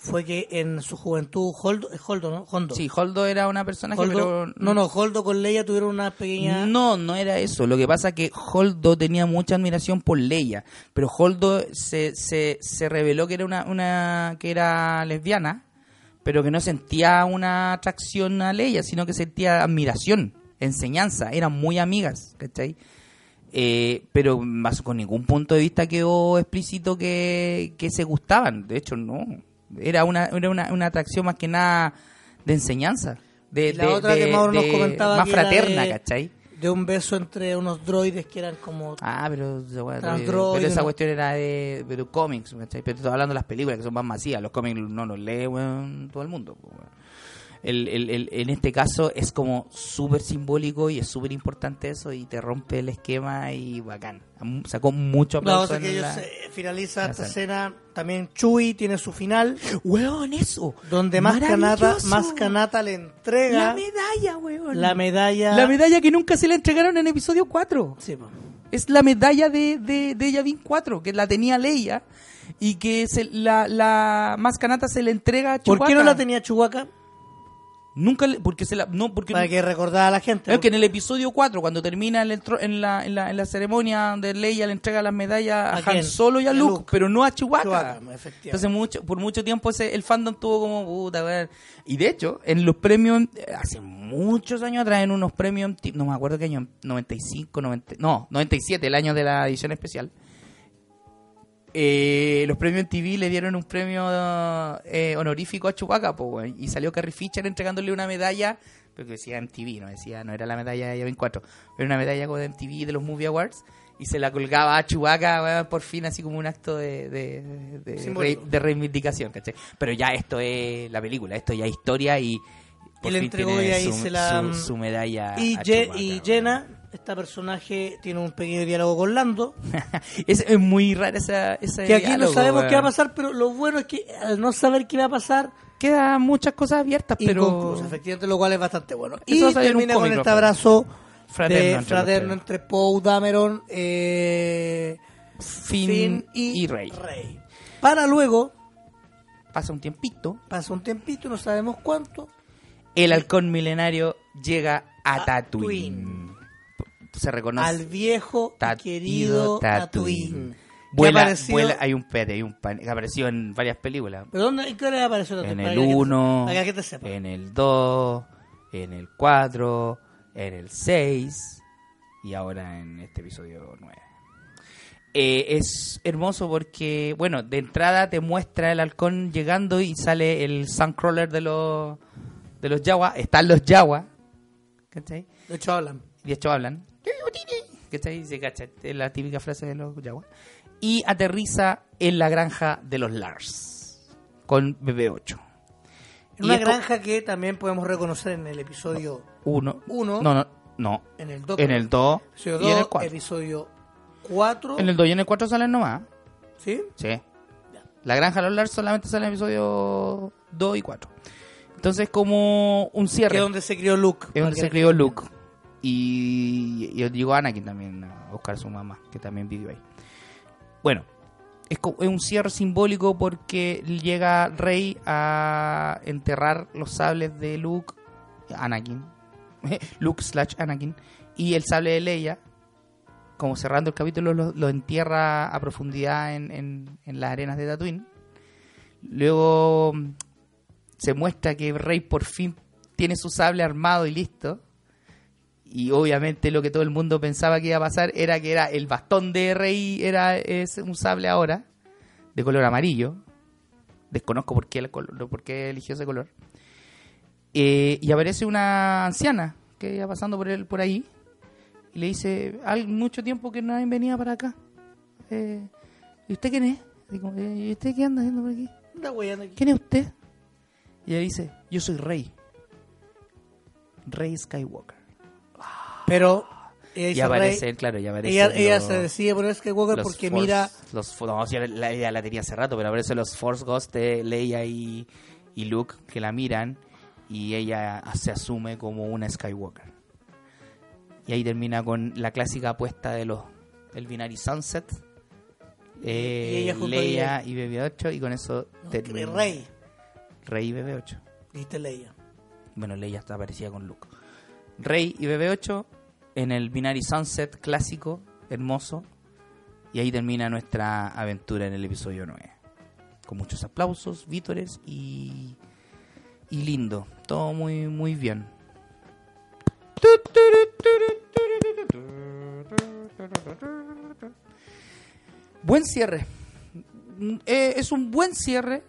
fue que en su juventud Holdo, es Holdo, ¿no? Hondo. Sí, Holdo era una personaje, Holdo- pero... no, no, Holdo con Leia tuvieron una pequeña... No, no era eso. Lo que pasa que Holdo tenía mucha admiración por Leia, pero Holdo se, se, se reveló que era una, una que era lesbiana, pero que no sentía una atracción a Leia, sino que sentía admiración, enseñanza, eran muy amigas, ¿cachai? Eh, pero más con ningún punto de vista quedó explícito que, que se gustaban, de hecho no, era una, era una, una atracción más que nada de ensenyanza, de, Y la de- otra que Mauro nos comentaba más fraterna, ¿cachai? De un beso entre unos droides que eran como... Ah, pero, pero esa cuestión era de, de cómics, ¿cachai? Pero estoy hablando de las películas que son más masivas. Los cómics no los lee weón, todo el mundo. El, el- el- en este caso es como súper simbólico y es súper importante eso y te rompe el esquema y bacán. Sacó mucho o aplauso sea que en ellos la- eh, finaliza la esta escena. También Chuy tiene su final, Weón, eso. donde más canata, más canata le La entrega medalla, weón. la medalla. La medalla que nunca se le entregaron en episodio 4. Sí, po. Es la medalla de, de, de Yavin 4, que la tenía Leia y que se, la, la más canata se le entrega a ¿Por qué no Chewbacca. la tenía Chubaca? Nunca le- porque se la no porque Para que recordara a la gente. es que en el episodio 4 cuando termina el en la, en la en la ceremonia donde Leia le entrega las medallas a, ¿A Han? Solo y a A Luke, Luke. pero no a efectivamente. Entonces mucho, por mucho tiempo ese, el fandom tuvo como puta, weón. Y de hecho, en los premios, eh, hace muchos años atrás, en unos premios, no me acuerdo qué año, 95, 90, no, 97, el año de la edición especial. Eh, los premios TV le dieron un premio eh, honorífico a po, weón, y salió Carrie Fisher entregándole una medalla, pero que decía MTV, no decía, no era la medalla de Yavin 4, era una medalla como de MTV de los Movie Awards, y se la colgaba a weón, por fin, así como un acto de, de, de- de Simbólico. re- de reivindicación, ¿cachai? Pero ya esto es la película, esto ya es historia y... por Y le entregó y ahí su, se la- su- su medalla y, a Ye- Chewbacca, y weón. Esta personaje, tiene un pequeño diálogo con Lando. es, es muy rara esa, esa Que aquí no sabemos qué va a pasar, pero lo bueno es que al no saber qué va a pasar, Quedan muchas cosas abiertas, pero... inconcluso, efectivamente, lo cual es bastante bueno. Eso Y termina con este Rafael. abrazo Fraterno de entre fraterno entre Poe Dameron eh, Finn, Finn y, y Rey. Para luego, Pasa un tiempito, pasa un tiempito, no sabemos cuánto, el halcón milenario llega a A Tatooine. Se reconoce. al viejo Tatido querido Tatooine. Tatooine. Vuela, apareció- vuela- hay un pete, hay un pan, que apareció en varias películas. ¿Pero dónde, en qué hora apareció En Tatooine? Para el que la gente- 1, Para que la gente sepa. en el 2, en el 4, en el 6 y ahora en este episodio 9. Eh, es hermoso porque, bueno, de entrada te muestra el halcón llegando y sale el Suncrawler de los de los Yawa. Están los Yawa. ¿Cachai? De hecho, hablan. De hecho hablan. ¿Cachai? Se cacha. Es la típica frase de los Yawa. Y aterriza en la granja de los Lars. Con BB-8. En una esto- granja que también podemos reconocer en el episodio Uno. Uno. No, no, no. en el 2. En el 2 episodio y en el 2, 4. episodio 4. En el 2 y en el 4 salen nomás. ¿Sí? Sí. La granja de los Lars solamente sale en el episodio 2 y 4. Entonces como un Que cierre. es donde se crió Luke. Es donde se que- crió Luke. Y, y llegó Anakin también a buscar a su mamá, que también vivió ahí. Bueno, es, un cierre simbólico porque llega Rey a enterrar los sables de Luke, Anakin, Luke slash Anakin, y el sable de Leia, como cerrando el capítulo, lo, entierra a profundidad en, en- en las arenas de Tatooine. Luego mm, se muestra que Rey por fin tiene su sable armado y listo. Y obviamente lo que todo el mundo pensaba que iba a pasar era que era el bastón de Rey era es un sable ahora de color amarillo. Desconozco por qué, el color, por qué eligió ese color. Eh, y aparece una anciana que iba pasando por, el, por ahí y le dice, hay mucho tiempo que nadie venía para acá. Eh, ¿Y usted quién es? Digo, "Eh, ¿Y usted qué anda haciendo por aquí. ¿Quién es usted? Y ella dice, yo soy Rey. Rey Skywalker. Pero ella Y aparece, claro, y aparece ella, ella los- se decide poner Skywalker los porque Force- mira Los, no, la, ella la tenía hace rato, pero aparece los Force Ghosts de Leia y, y Luke que la miran y ella se asume como una Skywalker. Y ahí termina con la clásica apuesta de los el Binary Sunset. eh, Y ella junto a Leia y BB-8 y con eso termina. Rey. Rey y BB-8. Dijiste Leia. Bueno, Leia está parecida con Luke. Rey y BB-8 en el Binary Sunset clásico, hermoso. Y ahí termina nuestra aventura en el episodio 9. Con muchos aplausos, vítores y, y lindo. Todo muy, muy bien. Buen cierre. Mm, eh, es un buen cierre.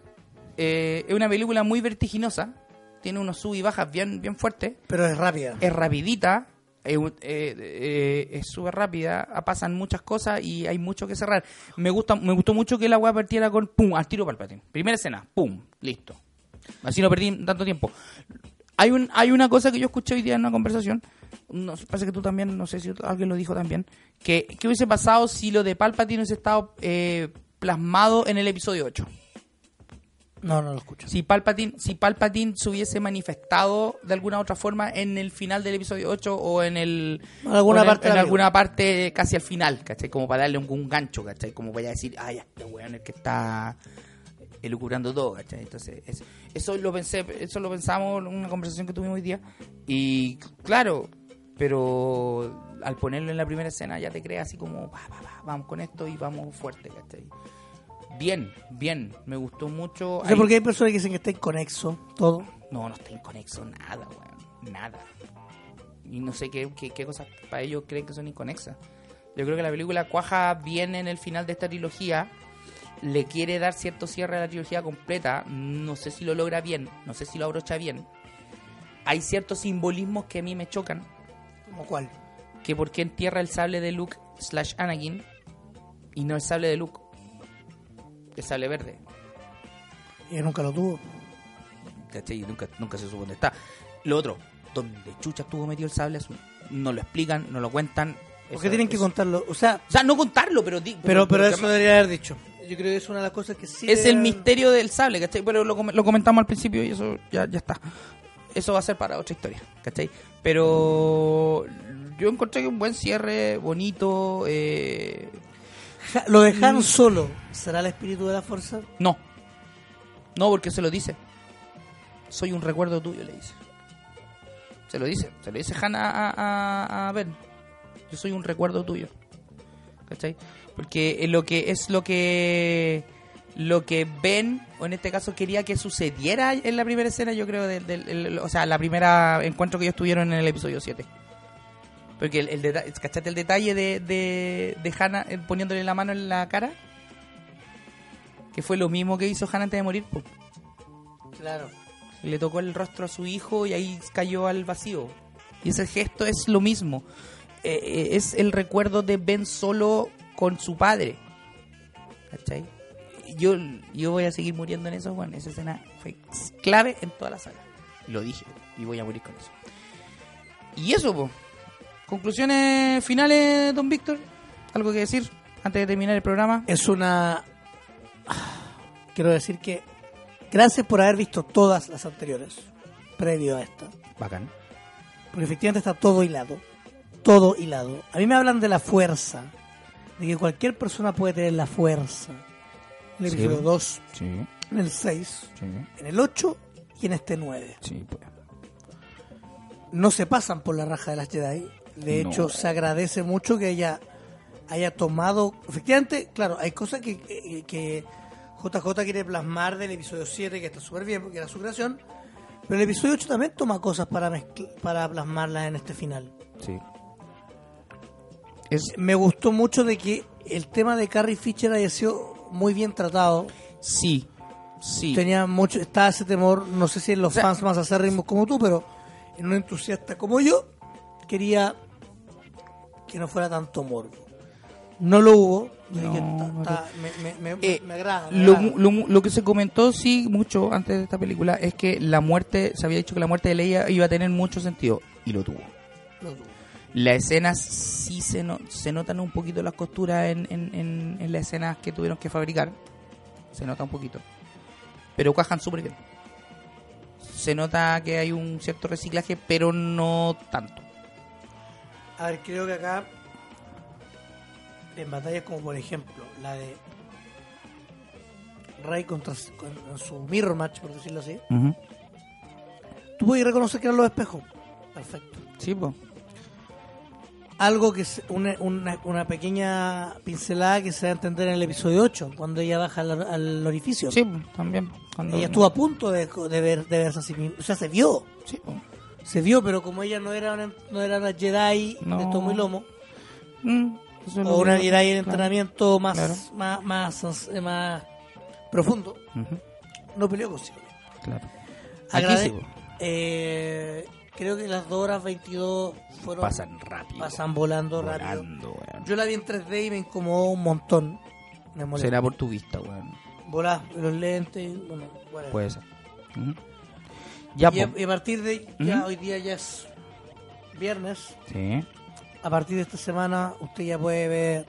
Eh, es una película muy vertiginosa. Tiene unos sub y bajas bien, bien fuertes. Pero es rápida. Es rapidita. Eh, eh, es súper rápida. ah, Pasan muchas cosas y hay mucho que cerrar. Me gusta me gustó mucho que la weá partiera con pum, al tiro Palpatine. Primera escena, pum, listo. Así no perdí tanto tiempo. Hay, un, hay una cosa que yo escuché hoy día en una conversación, no, parece que tú también, no sé si alguien lo dijo también, que ¿qué hubiese pasado si lo de Palpatine hubiese estado eh, plasmado en el episodio 8? No, no lo escucho. Si Palpatine, si Palpatine se hubiese manifestado de alguna otra forma en el final del episodio 8 o en el alguna o en, parte en alguna parte casi al final, ¿cachai? Como para darle un, un gancho, ¿cachai? Como para decir, ay, este weón es el que está elucubrando todo, ¿cachai? Entonces, es- eso lo pensé, eso lo pensamos en una conversación que tuvimos hoy día. Y claro, pero al ponerlo en la primera escena ya te creas así como, "Va, va, va, vamos con esto y vamos fuerte, ¿cachai? Bien, bien, me gustó mucho. No sé Ahí- por qué hay personas que dicen que está inconexo todo. no, no está inconexo nada, weón. Nada. Y no sé qué, qué, qué cosas para ellos creen que son inconexas. Yo creo que la película cuaja bien en el final de esta trilogía. Le quiere dar cierto cierre a la trilogía completa. No sé si lo logra bien. No sé si lo abrocha bien. Hay ciertos simbolismos que a mí me chocan. ¿Como cuál? Que por qué entierra el sable de Luke slash Anakin y no el sable de Luke. El sable verde. Ella nunca lo tuvo. ¿cachai? Y nunca, nunca se supo dónde está. Lo otro, ¿dónde chucha estuvo metido el sable azul? No lo explican, no lo cuentan. ¿Por qué tienen que contarlo? O sea, O sea, no contarlo, pero... di- pero, pero eso debería haber dicho. Yo creo que es una de las cosas que sí. Es el misterio del sable, ¿cachai? Pero lo, lo comentamos al principio y eso ya, ya está. Eso va a ser para otra historia, ¿cachai? Pero yo encontré que un buen cierre, bonito. Eh... Ja- Lo dejaron solo. ¿Será el espíritu de la fuerza? No. No, porque se lo dice. Soy un recuerdo tuyo, le dice. Se lo dice. Se lo dice Hannah a, a- a Ben. Yo soy un recuerdo tuyo. ¿Cachai? Porque lo que es lo que lo que Ben, o en este caso quería que sucediera en la primera escena, yo creo, del, del- el- o sea, la primera encuentro que ellos tuvieron en el episodio 7. Porque el, el deta- ¿cachaste el detalle de, de, de Hannah eh, poniéndole la mano en la cara? Que fue lo mismo que hizo Hannah antes de morir. po. Claro. Le tocó el rostro a su hijo y ahí cayó al vacío. Y ese gesto es lo mismo. Eh, eh, es el recuerdo de Ben solo con su padre. ¿Cachai? Yo, yo voy a seguir muriendo en eso, bueno, esa escena fue clave en toda la saga. Lo dije, y voy a morir con eso. Y eso, po. Conclusiones finales, don Víctor. ¿Algo que decir antes de terminar el programa? Es una. Quiero decir que. Gracias por haber visto todas las anteriores. Previo a esta. Bacán. Porque efectivamente está todo hilado. Todo hilado. A mí me hablan de la fuerza. De que cualquier persona puede tener la fuerza. En el Sí. episodio 2, Sí, en el 6, sí, en el 8 y en este 9. sí, pues. no se pasan por la raja de las Jedi. De No. hecho, se agradece mucho que ella haya tomado. Efectivamente, claro, hay cosas que, que, que JJ quiere plasmar del episodio 7, que está súper bien porque era su creación. Pero el episodio 8 también toma cosas para, para plasmarlas en este final. Sí. Es, Me gustó mucho de que el tema de Carrie Fisher haya sido muy bien tratado. sí, sí. Tenía mucho, estaba ese temor, no sé si en los O sea- fans más acérrimos como tú, pero en un entusiasta como yo, quería que no fuera tanto morbo. No lo hubo, No, dije, "Ta- no ta- me, me- me- Eh, me agrada. me Lo, agrada". lo, lo que se comentó, sí, mucho antes de esta película, es que la muerte, se había dicho que la muerte de Leia iba a tener mucho sentido, y lo tuvo. Lo dudo. Las escenas sí se, no- se notan un poquito las costuras en, en, en- en las escenas que tuvieron que fabricar. Se nota un poquito. Pero cuajan súper bien. Se nota que hay un cierto reciclaje, pero no tanto. A ver, creo que acá, en batallas como por ejemplo la de Rey contra su- con su mirror match, por decirlo así, tú puedes reconocer que eran los espejos. Perfecto. Sí, pues. algo que es una, una, una pequeña pincelada que se va a entender en el episodio 8, cuando ella baja al, al orificio. Sí, también. Cuando- Ella estuvo a punto de, de ver de verse así misma. O sea, se vio. Sí, po. Se vio, pero como ella no era una, no era una Jedi No. de tomo y lomo, Mm, o una Jedi en claro. entrenamiento más, Claro. más, más, eh, más profundo, Ujú, no peleó con Sigourney. claro. Agrade- Aquí eh, creo que las 2 horas 22 fueron pasan rápido. pasan volando, rápido. Volando, weón. Yo la vi en 3D y me incomodó un montón. Me. Será por tu vista, weón. Volá, los lentes, bueno, whatever. Puede ser. Ujú. Ya, y, a, po. y a partir de ya hoy día ya es viernes. Sí. A partir de esta semana usted ya puede ver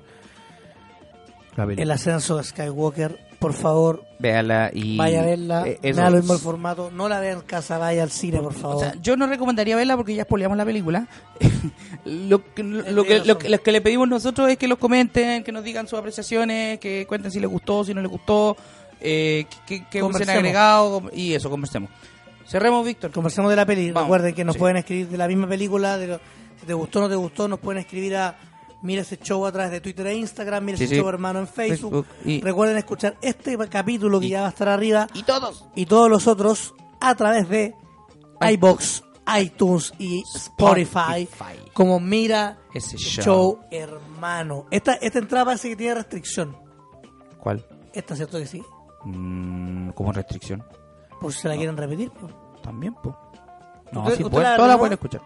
el ascenso de Skywalker. Por favor, Véala y... vaya a verla. eh, eso. da lo mismo el formato. No la vea en casa, vaya al cine, por favor. O sea, yo no recomendaría verla porque ya spoileamos la película. lo, que, lo, que, lo, razón. que, lo que le pedimos nosotros es que los comenten, que nos digan sus apreciaciones, que cuenten si les gustó, si no les gustó, eh, que, que agregado y eso, conversemos. Cerremos, Víctor. Conversemos de la peli. Vamos, Recuerden que nos sí. pueden escribir de la misma película. De lo- si te gustó o no te gustó, nos pueden escribir a Mira ese show a través de Twitter e Instagram. Mira Sí, ese sí. show hermano en Facebook. Facebook y- Recuerden escuchar este capítulo que Y- ya va a estar arriba Y todos. y todos los otros a través de iBox, iTunes y Spotify. Spotify. Como Mira Ese show. show. hermano. Esta, esta entrada parece que tiene restricción. ¿Cuál? Esta, ¿cierto que sí? Mm, como restricción. Por si se la quieren repetir. pues. También, pues. No, ¿Usted- sí, pueden- la- la pueden escuchar.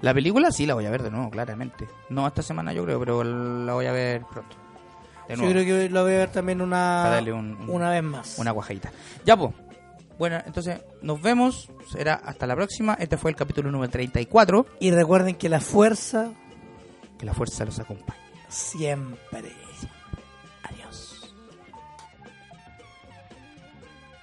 La película sí la voy a ver de nuevo, claramente. No esta semana yo creo, pero la voy a ver pronto. De Yo creo que lo voy a ver también una, un- un- una vez más. Una guajadita. Ya, pues. Bueno, entonces nos vemos. Será hasta la próxima. Este fue el capítulo número 34. Y recuerden que la fuerza Que la fuerza los acompañe. siempre.